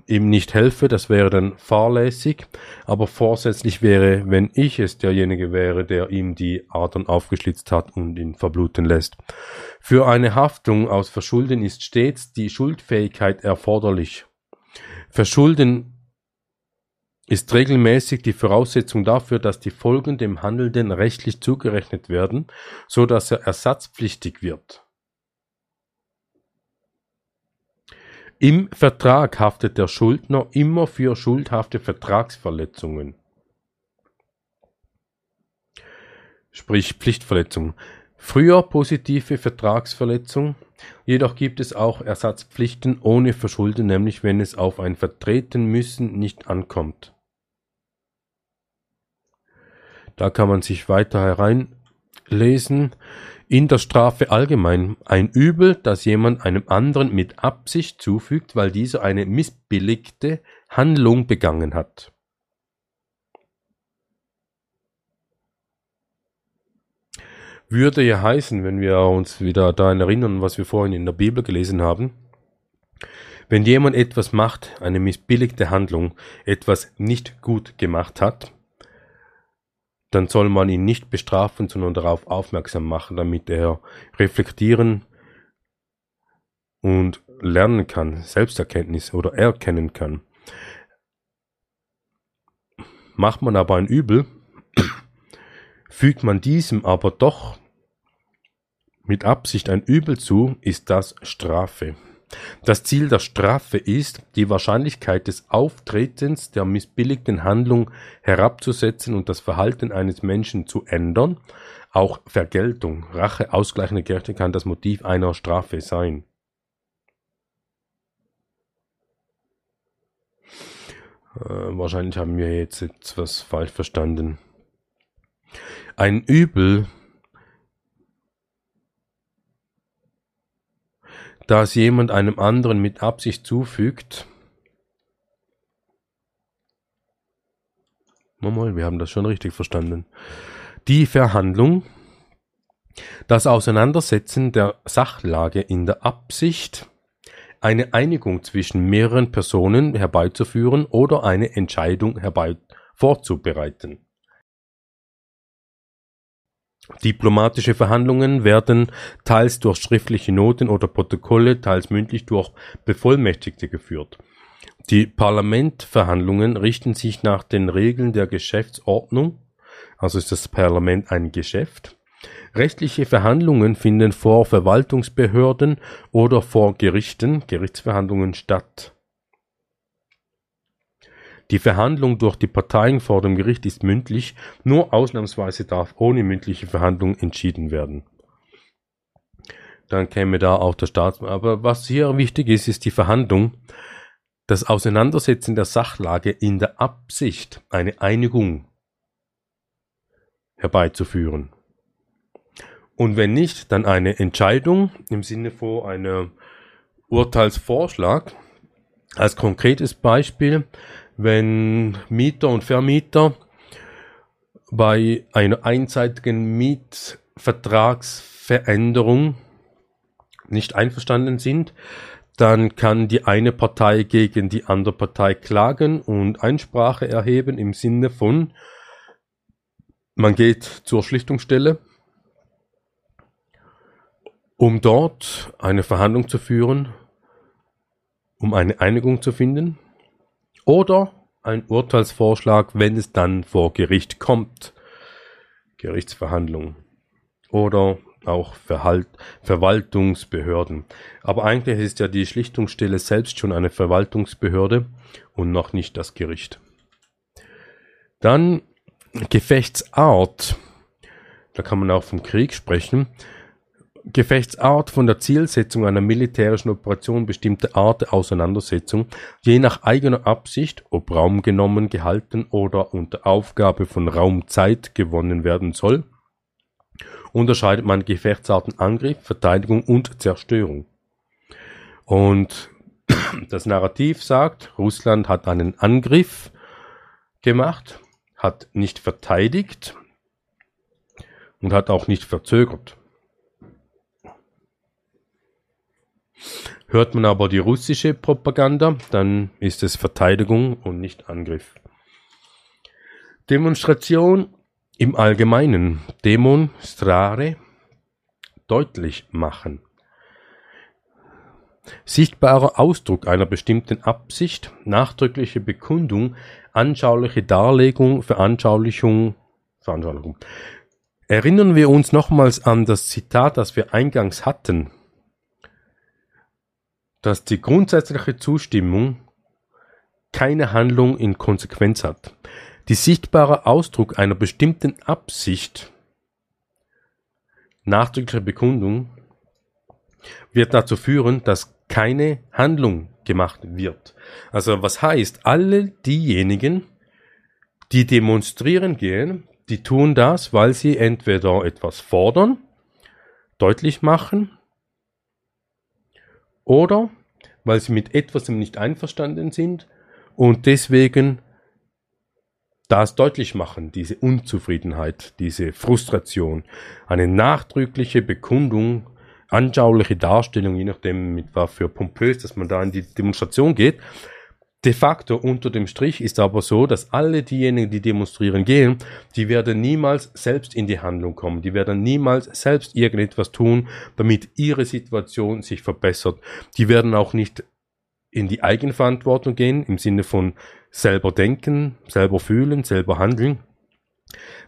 ihm nicht helfe, das wäre dann fahrlässig, aber vorsätzlich wäre, wenn ich es derjenige wäre, der ihm die Adern aufgeschlitzt hat und ihn verbluten lässt. Für eine Haftung aus Verschulden ist stets die Schuldfähigkeit erforderlich. Verschulden ist regelmäßig die Voraussetzung dafür, dass die Folgen dem Handelnden rechtlich zugerechnet werden, so dass er ersatzpflichtig wird. Im Vertrag haftet der Schuldner immer für schuldhafte Vertragsverletzungen. Sprich Pflichtverletzung. Früher positive Vertragsverletzung, jedoch gibt es auch Ersatzpflichten ohne Verschulden, nämlich wenn es auf ein Vertreten müssen nicht ankommt. Da kann man sich weiter hereinlesen in der Strafe allgemein ein Übel, das jemand einem anderen mit Absicht zufügt, weil dieser eine missbilligte Handlung begangen hat. Würde ja heißen, wenn wir uns wieder daran erinnern, was wir vorhin in der Bibel gelesen haben, wenn jemand etwas macht, eine missbilligte Handlung, etwas nicht gut gemacht hat, dann soll man ihn nicht bestrafen, sondern darauf aufmerksam machen, damit er reflektieren und lernen kann, Selbsterkenntnis oder erkennen kann. Macht man aber ein Übel, fügt man diesem aber doch mit Absicht ein Übel zu, ist das Strafe. Das Ziel der Strafe ist, die Wahrscheinlichkeit des Auftretens der missbilligten Handlung herabzusetzen und das Verhalten eines Menschen zu ändern. Auch Vergeltung, Rache, ausgleichende Gerechtigkeit kann das Motiv einer Strafe sein. Äh, wahrscheinlich haben wir jetzt etwas falsch verstanden. Ein Übel das jemand einem anderen mit Absicht zufügt. Mal, wir haben das schon richtig verstanden. Die Verhandlung, das Auseinandersetzen der Sachlage in der Absicht, eine Einigung zwischen mehreren Personen herbeizuführen oder eine Entscheidung herbei vorzubereiten. Diplomatische Verhandlungen werden teils durch schriftliche Noten oder Protokolle, teils mündlich durch Bevollmächtigte geführt. Die Parlamentverhandlungen richten sich nach den Regeln der Geschäftsordnung, also ist das Parlament ein Geschäft. Rechtliche Verhandlungen finden vor Verwaltungsbehörden oder vor Gerichten, Gerichtsverhandlungen statt. Die Verhandlung durch die Parteien vor dem Gericht ist mündlich, nur ausnahmsweise darf ohne mündliche Verhandlung entschieden werden. Dann käme da auch der Staatsmann. Aber was hier wichtig ist, ist die Verhandlung, das Auseinandersetzen der Sachlage in der Absicht, eine Einigung herbeizuführen. Und wenn nicht, dann eine Entscheidung im Sinne von einem Urteilsvorschlag. Als konkretes Beispiel, wenn Mieter und Vermieter bei einer einseitigen Mietvertragsveränderung nicht einverstanden sind, dann kann die eine Partei gegen die andere Partei klagen und Einsprache erheben im Sinne von, man geht zur Schlichtungsstelle, um dort eine Verhandlung zu führen, um eine Einigung zu finden oder ein Urteilsvorschlag, wenn es dann vor Gericht kommt. Gerichtsverhandlung. Oder auch Verhalt, Verwaltungsbehörden. Aber eigentlich ist ja die Schlichtungsstelle selbst schon eine Verwaltungsbehörde und noch nicht das Gericht. Dann Gefechtsart. Da kann man auch vom Krieg sprechen. Gefechtsart von der Zielsetzung einer militärischen Operation bestimmte Art der Auseinandersetzung, je nach eigener Absicht, ob Raum genommen, gehalten oder unter Aufgabe von Raumzeit gewonnen werden soll, unterscheidet man Gefechtsarten Angriff, Verteidigung und Zerstörung. Und das Narrativ sagt, Russland hat einen Angriff gemacht, hat nicht verteidigt und hat auch nicht verzögert. Hört man aber die russische Propaganda, dann ist es Verteidigung und nicht Angriff. Demonstration im Allgemeinen. Demonstrare. Deutlich machen. Sichtbarer Ausdruck einer bestimmten Absicht, nachdrückliche Bekundung, anschauliche Darlegung, Veranschaulichung, Veranschaulichung. Erinnern wir uns nochmals an das Zitat, das wir eingangs hatten, dass die grundsätzliche Zustimmung keine Handlung in Konsequenz hat. Die sichtbare Ausdruck einer bestimmten Absicht, nachdrückliche Bekundung, wird dazu führen, dass keine Handlung gemacht wird. Also was heißt, alle diejenigen, die demonstrieren gehen, die tun das, weil sie entweder etwas fordern, deutlich machen oder weil sie mit etwas nicht einverstanden sind und deswegen das deutlich machen, diese Unzufriedenheit, diese Frustration, eine nachdrückliche Bekundung, anschauliche Darstellung, je nachdem mit was für pompös, dass man da in die Demonstration geht. De facto unter dem Strich ist aber so, dass alle diejenigen, die demonstrieren gehen, die werden niemals selbst in die Handlung kommen. Die werden niemals selbst irgendetwas tun, damit ihre Situation sich verbessert. Die werden auch nicht in die Eigenverantwortung gehen, im Sinne von selber denken, selber fühlen, selber handeln,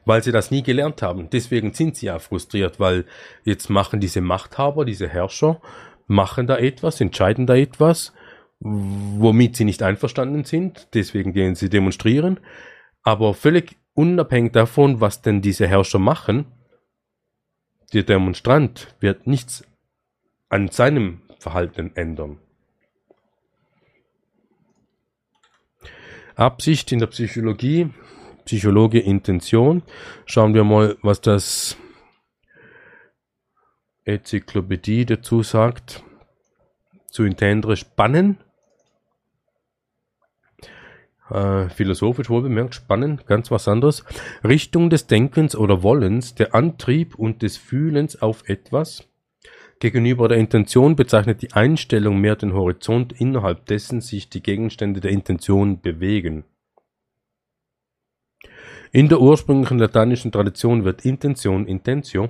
weil sie das nie gelernt haben. Deswegen sind sie ja frustriert, weil jetzt machen diese Machthaber, diese Herrscher, machen da etwas, entscheiden da etwas, womit sie nicht einverstanden sind. Deswegen gehen sie demonstrieren. Aber völlig unabhängig davon, was denn diese Herrscher machen, der Demonstrant wird nichts an seinem Verhalten ändern. Absicht in der Psychologie, Psychologe Intention. Schauen wir mal, was das Enzyklopädie dazu sagt. Zu intendere spannen. Äh, philosophisch wohl bemerkt, spannen, ganz was anderes. Richtung des Denkens oder Wollens, der Antrieb und des Fühlens auf etwas Gegenüber der Intention bezeichnet die Einstellung mehr den Horizont, innerhalb dessen sich die Gegenstände der Intention bewegen. In der ursprünglichen lateinischen Tradition wird Intention (intentio)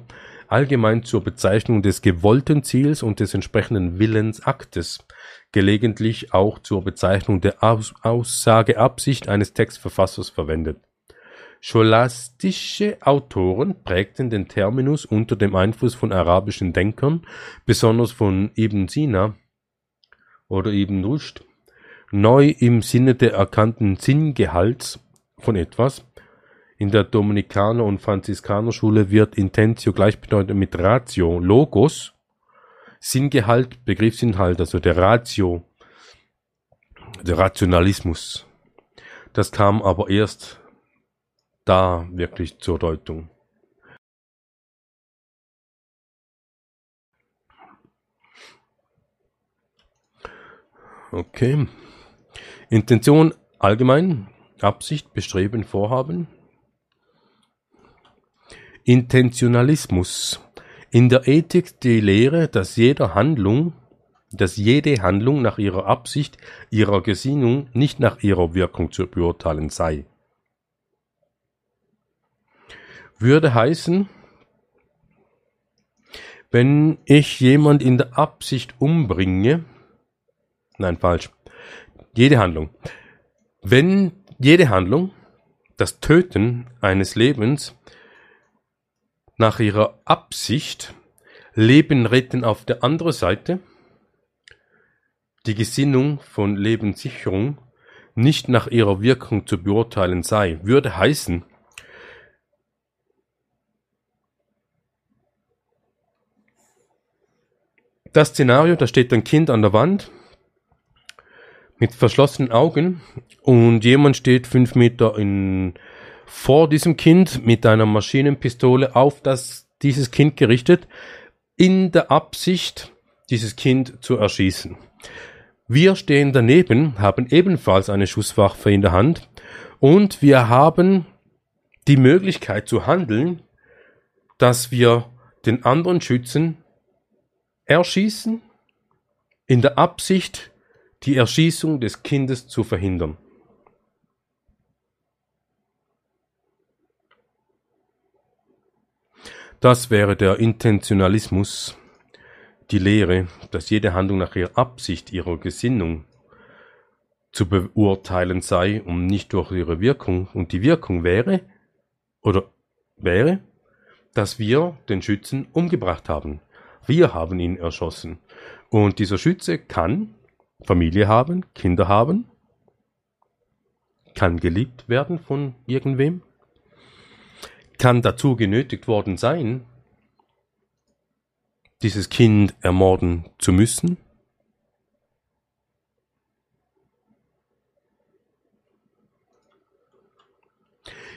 allgemein zur Bezeichnung des gewollten Ziels und des entsprechenden Willensaktes, gelegentlich auch zur Bezeichnung der Aussageabsicht eines Textverfassers verwendet Scholastische Autoren prägten den Terminus unter dem Einfluss von arabischen Denkern, besonders von Ibn Sina oder Ibn Rushd, neu im Sinne der erkannten Sinngehalts von etwas. In der Dominikaner- und Franziskanerschule wird Intentio gleichbedeutend mit Ratio, Logos, Sinngehalt, Begriffsinhalt, also der Ratio, der Rationalismus. Das kam aber erst da wirklich zur Deutung. Okay. Intention allgemein, Absicht, Bestreben, Vorhaben. Intentionalismus. In der Ethik die Lehre, dass jede Handlung, dass jede Handlung nach ihrer Absicht, ihrer Gesinnung, nicht nach ihrer Wirkung zu beurteilen sei. würde heißen, wenn ich jemand in der Absicht umbringe, nein, falsch, jede Handlung, wenn jede Handlung, das Töten eines Lebens nach ihrer Absicht, Leben retten auf der anderen Seite, die Gesinnung von Lebenssicherung nicht nach ihrer Wirkung zu beurteilen sei, würde heißen, das Szenario, da steht ein Kind an der Wand mit verschlossenen Augen und jemand steht fünf Meter in, vor diesem Kind mit einer Maschinenpistole auf das, dieses Kind gerichtet, in der Absicht, dieses Kind zu erschießen. Wir stehen daneben, haben ebenfalls eine Schusswaffe in der Hand und wir haben die Möglichkeit zu handeln, dass wir den anderen schützen, erschießen, in der Absicht, die Erschießung des Kindes zu verhindern. Das wäre der Intentionalismus, die Lehre, dass jede Handlung nach ihrer Absicht, ihrer Gesinnung zu beurteilen sei und nicht durch ihre Wirkung. Und die Wirkung wäre, oder wäre, dass wir den Schützen umgebracht haben. Wir haben ihn erschossen. Und dieser Schütze kann Familie haben, Kinder haben, kann geliebt werden von irgendwem, kann dazu genötigt worden sein, dieses Kind ermorden zu müssen.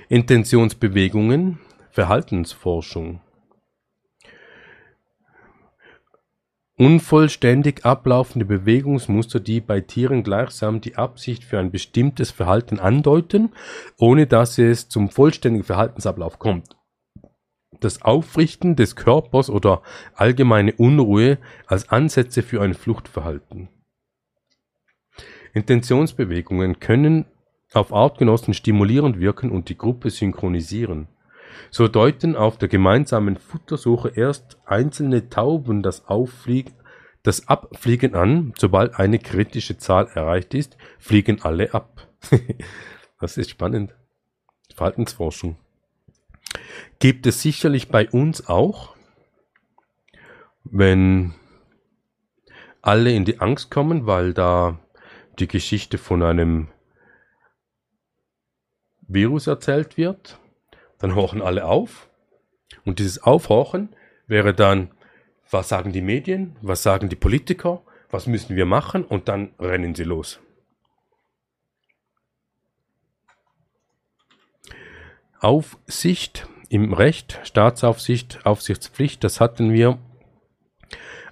Intentionsbewegungen, Verhaltensforschung. Unvollständig ablaufende Bewegungsmuster, die bei Tieren gleichsam die Absicht für ein bestimmtes Verhalten andeuten, ohne dass es zum vollständigen Verhaltensablauf kommt. Das Aufrichten des Körpers oder allgemeine Unruhe als Ansätze für ein Fluchtverhalten. Intentionsbewegungen können auf Artgenossen stimulierend wirken und die Gruppe synchronisieren. So deuten auf der gemeinsamen Futtersuche erst einzelne Tauben das, Aufflieg das Abfliegen an. Sobald eine kritische Zahl erreicht ist, fliegen alle ab. das ist spannend. Verhaltensforschung. Gibt es sicherlich bei uns auch, wenn alle in die Angst kommen, weil da die Geschichte von einem Virus erzählt wird dann horchen alle auf. Und dieses Aufhorchen wäre dann, was sagen die Medien, was sagen die Politiker, was müssen wir machen und dann rennen sie los. Aufsicht im Recht, Staatsaufsicht, Aufsichtspflicht, das hatten wir.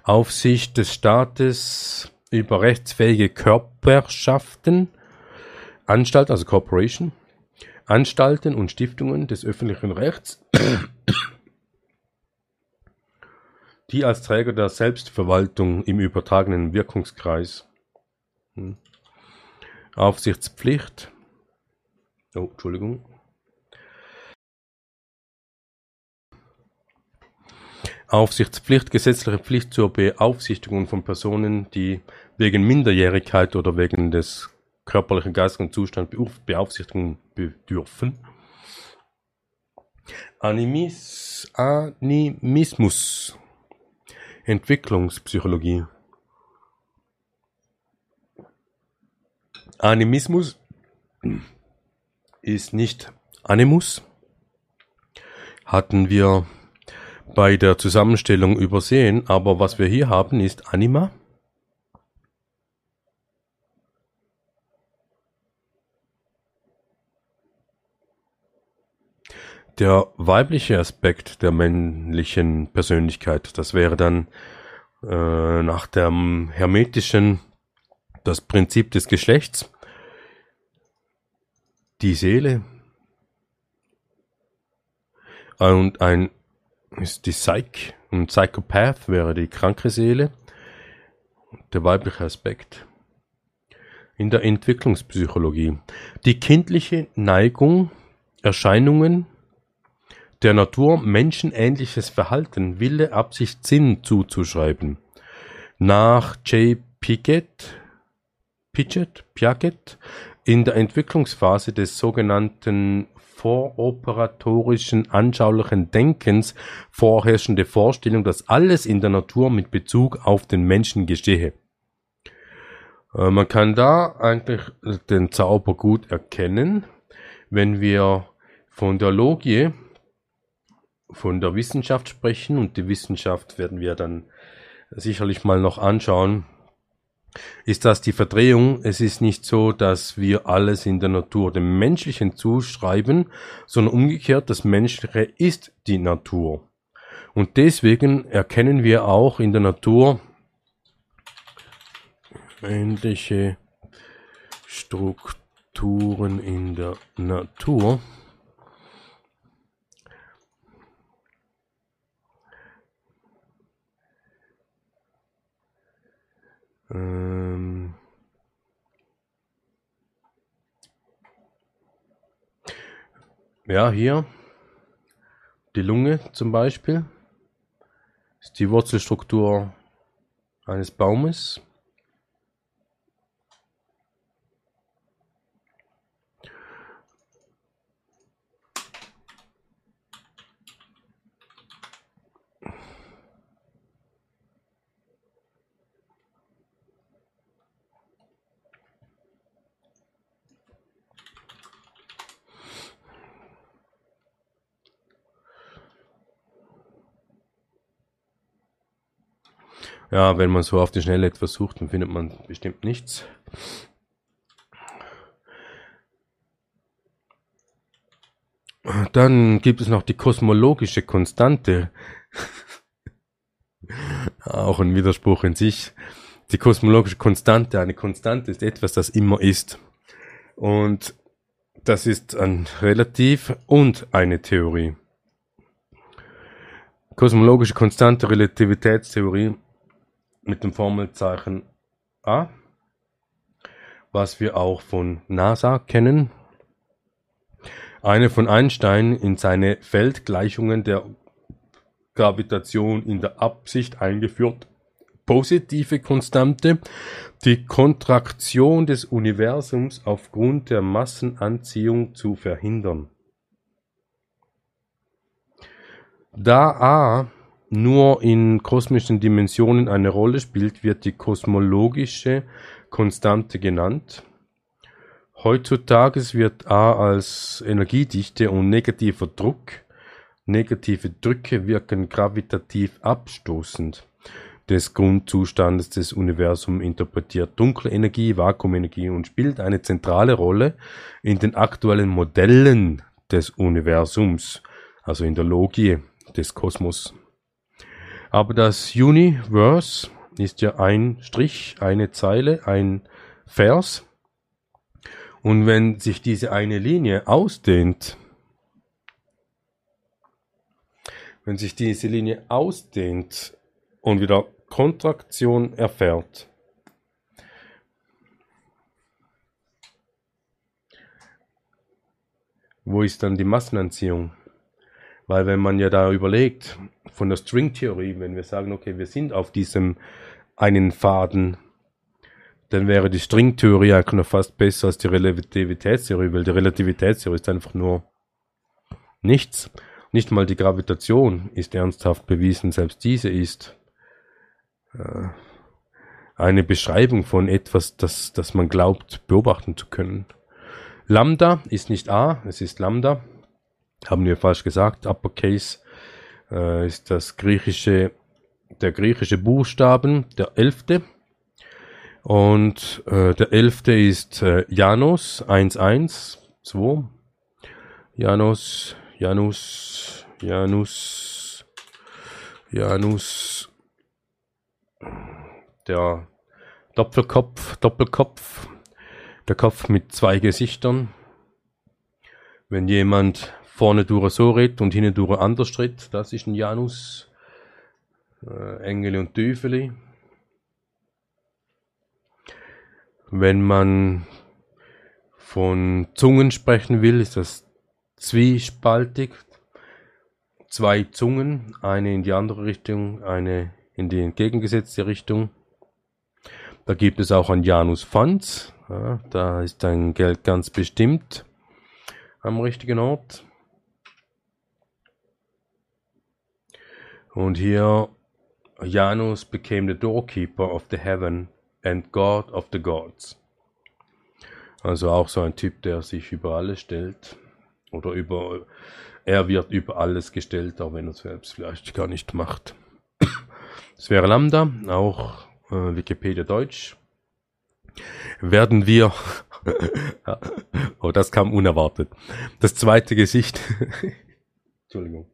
Aufsicht des Staates über rechtsfähige Körperschaften, Anstalt, also Corporation. Anstalten und Stiftungen des öffentlichen Rechts, die als Träger der Selbstverwaltung im übertragenen Wirkungskreis hm, Aufsichtspflicht, oh, Entschuldigung, Aufsichtspflicht, gesetzliche Pflicht zur Beaufsichtigung von Personen, die wegen Minderjährigkeit oder wegen des körperlichen, geistigen Zustand Beaufsichtigung bedürfen. Animis, Animismus. Entwicklungspsychologie. Animismus ist nicht Animus. Hatten wir bei der Zusammenstellung übersehen, aber was wir hier haben ist Anima. Der weibliche Aspekt der männlichen Persönlichkeit, das wäre dann äh, nach dem hermetischen das Prinzip des Geschlechts, die Seele. Und ein ist die Psych und Psychopath wäre die kranke Seele, der weibliche Aspekt. In der Entwicklungspsychologie. Die kindliche Neigung, Erscheinungen der Natur menschenähnliches Verhalten, Wille, Absicht, Sinn zuzuschreiben. Nach J. Piaget, Piaget, Piaget in der Entwicklungsphase des sogenannten voroperatorischen anschaulichen Denkens vorherrschende Vorstellung, dass alles in der Natur mit Bezug auf den Menschen geschehe. Äh, man kann da eigentlich den Zauber gut erkennen, wenn wir von der Logie von der Wissenschaft sprechen und die Wissenschaft werden wir dann sicherlich mal noch anschauen, ist das die Verdrehung. Es ist nicht so, dass wir alles in der Natur dem Menschlichen zuschreiben, sondern umgekehrt, das Menschliche ist die Natur. Und deswegen erkennen wir auch in der Natur ähnliche Strukturen in der Natur. Ähm. Ja, hier. Die Lunge zum Beispiel. Ist die Wurzelstruktur eines Baumes. Ja, wenn man so auf die Schnelle etwas sucht, dann findet man bestimmt nichts. Dann gibt es noch die kosmologische Konstante. Auch ein Widerspruch in sich. Die kosmologische Konstante, eine Konstante ist etwas, das immer ist. Und das ist ein Relativ und eine Theorie. Kosmologische Konstante Relativitätstheorie mit dem Formelzeichen A, was wir auch von NASA kennen. Eine von Einstein in seine Feldgleichungen der Gravitation in der Absicht eingeführt positive Konstante, die Kontraktion des Universums aufgrund der Massenanziehung zu verhindern. Da A nur in kosmischen Dimensionen eine Rolle spielt, wird die kosmologische Konstante genannt. Heutzutage wird A als Energiedichte und negativer Druck. Negative Drücke wirken gravitativ abstoßend des Grundzustandes des Universums interpretiert dunkle Energie, Vakuumenergie und spielt eine zentrale Rolle in den aktuellen Modellen des Universums, also in der Logie des Kosmos. Aber das Universe ist ja ein Strich, eine Zeile, ein Vers. Und wenn sich diese eine Linie ausdehnt, wenn sich diese Linie ausdehnt und wieder Kontraktion erfährt, wo ist dann die Massenanziehung? Weil wenn man ja da überlegt, von der Stringtheorie, wenn wir sagen, okay, wir sind auf diesem einen Faden, dann wäre die Stringtheorie eigentlich noch fast besser als die Relativitätstheorie, weil die Relativitätstheorie ist einfach nur nichts. Nicht mal die Gravitation ist ernsthaft bewiesen, selbst diese ist äh, eine Beschreibung von etwas, das, das man glaubt beobachten zu können. Lambda ist nicht A, es ist Lambda haben wir falsch gesagt, Uppercase äh, ist das griechische, der griechische Buchstaben, der elfte. Und äh, der elfte ist äh, Janus 112. Janus, Janus, Janus, Janus, der Doppelkopf, Doppelkopf, der Kopf mit zwei Gesichtern. Wenn jemand vorne durch so redet und hinten durch anders. Das ist ein Janus. Äh, Engel und Teufeli. Wenn man von Zungen sprechen will, ist das zwiespaltig. Zwei Zungen, eine in die andere Richtung, eine in die entgegengesetzte Richtung. Da gibt es auch ein Janus Funds. Ja, da ist dein Geld ganz bestimmt am richtigen Ort. Und hier, Janus became the doorkeeper of the heaven and God of the gods. Also auch so ein Typ, der sich über alles stellt. Oder über, er wird über alles gestellt, auch wenn er es selbst vielleicht gar nicht macht. Das wäre Lambda, auch äh, Wikipedia Deutsch. Werden wir, oh, das kam unerwartet. Das zweite Gesicht, Entschuldigung.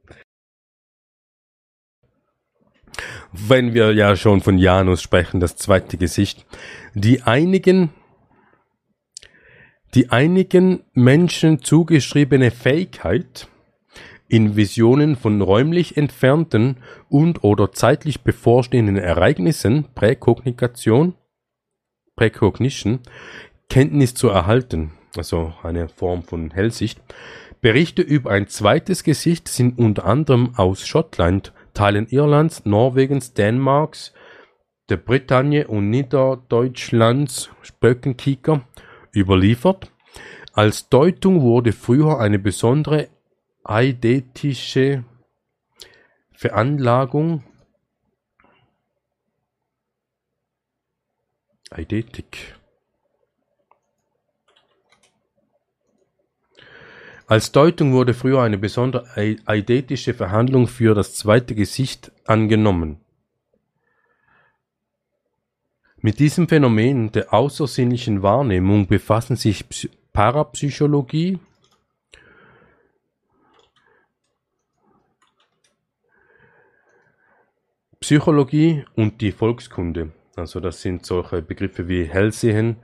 Wenn wir ja schon von Janus sprechen, das zweite Gesicht, die einigen, die einigen Menschen zugeschriebene Fähigkeit, in Visionen von räumlich entfernten und oder zeitlich bevorstehenden Ereignissen, Präkognikation, Precognition, Kenntnis zu erhalten, also eine Form von Hellsicht. Berichte über ein zweites Gesicht sind unter anderem aus Schottland, Teilen Irlands, Norwegens, Dänemarks, der Bretagne und Niederdeutschlands Spökenkieker überliefert. Als Deutung wurde früher eine besondere eidetische Veranlagung Eidetik Als Deutung wurde früher eine besondere eidetische Verhandlung für das zweite Gesicht angenommen. Mit diesem Phänomen der außersinnlichen Wahrnehmung befassen sich Parapsychologie, Psychologie und die Volkskunde. Also das sind solche Begriffe wie Hellsehen,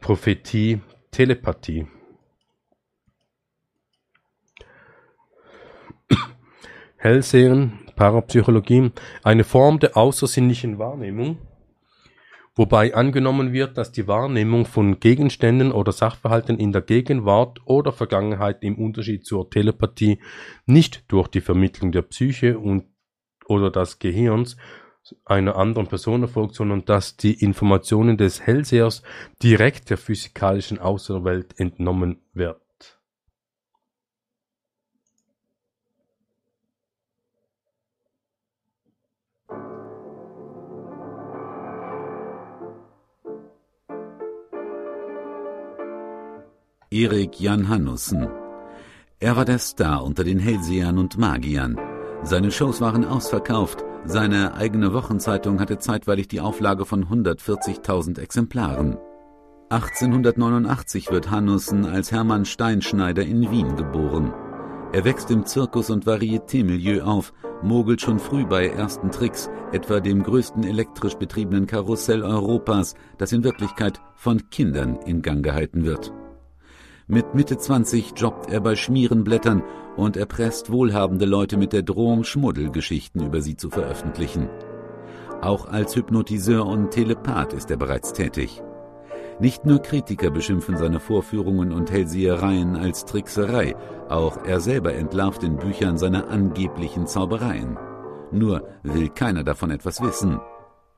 Prophetie, Telepathie. Hellsehen, Parapsychologie, eine Form der außersinnlichen Wahrnehmung, wobei angenommen wird, dass die Wahrnehmung von Gegenständen oder Sachverhalten in der Gegenwart oder Vergangenheit im Unterschied zur Telepathie nicht durch die Vermittlung der Psyche und oder des Gehirns einer anderen Person erfolgt, sondern dass die Informationen des Hellsehers direkt der physikalischen Außerwelt entnommen werden. Erik Jan Hannussen. Er war der Star unter den Hellsehern und Magiern. Seine Shows waren ausverkauft. Seine eigene Wochenzeitung hatte zeitweilig die Auflage von 140.000 Exemplaren. 1889 wird Hannussen als Hermann Steinschneider in Wien geboren. Er wächst im Zirkus- und Varieté-Milieu auf, mogelt schon früh bei ersten Tricks, etwa dem größten elektrisch betriebenen Karussell Europas, das in Wirklichkeit von Kindern in Gang gehalten wird. Mit Mitte 20 jobbt er bei Schmierenblättern und erpresst wohlhabende Leute mit der Drohung, Schmuddelgeschichten über sie zu veröffentlichen. Auch als Hypnotiseur und Telepath ist er bereits tätig. Nicht nur Kritiker beschimpfen seine Vorführungen und Hellsehereien als Trickserei, auch er selber entlarvt in Büchern seine angeblichen Zaubereien. Nur will keiner davon etwas wissen.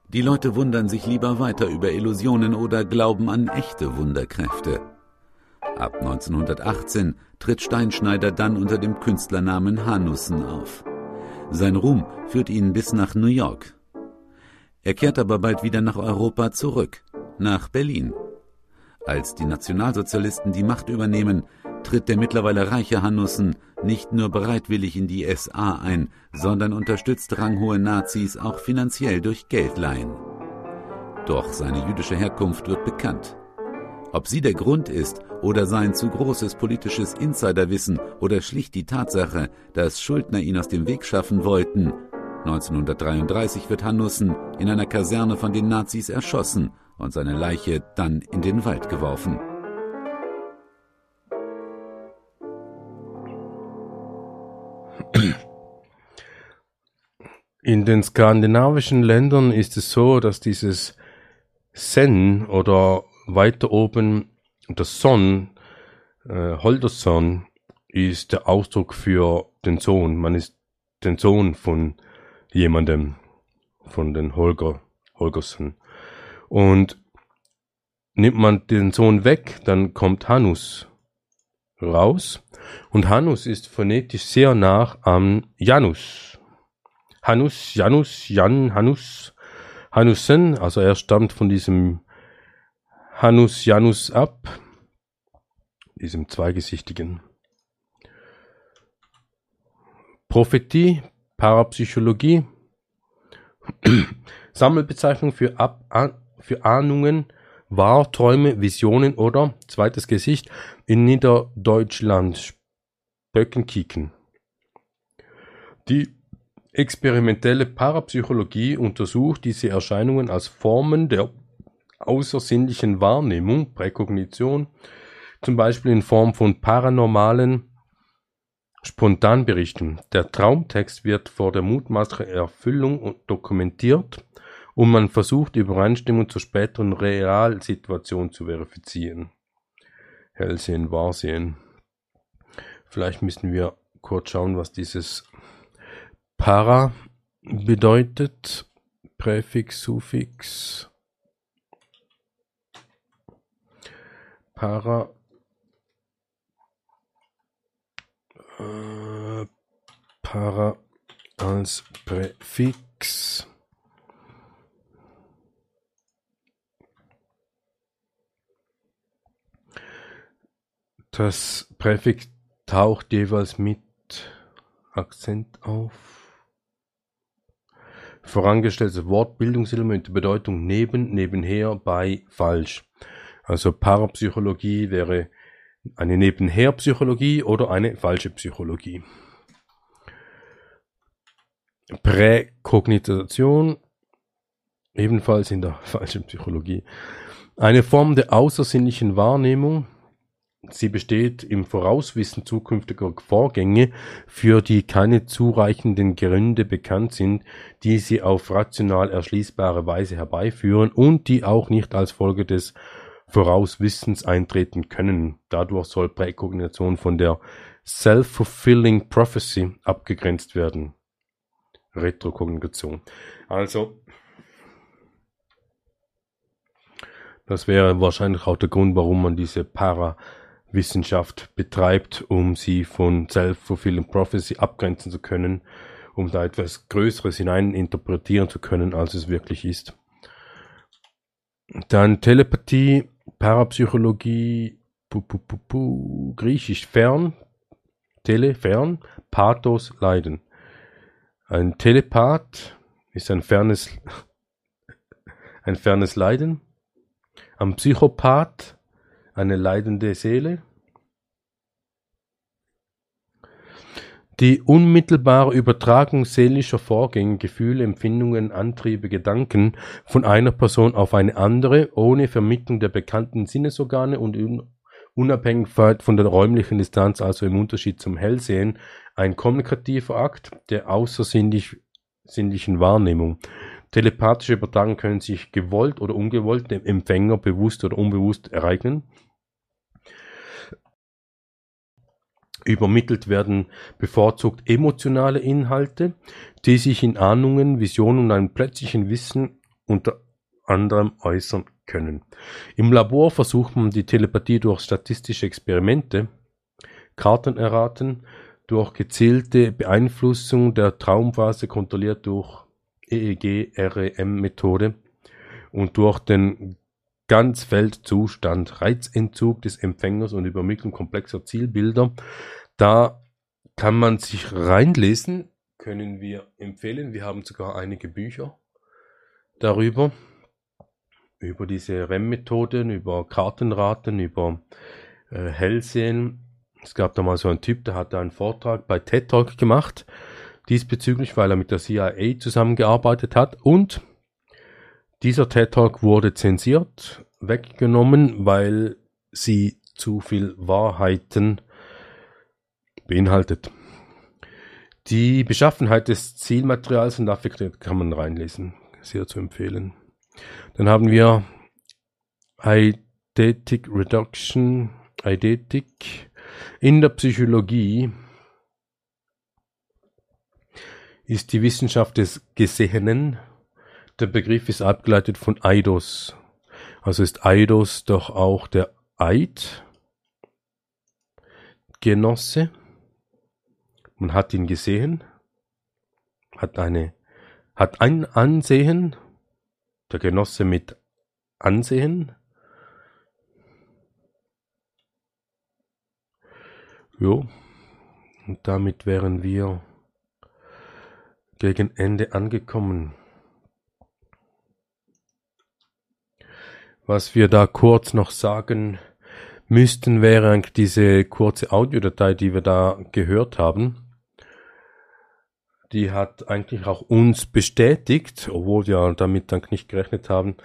Die Leute wundern sich lieber weiter über Illusionen oder glauben an echte Wunderkräfte. Ab 1918 tritt Steinschneider dann unter dem Künstlernamen Hanussen auf. Sein Ruhm führt ihn bis nach New York. Er kehrt aber bald wieder nach Europa zurück, nach Berlin. Als die Nationalsozialisten die Macht übernehmen, tritt der mittlerweile reiche Hanussen nicht nur bereitwillig in die SA ein, sondern unterstützt ranghohe Nazis auch finanziell durch Geldleihen. Doch seine jüdische Herkunft wird bekannt. Ob sie der Grund ist oder sein zu großes politisches Insiderwissen oder schlicht die Tatsache, dass Schuldner ihn aus dem Weg schaffen wollten. 1933 wird Hanussen in einer Kaserne von den Nazis erschossen und seine Leiche dann in den Wald geworfen. In den skandinavischen Ländern ist es so, dass dieses Zen oder weiter oben das Son, äh, Holderson, ist der Ausdruck für den Sohn. Man ist den Sohn von jemandem, von den Holger, Holgersen. Und nimmt man den Sohn weg, dann kommt Hanus raus. Und Hanus ist phonetisch sehr nach am Janus. Hanus, Janus, Jan, Hanus, Hanussen, also er stammt von diesem Hanus Janus ab, diesem Zweigesichtigen. Prophetie, Parapsychologie, Sammelbezeichnung für, Ab für Ahnungen, Wahrträume, Visionen oder, zweites Gesicht, in Niederdeutschland, Spöckenkieken. Die experimentelle Parapsychologie untersucht diese Erscheinungen als Formen der außersinnlichen Wahrnehmung (Präkognition), zum Beispiel in Form von paranormalen Spontanberichten. Der Traumtext wird vor der mutmaßlichen Erfüllung dokumentiert und man versucht, die Übereinstimmung zur späteren Realsituation zu verifizieren. Hellsehen, Wahrsehen. Vielleicht müssen wir kurz schauen, was dieses Para bedeutet. Präfix, Suffix. Para. Äh, para als Präfix. Das Präfix taucht jeweils mit Akzent auf. Vorangestelltes Wort, Bildungselement, Bedeutung neben, nebenher, bei, falsch. Also Parapsychologie wäre eine Nebenherpsychologie oder eine falsche Psychologie. Präkognition, ebenfalls in der falschen Psychologie. Eine Form der außersinnlichen Wahrnehmung, Sie besteht im Vorauswissen zukünftiger Vorgänge, für die keine zureichenden Gründe bekannt sind, die sie auf rational erschließbare Weise herbeiführen und die auch nicht als Folge des Vorauswissens eintreten können. Dadurch soll Präkognition von der Self-Fulfilling Prophecy abgegrenzt werden. Retrokognition. Also, das wäre wahrscheinlich auch der Grund, warum man diese Para Wissenschaft betreibt, um sie von Self-Fulfilling Prophecy abgrenzen zu können, um da etwas Größeres hinein interpretieren zu können, als es wirklich ist. Dann Telepathie, Parapsychologie, pu, pu, pu, pu, Griechisch fern, Tele, fern, Pathos, Leiden. Ein Telepath ist ein fernes, ein fernes Leiden. Ein Psychopath eine leidende Seele. Die unmittelbare Übertragung seelischer Vorgänge, Gefühle, Empfindungen, Antriebe, Gedanken von einer Person auf eine andere, ohne Vermittlung der bekannten Sinnesorgane und unabhängig von der räumlichen Distanz, also im Unterschied zum Hellsehen, ein kommunikativer Akt der außersinnlichen Wahrnehmung. Telepathische Übertragungen können sich gewollt oder ungewollt dem Empfänger bewusst oder unbewusst ereignen. Übermittelt werden bevorzugt emotionale Inhalte, die sich in Ahnungen, Visionen und einem plötzlichen Wissen unter anderem äußern können. Im Labor versucht man die Telepathie durch statistische Experimente, Karten erraten, durch gezielte Beeinflussung der Traumphase kontrolliert durch EEG-REM-Methode und durch den Ganzfeldzustand, Reizentzug des Empfängers und Übermittlung komplexer Zielbilder. Da kann man sich reinlesen, können wir empfehlen. Wir haben sogar einige Bücher darüber, über diese REM-Methoden, über Kartenraten, über äh, Hellsehen. Es gab da mal so einen Typ, der hatte einen Vortrag bei TED Talk gemacht, diesbezüglich, weil er mit der CIA zusammengearbeitet hat und dieser TED Talk wurde zensiert, weggenommen, weil sie zu viel Wahrheiten beinhaltet. Die Beschaffenheit des Zielmaterials und dafür kann man reinlesen. Sehr zu empfehlen. Dann haben wir Eidetic Reduction, Eidetic in der Psychologie ist die Wissenschaft des Gesehenen der Begriff ist abgeleitet von Eidos. Also ist Eidos doch auch der Eid, Genosse. Man hat ihn gesehen, hat eine, hat ein Ansehen, der Genosse mit Ansehen. Jo, und damit wären wir gegen Ende angekommen. Was wir da kurz noch sagen müssten, wäre eigentlich diese kurze Audiodatei, die wir da gehört haben. Die hat eigentlich auch uns bestätigt, obwohl wir damit dann nicht gerechnet haben,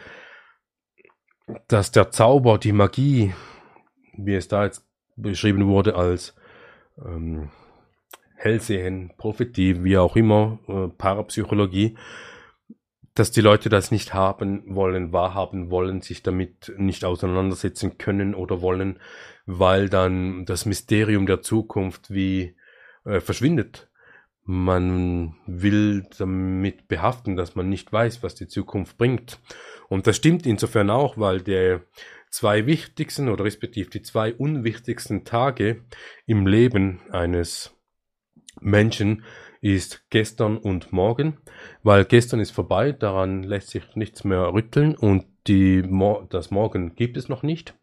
dass der Zauber, die Magie, wie es da jetzt beschrieben wurde als ähm, Hellsehen, Prophetie, wie auch immer, äh, Parapsychologie, dass die Leute das nicht haben wollen, wahrhaben wollen, sich damit nicht auseinandersetzen können oder wollen, weil dann das Mysterium der Zukunft wie äh, verschwindet. Man will damit behaften, dass man nicht weiß, was die Zukunft bringt. Und das stimmt insofern auch, weil der zwei wichtigsten oder respektive die zwei unwichtigsten Tage im Leben eines Menschen ist gestern und morgen, weil gestern ist vorbei, daran lässt sich nichts mehr rütteln und die, das Morgen gibt es noch nicht.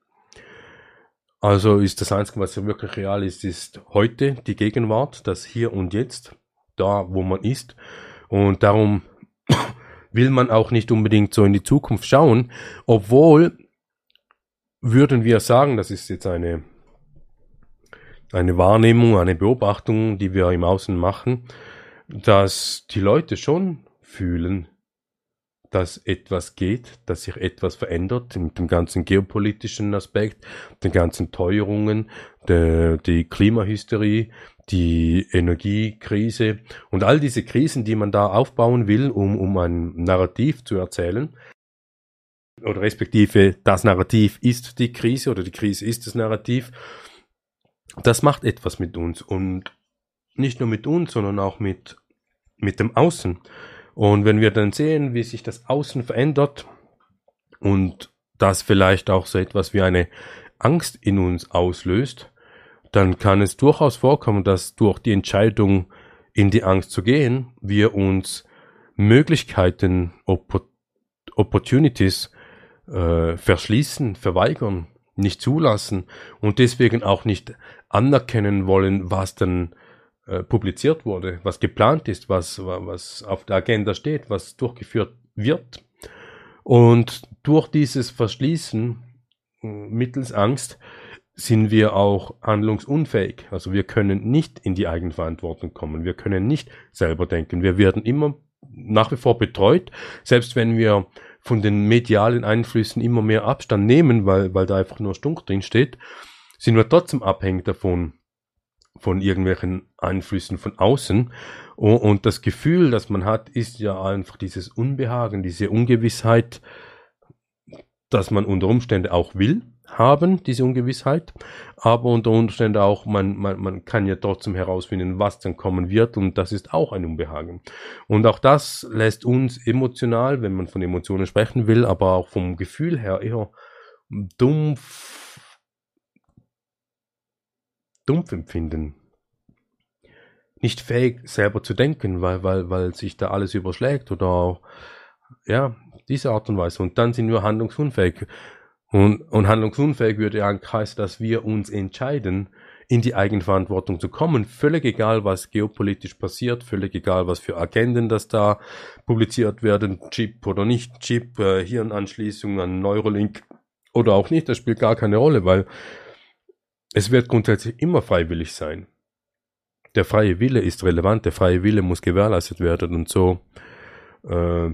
Also ist das Einzige, was wirklich real ist, ist heute die Gegenwart, das Hier und Jetzt, da wo man ist. Und darum will man auch nicht unbedingt so in die Zukunft schauen, obwohl würden wir sagen, das ist jetzt eine, eine Wahrnehmung, eine Beobachtung, die wir im Außen machen, dass die Leute schon fühlen, dass etwas geht, dass sich etwas verändert mit dem ganzen geopolitischen Aspekt, den ganzen Teuerungen, der, die Klimahysterie, die Energiekrise und all diese Krisen, die man da aufbauen will, um, um ein Narrativ zu erzählen. Oder respektive das Narrativ ist die Krise oder die Krise ist das Narrativ. Das macht etwas mit uns und nicht nur mit uns, sondern auch mit, mit dem Außen. Und wenn wir dann sehen, wie sich das Außen verändert und das vielleicht auch so etwas wie eine Angst in uns auslöst, dann kann es durchaus vorkommen, dass durch die Entscheidung in die Angst zu gehen, wir uns Möglichkeiten, Opportunities äh, verschließen, verweigern, nicht zulassen und deswegen auch nicht anerkennen wollen, was dann äh, publiziert wurde, was geplant ist, was, was auf der Agenda steht, was durchgeführt wird. Und durch dieses Verschließen äh, mittels Angst sind wir auch handlungsunfähig. Also wir können nicht in die Eigenverantwortung kommen. Wir können nicht selber denken. Wir werden immer nach wie vor betreut, selbst wenn wir von den medialen Einflüssen immer mehr Abstand nehmen, weil, weil da einfach nur Stunk drin steht, sind wir trotzdem abhängig davon, von irgendwelchen Einflüssen von außen. Und das Gefühl, das man hat, ist ja einfach dieses Unbehagen, diese Ungewissheit, dass man unter Umständen auch will haben, diese Ungewissheit, aber unter Umständen auch, man, man, man kann ja trotzdem herausfinden, was dann kommen wird und das ist auch ein Unbehagen. Und auch das lässt uns emotional, wenn man von Emotionen sprechen will, aber auch vom Gefühl her eher dumpf dumpf empfinden. Nicht fähig, selber zu denken, weil, weil, weil sich da alles überschlägt oder auch, ja, diese Art und Weise. Und dann sind wir handlungsunfähig. Und, und handlungsunfähig würde ja heißen, dass wir uns entscheiden, in die Eigenverantwortung zu kommen. Völlig egal, was geopolitisch passiert, völlig egal, was für Agenden das da publiziert werden, Chip oder nicht Chip, äh, Hirnanschließung an Neurolink oder auch nicht, das spielt gar keine Rolle, weil es wird grundsätzlich immer freiwillig sein. Der freie Wille ist relevant, der freie Wille muss gewährleistet werden und so äh,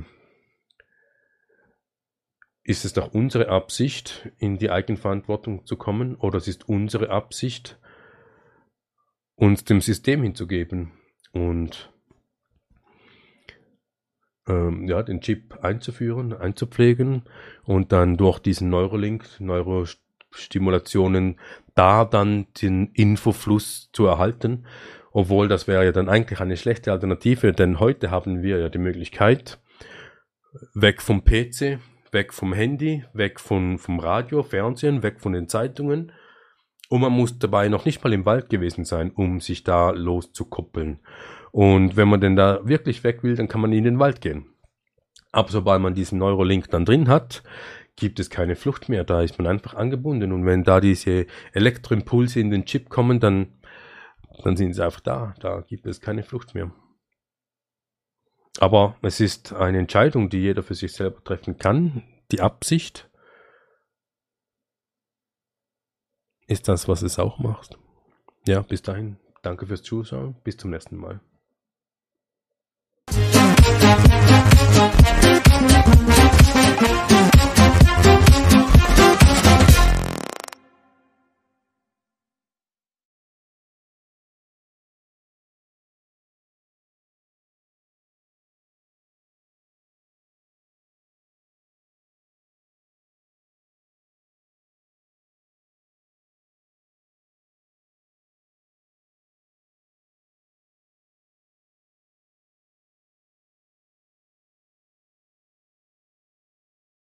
ist es doch unsere Absicht, in die Eigenverantwortung zu kommen oder es ist unsere Absicht, uns dem System hinzugeben und ähm, ja, den Chip einzuführen, einzupflegen und dann durch diesen Neurolink, Neurostimulationen da dann den Infofluss zu erhalten. Obwohl das wäre ja dann eigentlich eine schlechte Alternative, denn heute haben wir ja die Möglichkeit, weg vom PC, weg vom Handy, weg von, vom Radio, Fernsehen, weg von den Zeitungen. Und man muss dabei noch nicht mal im Wald gewesen sein, um sich da loszukoppeln. Und wenn man denn da wirklich weg will, dann kann man in den Wald gehen. Aber sobald man diesen Neurolink dann drin hat, gibt es keine Flucht mehr. Da ist man einfach angebunden. Und wenn da diese Elektroimpulse in den Chip kommen, dann, dann sind sie einfach da. Da gibt es keine Flucht mehr. Aber es ist eine Entscheidung, die jeder für sich selber treffen kann. Die Absicht ist das, was es auch macht. Ja, bis dahin. Danke fürs Zuschauen. Bis zum nächsten Mal.